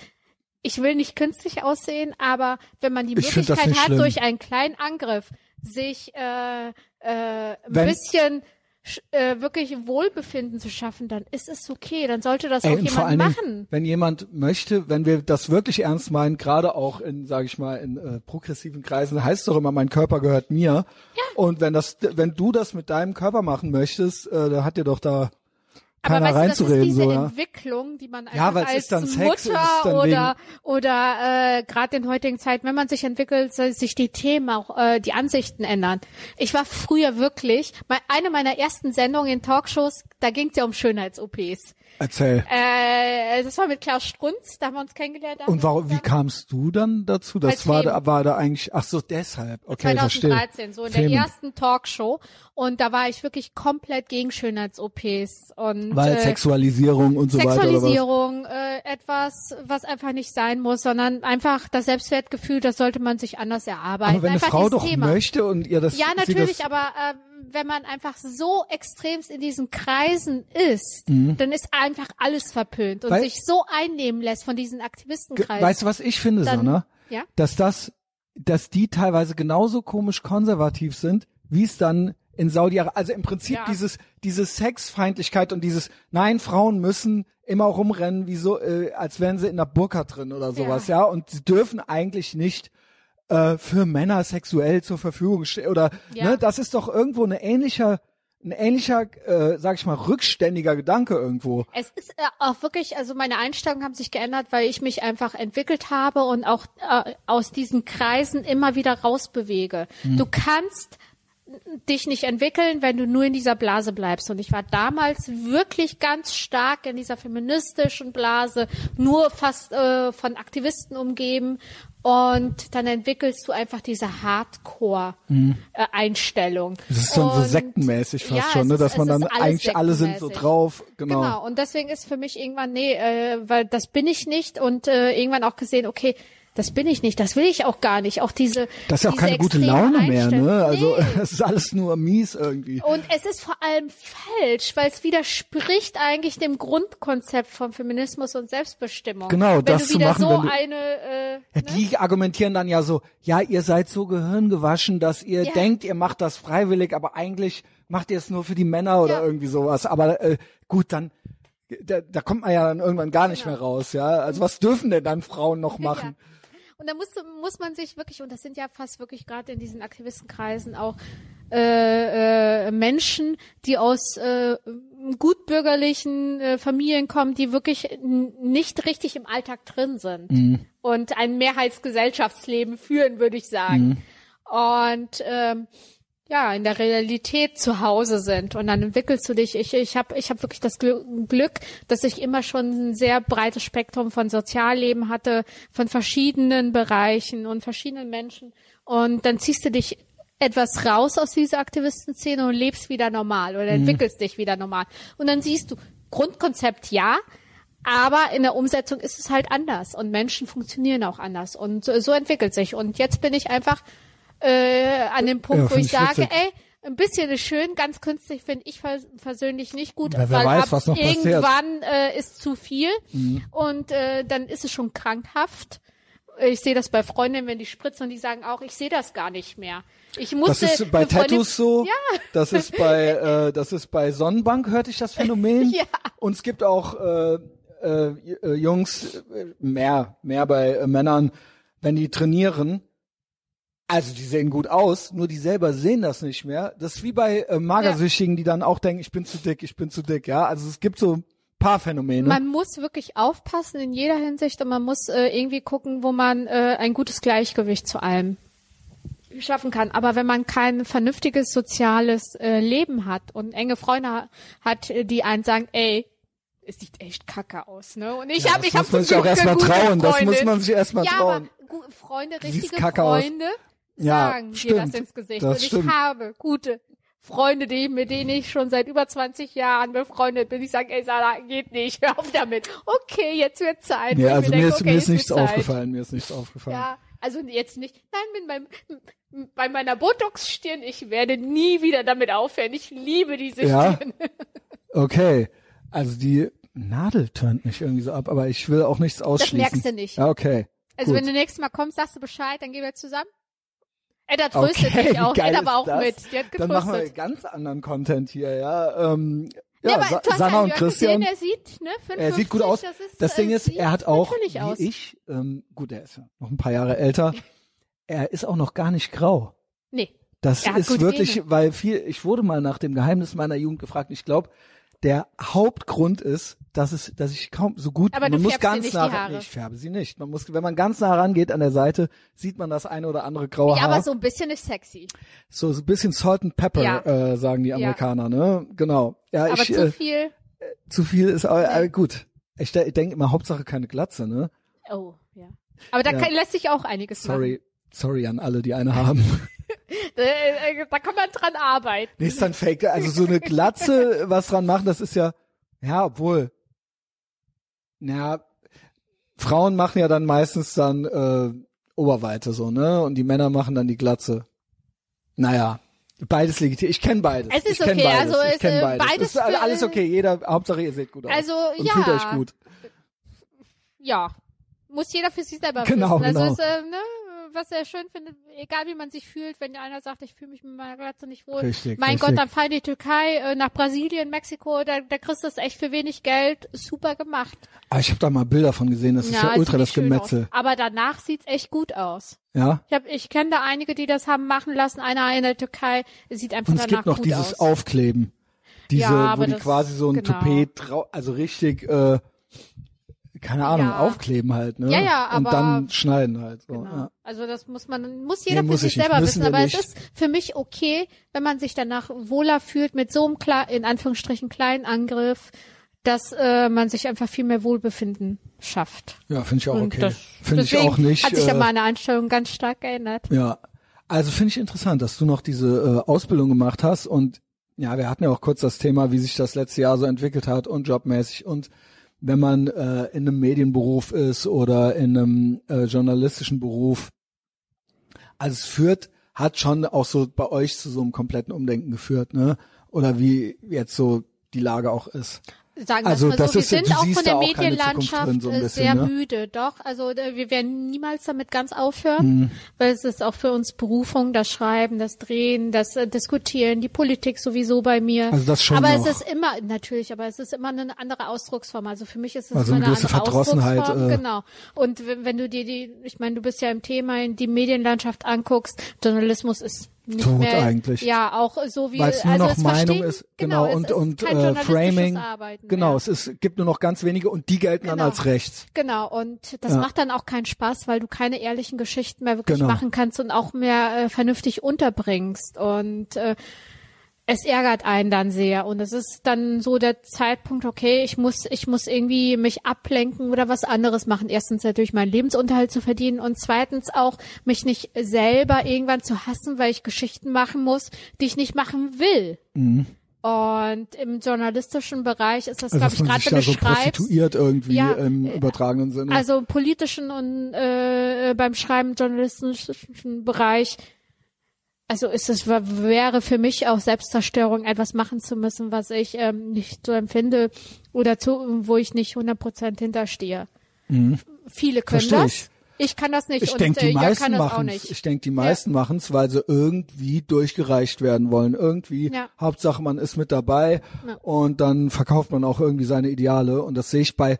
ich will nicht künstlich aussehen, aber wenn man die Ich Möglichkeit hat, schlimm. durch einen kleinen Angriff sich äh, äh, ein Wenn- bisschen sch- äh, wirklich Wohlbefinden zu schaffen, dann ist es okay. Dann sollte das Ey, auch jemand allen machen. Wenn jemand möchte, wenn wir das wirklich ernst meinen, gerade auch in, sage ich mal, in äh, progressiven Kreisen, heißt doch immer, mein Körper gehört mir. Und wenn das, wenn du das mit deinem Körper machen möchtest, äh, da hat dir doch da Aber keiner weißt du, das ist diese so, ja. Entwicklung, die man Ja, als Sex, Mutter dann oder oder äh, gerade in heutigen Zeiten, wenn man sich entwickelt, soll sich die Themen auch äh, die Ansichten ändern. Ich war früher wirklich, mein, eine meiner ersten Sendungen in Talkshows, da ging es ja um Schönheits-OPs. Erzähl. Äh, das war mit Klaus Strunz, da haben wir uns kennengelernt. Und warum, wie kamst du dann dazu? Das war da, war da eigentlich, ach so, deshalb. Okay, verstehe. 2013, so in der Femen. ersten Talkshow. Und da war ich wirklich komplett gegen Schönheits-OPs. Und Weil äh, Sexualisierung und so weiter oder was? Sexualisierung, äh, etwas, was einfach nicht sein muss, sondern einfach das Selbstwertgefühl, das sollte man sich anders erarbeiten. Aber wenn eine einfach Frau dieses doch Thema. möchte und ihr das Ja, natürlich, das, aber ähm, wenn man einfach so extremst in diesen Kreisen ist, dann ist einfach alles verpönt und Mhm. Weil- sich so einnehmen lässt von diesen Aktivistenkreisen. Weißt du, was ich finde, Dann- Sanna? ja? Dass das, dass die teilweise genauso komisch konservativ sind, wie es dann in Saudi-Arabien, also im Prinzip Ja. dieses, diese Sexfeindlichkeit und dieses, nein, Frauen müssen immer rumrennen, wie so, äh, als wären sie in der Burka drin oder sowas, ja. Und sie dürfen eigentlich nicht äh, für Männer sexuell zur Verfügung steht oder Ja. ne, das ist doch irgendwo eine ähnlicher ein ähnlicher, äh, sag ich mal, rückständiger Gedanke irgendwo. Es ist äh, auch wirklich, also meine Einstellungen haben sich geändert, weil ich mich einfach entwickelt habe und auch äh, aus diesen Kreisen immer wieder rausbewege. Du kannst dich nicht entwickeln, wenn du nur in dieser Blase bleibst. Und ich war damals wirklich ganz stark in dieser feministischen Blase, nur fast äh, von Aktivisten umgeben. Und dann entwickelst du einfach diese Hardcore-Einstellung. Das ist dann so Und- sektenmäßig fast ja, schon, ne, ist- dass man dann alles eigentlich alle sind so drauf, genau. Genau, und deswegen ist für mich irgendwann, nee, äh, weil das bin ich nicht und äh, irgendwann auch gesehen, okay, das bin ich nicht, das will ich auch gar nicht. Auch diese Das ist ja auch keine gute Laune mehr, ne? Also Nee. es ist alles nur mies irgendwie. Und es ist vor allem falsch, weil es widerspricht eigentlich dem Grundkonzept von Feminismus und Selbstbestimmung. Genau, wenn das du zu wieder machen, so wenn du- eine äh, Ja, die argumentieren dann ja so, ja, ihr seid so gehirngewaschen, dass ihr Ja. denkt, ihr macht das freiwillig, aber eigentlich macht ihr es nur für die Männer oder Ja. irgendwie sowas. Aber äh, gut, dann da, da kommt man ja dann irgendwann gar nicht Genau. mehr raus, ja. Also was dürfen denn dann Frauen noch machen? Ja. Und da muss, muss man sich wirklich, und das sind ja fast wirklich gerade in diesen Aktivistenkreisen auch äh, äh, Menschen, die aus äh, gutbürgerlichen äh, Familien kommen, die wirklich nicht richtig im Alltag drin sind und ein Mehrheitsgesellschaftsleben führen, würde ich sagen. Und ähm, ja, in der Realität zu Hause sind und dann entwickelst du dich. Ich, ich habe ich hab wirklich das Gl- Glück, dass ich immer schon ein sehr breites Spektrum von Sozialleben hatte, von verschiedenen Bereichen und verschiedenen Menschen. Und dann ziehst du dich etwas raus aus dieser Aktivistenszene und lebst wieder normal oder entwickelst dich wieder normal. Und dann siehst du, Grundkonzept ja, aber in der Umsetzung ist es halt anders und Menschen funktionieren auch anders und so, so entwickelt sich. Und jetzt bin ich einfach äh, an dem Punkt, Ja, wo ich sage, witzig. ey, ein bisschen ist schön, ganz künstlich finde ich pers persönlich nicht gut, wer weil weiß, ab. Mhm. irgendwann äh, ist zu viel und äh, dann ist es schon krankhaft. Ich sehe das bei Freundinnen, wenn die spritzen und die sagen auch, ich sehe das gar nicht mehr. Ich musste Das ist bei Tattoos so. Ja. Das ist bei äh, das ist bei Sonnenbank hörte ich das Phänomen. Ja. Und es gibt auch äh, äh, äh, Jungs äh, mehr mehr bei äh, Männern, wenn die trainieren. Also die sehen gut aus, nur die selber sehen das nicht mehr. Das ist wie bei äh, Magersüchtigen, die dann auch denken, ich bin zu dick, ich bin zu dick. Ja, also es gibt so ein paar Phänomene. Man muss wirklich aufpassen in jeder Hinsicht und man muss äh, irgendwie gucken, wo man äh, ein gutes Gleichgewicht zu allem schaffen kann. Aber wenn man kein vernünftiges soziales äh, Leben hat und enge Freunde ha- hat, die einen sagen, ey, es sieht echt kacke aus, ne? Und ich Ja, habe, das ich habe muss man sich auch erstmal trauen. Das muss man sich erstmal ja, trauen. aber Freunde, richtige kacke aus. Ja, sagen dir stimmt. das ins Gesicht. Das und ich stimmt. habe gute Freunde, die, mit denen ich schon seit über 20 Jahren befreundet bin. Ich sage, ey Sarah, geht nicht, hör auf damit. Okay, jetzt wird Zeit. Ja, also mir denke, ist okay, mir ist nichts aufgefallen. Mir ist nichts aufgefallen. Ja, also jetzt nicht. Nein, mit meinem, bei meiner Botox-Stirn, ich werde nie wieder damit aufhören. Ich liebe diese Ja? Stirn. Okay. Also die Nadel turnt mich irgendwie so ab, aber ich will auch nichts ausschließen. merkst du nicht. Ja, okay. Also Gut. wenn du nächstes Mal kommst, sagst du Bescheid, dann gehen wir zusammen. Edda tröstet okay, mich auch. Edda war auch das? mit. Die hat Dann machen wir getröstet. ganz anderen Content hier, ja. Ähm, ja, Ja, aber Sa Sanna und Christian. Gesehen, er sieht, ne, 55, er sieht gut aus. Das, ist, Das Ding äh, ist, er hat auch, wie aus. ich, ähm, gut, er ist ja noch ein paar Jahre älter, er ist auch noch gar nicht grau. Nee. Das ist wirklich, Gene. weil viel, ich wurde mal nach dem Geheimnis meiner Jugend gefragt. Ich glaube, der Hauptgrund ist, dass es, dass ich kaum so gut, Aber man muss ganz nah. Nee, ich färbe sie nicht. Man muss, wenn man ganz nah rangeht an der Seite, sieht man das eine oder andere graue Ja, Haar. aber so ein bisschen ist sexy. so, so ein bisschen Salt and Pepper, Ja. äh, sagen die Amerikaner, ne? Genau. Ja, Aber ich, zu äh, viel. zu viel ist, äh, äh, gut. Ich, ich denke immer Hauptsache keine Glatze, ne? Oh, ja. Aber da Ja. kann, lässt sich auch einiges Sorry, sorry an alle, die eine haben. machen. Äh, äh, da kann man dran arbeiten. Nee, ist dann fake. Also so eine Glatze, was dran machen, das ist ja, ja, obwohl, ja, Frauen machen ja dann meistens dann äh, Oberweite so, ne? Und die Männer machen dann die Glatze. Naja, beides legitim. Ich kenne beides. Es ist ich kenn okay, beides. also ich es, kenne äh, beides. beides ist alles okay. Jeder, Hauptsache ihr seht gut aus. Also, und ja. fühlt euch gut. Ja. Muss jeder für sich selber Genau, wissen. Also genau. es, äh, ne, was er schön findet, egal wie man sich fühlt, wenn einer sagt, ich fühle mich mit meiner Glatze nicht wohl. Richtig, mein richtig. Gott, dann fahr die Türkei äh, nach Brasilien, Mexiko, da, da kriegst du es echt für wenig Geld. Super gemacht. Aber ich habe da mal Bilder von gesehen, das ist ja, ultra das Gemetzel. Aus. Aber danach sieht's echt gut aus. Ja? Ich, hab, ich kenne da einige, die das haben machen lassen. Einer in der Türkei sieht einfach Und es danach gibt noch gut dieses aus. Aufkleben. Diese, Ja, wo die das- quasi so ein genau. Toupet, also richtig, äh, keine Ahnung, Ja. aufkleben halt, ne? Ja, ja, Und aber- dann schneiden halt. So, Genau. ja. Also das muss man, muss jeder Nee, für muss sich ich nicht, selber wissen. Aber nicht. es ist für mich okay, wenn man sich danach wohler fühlt mit so einem klar, in Anführungsstrichen kleinen Angriff, dass äh, man sich einfach viel mehr Wohlbefinden schafft. Ja, finde ich auch Und okay. das, Finde ich auch nicht. Hat sich ja äh, meine Einstellung ganz stark geändert. Ja, also finde ich interessant, dass du noch diese äh, Ausbildung gemacht hast und ja, wir hatten ja auch kurz das Thema, wie sich das letzte Jahr so entwickelt hat und jobmäßig und wenn man äh, in einem Medienberuf ist oder in einem äh, journalistischen Beruf, also es führt, hat schon auch so bei euch zu so einem kompletten Umdenken geführt, ne? Oder wie jetzt so die Lage auch ist. Sagen wir Also, mal so, wir sind auch von der Medienlandschaft drin, so äh, bisschen, sehr ne? müde, doch. Also äh, wir werden niemals damit ganz aufhören, Mhm. weil es ist auch für uns Berufung, das Schreiben, das Drehen, das äh, Diskutieren, die Politik sowieso bei mir. Also das schon aber noch. es ist immer, natürlich, aber es ist immer eine andere Ausdrucksform. Also für mich ist es Also immer eine eine andere Ausdrucksform. äh. Genau. Und wenn, wenn du dir die, ich meine, du bist ja im Thema, in die Medienlandschaft anguckst, Journalismus ist nicht Tot mehr, eigentlich. Ja, auch so wie Weil es nur also noch es Meinung ist, genau, es und und äh, Framing, Arbeiten genau, mehr. es ist gibt nur noch ganz wenige und die gelten dann Genau. als rechts. Genau, und das Ja. macht dann auch keinen Spaß, weil du keine ehrlichen Geschichten mehr wirklich Genau. machen kannst und auch mehr äh, vernünftig unterbringst. Und äh, es ärgert einen dann sehr. Und es ist dann so der Zeitpunkt, okay, ich muss, ich muss irgendwie mich ablenken oder was anderes machen. Erstens natürlich meinen Lebensunterhalt zu verdienen und zweitens auch mich nicht selber irgendwann zu hassen, weil ich Geschichten machen muss, die ich nicht machen will. Und im journalistischen Bereich ist das, Also glaube ich, gerade wenn du so schreibst. prostituiert irgendwie Ja, im äh, übertragenen Sinne. Also politischen und äh, beim Schreiben journalistischen Bereich, also ist es wäre für mich auch Selbstzerstörung, etwas machen zu müssen, was ich ähm, nicht so empfinde oder zu, wo ich nicht 100% hinterstehe. Viele können Mhm. Versteh das. ich. Ich kann das nicht ich denke, die äh, meisten machen nicht. Ich denke, die meisten machen's, weil sie irgendwie durchgereicht werden wollen. Irgendwie, Ja. Hauptsache man ist mit dabei Ja. und dann verkauft man auch irgendwie seine Ideale. Und das sehe ich bei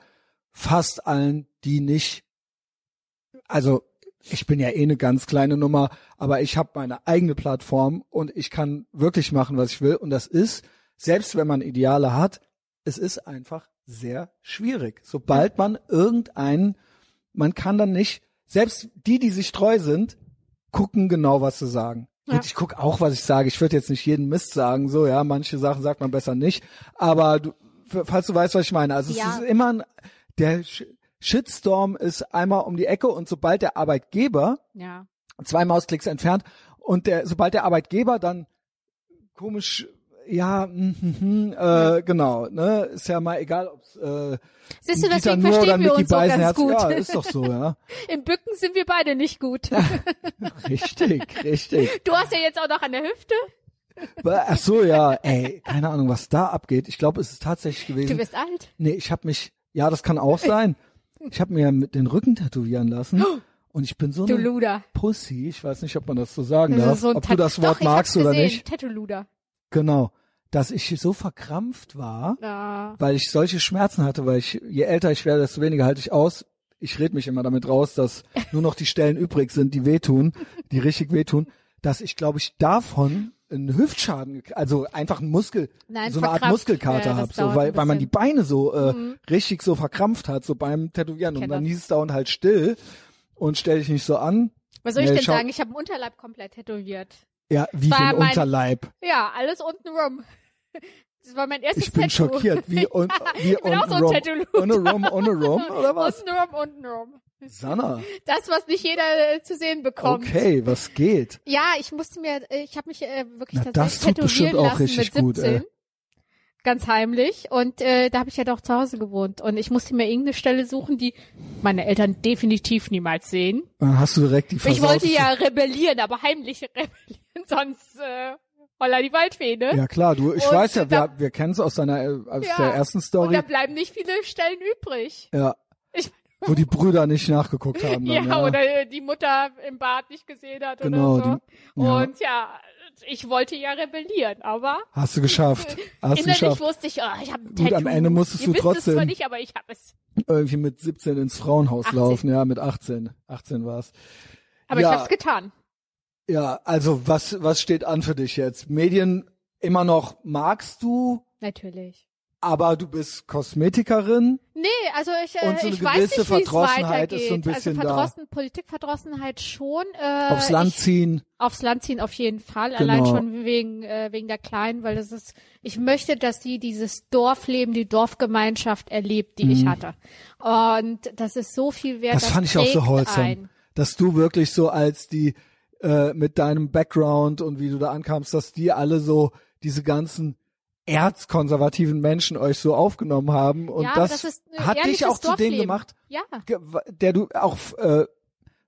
fast allen, die nicht, also ich bin ja eh eine ganz kleine Nummer, aber ich habe meine eigene Plattform und ich kann wirklich machen, was ich will. Und das ist, selbst wenn man Ideale hat, es ist einfach sehr schwierig. Sobald man irgendeinen, man kann dann nicht, selbst die, die sich treu sind, gucken genau, was sie sagen. Ja. Und ich guck auch, was ich sage. Ich würde jetzt nicht jeden Mist sagen, so, ja, manche Sachen sagt man besser nicht. Aber du, falls du weißt, was ich meine. Also Ja. es ist immer ein, der Shitstorm ist einmal um die Ecke und sobald der Arbeitgeber ja. zwei Mausklicks entfernt und der, sobald der Arbeitgeber dann komisch, ja, mm, mm, mm, äh, genau, ne, ist ja mal egal, ob's äh, Siehst du, deswegen oder verstehen wir uns so ganz Beisenherz, gut. ja, ist doch so, ja, Im Bücken sind wir beide nicht gut. richtig, richtig. Du hast ja jetzt auch noch an der Hüfte. Ach so, ja, ey, keine Ahnung, was da abgeht. Ich glaube, es ist tatsächlich Du gewesen. bist alt. Nee, ich habe mich, ja, das kann auch sein. Ich habe mir mit den Rücken tätowieren lassen und ich bin so Du eine Luder. Pussy. Ich weiß nicht, ob man das so sagen Das darf, so ob du Tat- das Wort Doch, magst oder gesehen. nicht. Tattoo-Luder. Genau, dass ich so verkrampft war, Ja. weil ich solche Schmerzen hatte, weil ich, je älter ich werde, desto weniger halte ich aus. Ich red mich immer damit raus, dass nur noch die Stellen übrig sind, die wehtun, die richtig wehtun, dass ich, glaube ich, davon einen Hüftschaden, also einfach einen Muskel, Nein, so eine Art. Muskelkater Ja, das hab, so, weil, weil man die. Beine so äh, Mhm. richtig so verkrampft hat, so beim Tätowieren. Und dann das. hieß es dauernd halt still und stell dich nicht so an. Was soll ich Nee, denn sagen? Ich habe einen Unterleib komplett tätowiert. Ja, wie war den mein- Unterleib. Ja, alles unten rum. Das war mein erstes Ich bin Tattoo. schockiert. Wie, un, wie ich bin auch so ein. Tattoo-Luder. Ohne rum, ohne rum, oder was? Unten rum, unten rum. Sanna, Das, was nicht jeder äh, zu sehen bekommt. okay, was geht? Ja, ich musste mir, äh, ich habe mich äh, wirklich Na, das tut bestimmt auch lassen richtig mit gut, 17. ey. Ganz heimlich. Und äh, da habe ich ja doch zu Hause gewohnt. Und ich musste mir irgendeine Stelle suchen, die meine Eltern definitiv niemals sehen. Dann hast du direkt die Ich wollte ja rebellieren, aber heimlich rebellieren, sonst äh, holla die Waldfee, ne? Ja klar, du, ich Und weiß ja, da- wir, wir kennen es aus deiner, äh, aus Ja. der ersten Und Story. da bleiben nicht viele Stellen übrig. Ja, wo die Brüder nicht nachgeguckt haben. Dann, ja, ja, oder die Mutter im Bad nicht gesehen hat Genau, oder so. die- ja. Und ja, ich wollte ja rebellieren, aber Hast du geschafft. Hast du innerlich geschafft. wusste ich, oh, ich habe ein Gut, Tattoo. am Ende musstest Ihr du wisst es trotzdem- zwar nicht, aber ich habe es. Irgendwie mit 17 ins Frauenhaus 18. laufen. Ja, mit 18. 18 war's. Aber Ja. ich habe es getan. Ja, also was, was steht an für dich jetzt? Medien immer noch magst du, Natürlich. Aber du bist Kosmetikerin. Nee, also ich, äh, Und so eine ich weiß gewisse nicht, wie es Verdrossenheit weitergeht. ist so ein bisschen also da. Verdrossen, Politikverdrossenheit schon. Äh, Aufs Land ich, ziehen. aufs Land ziehen auf jeden Fall. Allein Genau. schon wegen äh, wegen der Kleinen, weil das ist. Ich möchte, dass sie dieses Dorfleben, die Dorfgemeinschaft erlebt, die ich hatte. Und das ist so viel wert. Mhm. Das fand ich auch so ein. Dass du wirklich so als die, äh, mit deinem Background und wie du da ankamst, dass die alle so diese ganzen erzkonservativen Menschen euch so aufgenommen haben und ja, das, das hat dich auch zu dem gemacht, Ja. der du auch äh,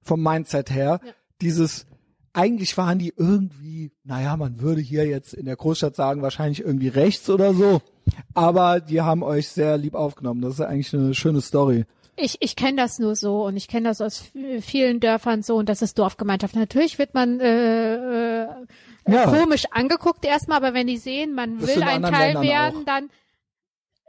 vom Mindset her, Ja. dieses eigentlich waren die irgendwie, naja, man würde hier jetzt in der Großstadt sagen, wahrscheinlich irgendwie rechts oder so, aber die haben euch sehr lieb aufgenommen. Das ist eigentlich eine schöne Story. Ich, ich kenne das nur so und ich kenne das aus vielen Dörfern so und das ist Dorfgemeinschaft. Natürlich wird man äh, äh, Ja. komisch angeguckt erstmal, aber wenn die sehen, man Das will in ein Teil Ländern werden, auch. dann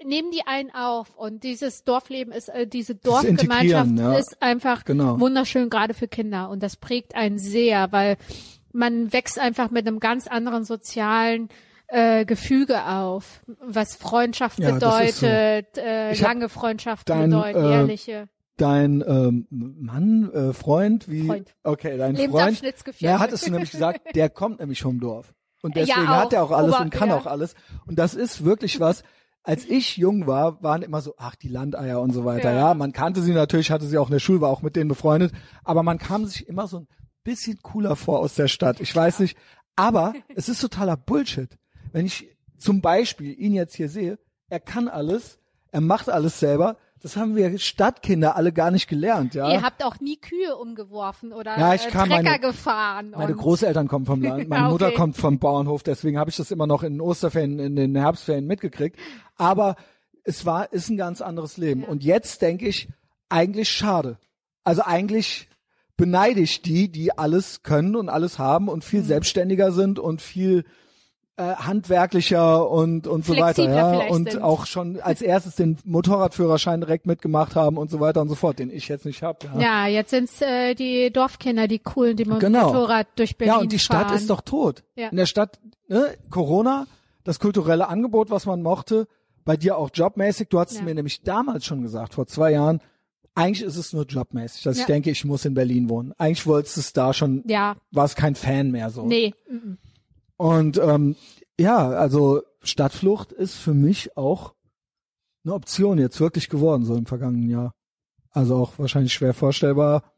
nehmen die einen auf und dieses Dorfleben ist, äh, diese Dorfgemeinschaft ja. ist einfach Genau. wunderschön, gerade für Kinder und das prägt einen sehr, weil man wächst einfach mit einem ganz anderen sozialen äh, Gefüge auf, was Freundschaft Ja, ist so. bedeutet, äh, lange Freundschaft dein, bedeutet, äh, ehrliche. Dein ähm, Mann, äh, Freund, wie? Freund. Okay, dein Freund. Ja, hattest du nämlich gesagt, der kommt nämlich vom Dorf. Und Ja, deswegen auch. hat er auch alles Ober- und kann ja. auch alles. Und das ist wirklich was. Als ich jung war, waren immer so, ach, die Landeier und so weiter. Ja. Ja. man kannte sie natürlich, hatte sie auch in der Schule, war auch mit denen befreundet. Aber man kam sich immer so ein bisschen cooler vor aus der Stadt. Ich weiß nicht. Aber es ist totaler Bullshit. Wenn ich zum Beispiel ihn jetzt hier sehe, er kann alles, er macht alles selber. Das haben wir Stadtkinder alle gar nicht gelernt, ja. Ihr habt auch nie Kühe umgeworfen oder Ja, ich äh, kam Trecker meine- gefahren. Meine Großeltern kommen vom Land, meine okay. Mutter kommt vom Bauernhof, deswegen habe ich das immer noch in den Osterferien, in den Herbstferien mitgekriegt. Aber es war, ist ein ganz anderes Leben. Und jetzt denke ich, eigentlich schade. Also eigentlich beneide ich die, die alles können und alles haben und Mhm. viel selbstständiger sind und viel äh, handwerklicher und und so weiter, ja, und sind. auch schon als erstes den Motorradführerschein direkt mitgemacht haben und so weiter und so fort, den ich jetzt nicht habe. Ja. ja, jetzt sind's äh, die Dorfkinder, die coolen, die mit Genau. Motorrad durch Berlin Ja, und die Stadt fahren. ist doch tot. Ja. In der Stadt, ne, Corona, das kulturelle Angebot, was man mochte, bei dir auch jobmäßig. Du hattest Ja. mir nämlich damals schon gesagt, vor zwei Jahren, eigentlich ist es nur jobmäßig, dass ich Ja. denke, ich muss in Berlin wohnen. Eigentlich wolltest du es da schon, Ja, war es kein Fan mehr so. nee. mhm. Und ähm, ja, also Stadtflucht ist für mich auch eine Option jetzt wirklich geworden, so im vergangenen Jahr. Also auch wahrscheinlich schwer vorstellbar.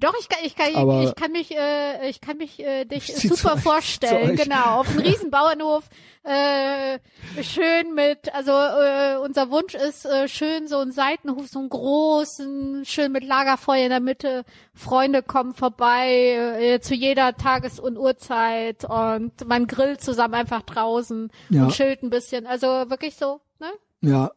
Doch, ich kann, ich kann, Aber- ich kann mich, äh, ich kann mich äh, dich super euch, vorstellen, genau, auf einem riesen Bauernhof, äh, schön mit, also äh, unser Wunsch ist äh, schön so ein Seitenhof, so einen großen, schön mit Lagerfeuer in der Mitte, Freunde kommen vorbei äh, zu jeder Tages- und Uhrzeit und man grillt zusammen einfach draußen Ja. und chillt ein bisschen, also wirklich so, ne? Ja,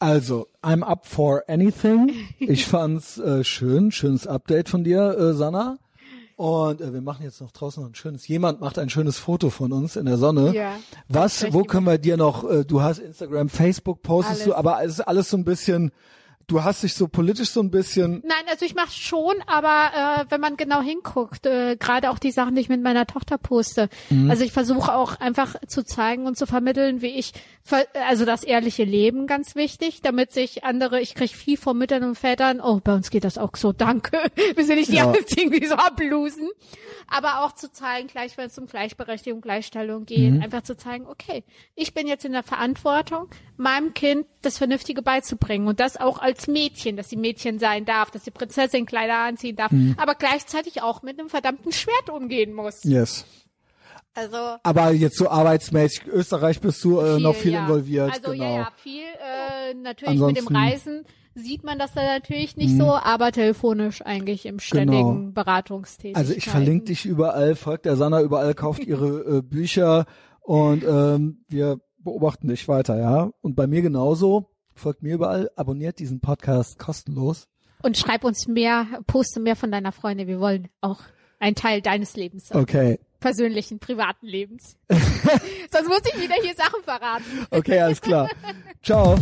also, I'm up for anything. Ich fand's äh, schön, schönes Update von dir, äh, Sanna. Und äh, wir machen jetzt noch draußen noch ein schönes, jemand macht ein schönes Foto von uns in der Sonne. Ja. Was, wo können wir dir noch, äh, du hast Instagram, Facebook postest du, Alles. aber es ist alles so ein bisschen, du hast dich so politisch so ein bisschen, Nein, also ich mache schon, aber äh, wenn man genau hinguckt, äh, gerade auch die Sachen, die ich mit meiner Tochter poste. Mhm. Also ich versuche auch einfach zu zeigen und zu vermitteln, wie ich, ver also das ehrliche Leben ganz wichtig, damit sich andere, ich krieg viel von Müttern und Vätern, oh, bei uns geht das auch so, danke. Wir sind nicht die Ja. einzigen, die so ablosen. Aber auch zu zeigen, gleich wenn es um Gleichberechtigung, Gleichstellung geht, Mhm. einfach zu zeigen, okay, ich bin jetzt in der Verantwortung, meinem Kind das Vernünftige beizubringen und das auch als Mädchen, dass sie Mädchen sein darf, dass sie Prinzessin Kleider anziehen darf, Mhm. aber gleichzeitig auch mit einem verdammten Schwert umgehen muss. yes. Also Aber jetzt so arbeitsmäßig, Österreich bist du äh, noch viel ja. involviert, Also genau. ja, ja, viel. Äh, natürlich mit Ansonsten- dem Reisen sieht man das da natürlich nicht Mhm. so, aber telefonisch eigentlich im ständigen Beratungstätigkeit. Also ich verlinke dich überall, folgt der Sanna überall, kauft ihre äh, Bücher und ähm, wir beobachten dich weiter, ja. Und bei mir genauso. Folgt mir überall, abonniert diesen Podcast kostenlos. Und schreib uns mehr, poste mehr von deiner Freundin. Wir wollen auch einen Teil deines Lebens sein. Okay. Persönlichen, privaten Lebens. Sonst muss ich wieder hier Sachen verraten. Okay, alles klar. Ciao.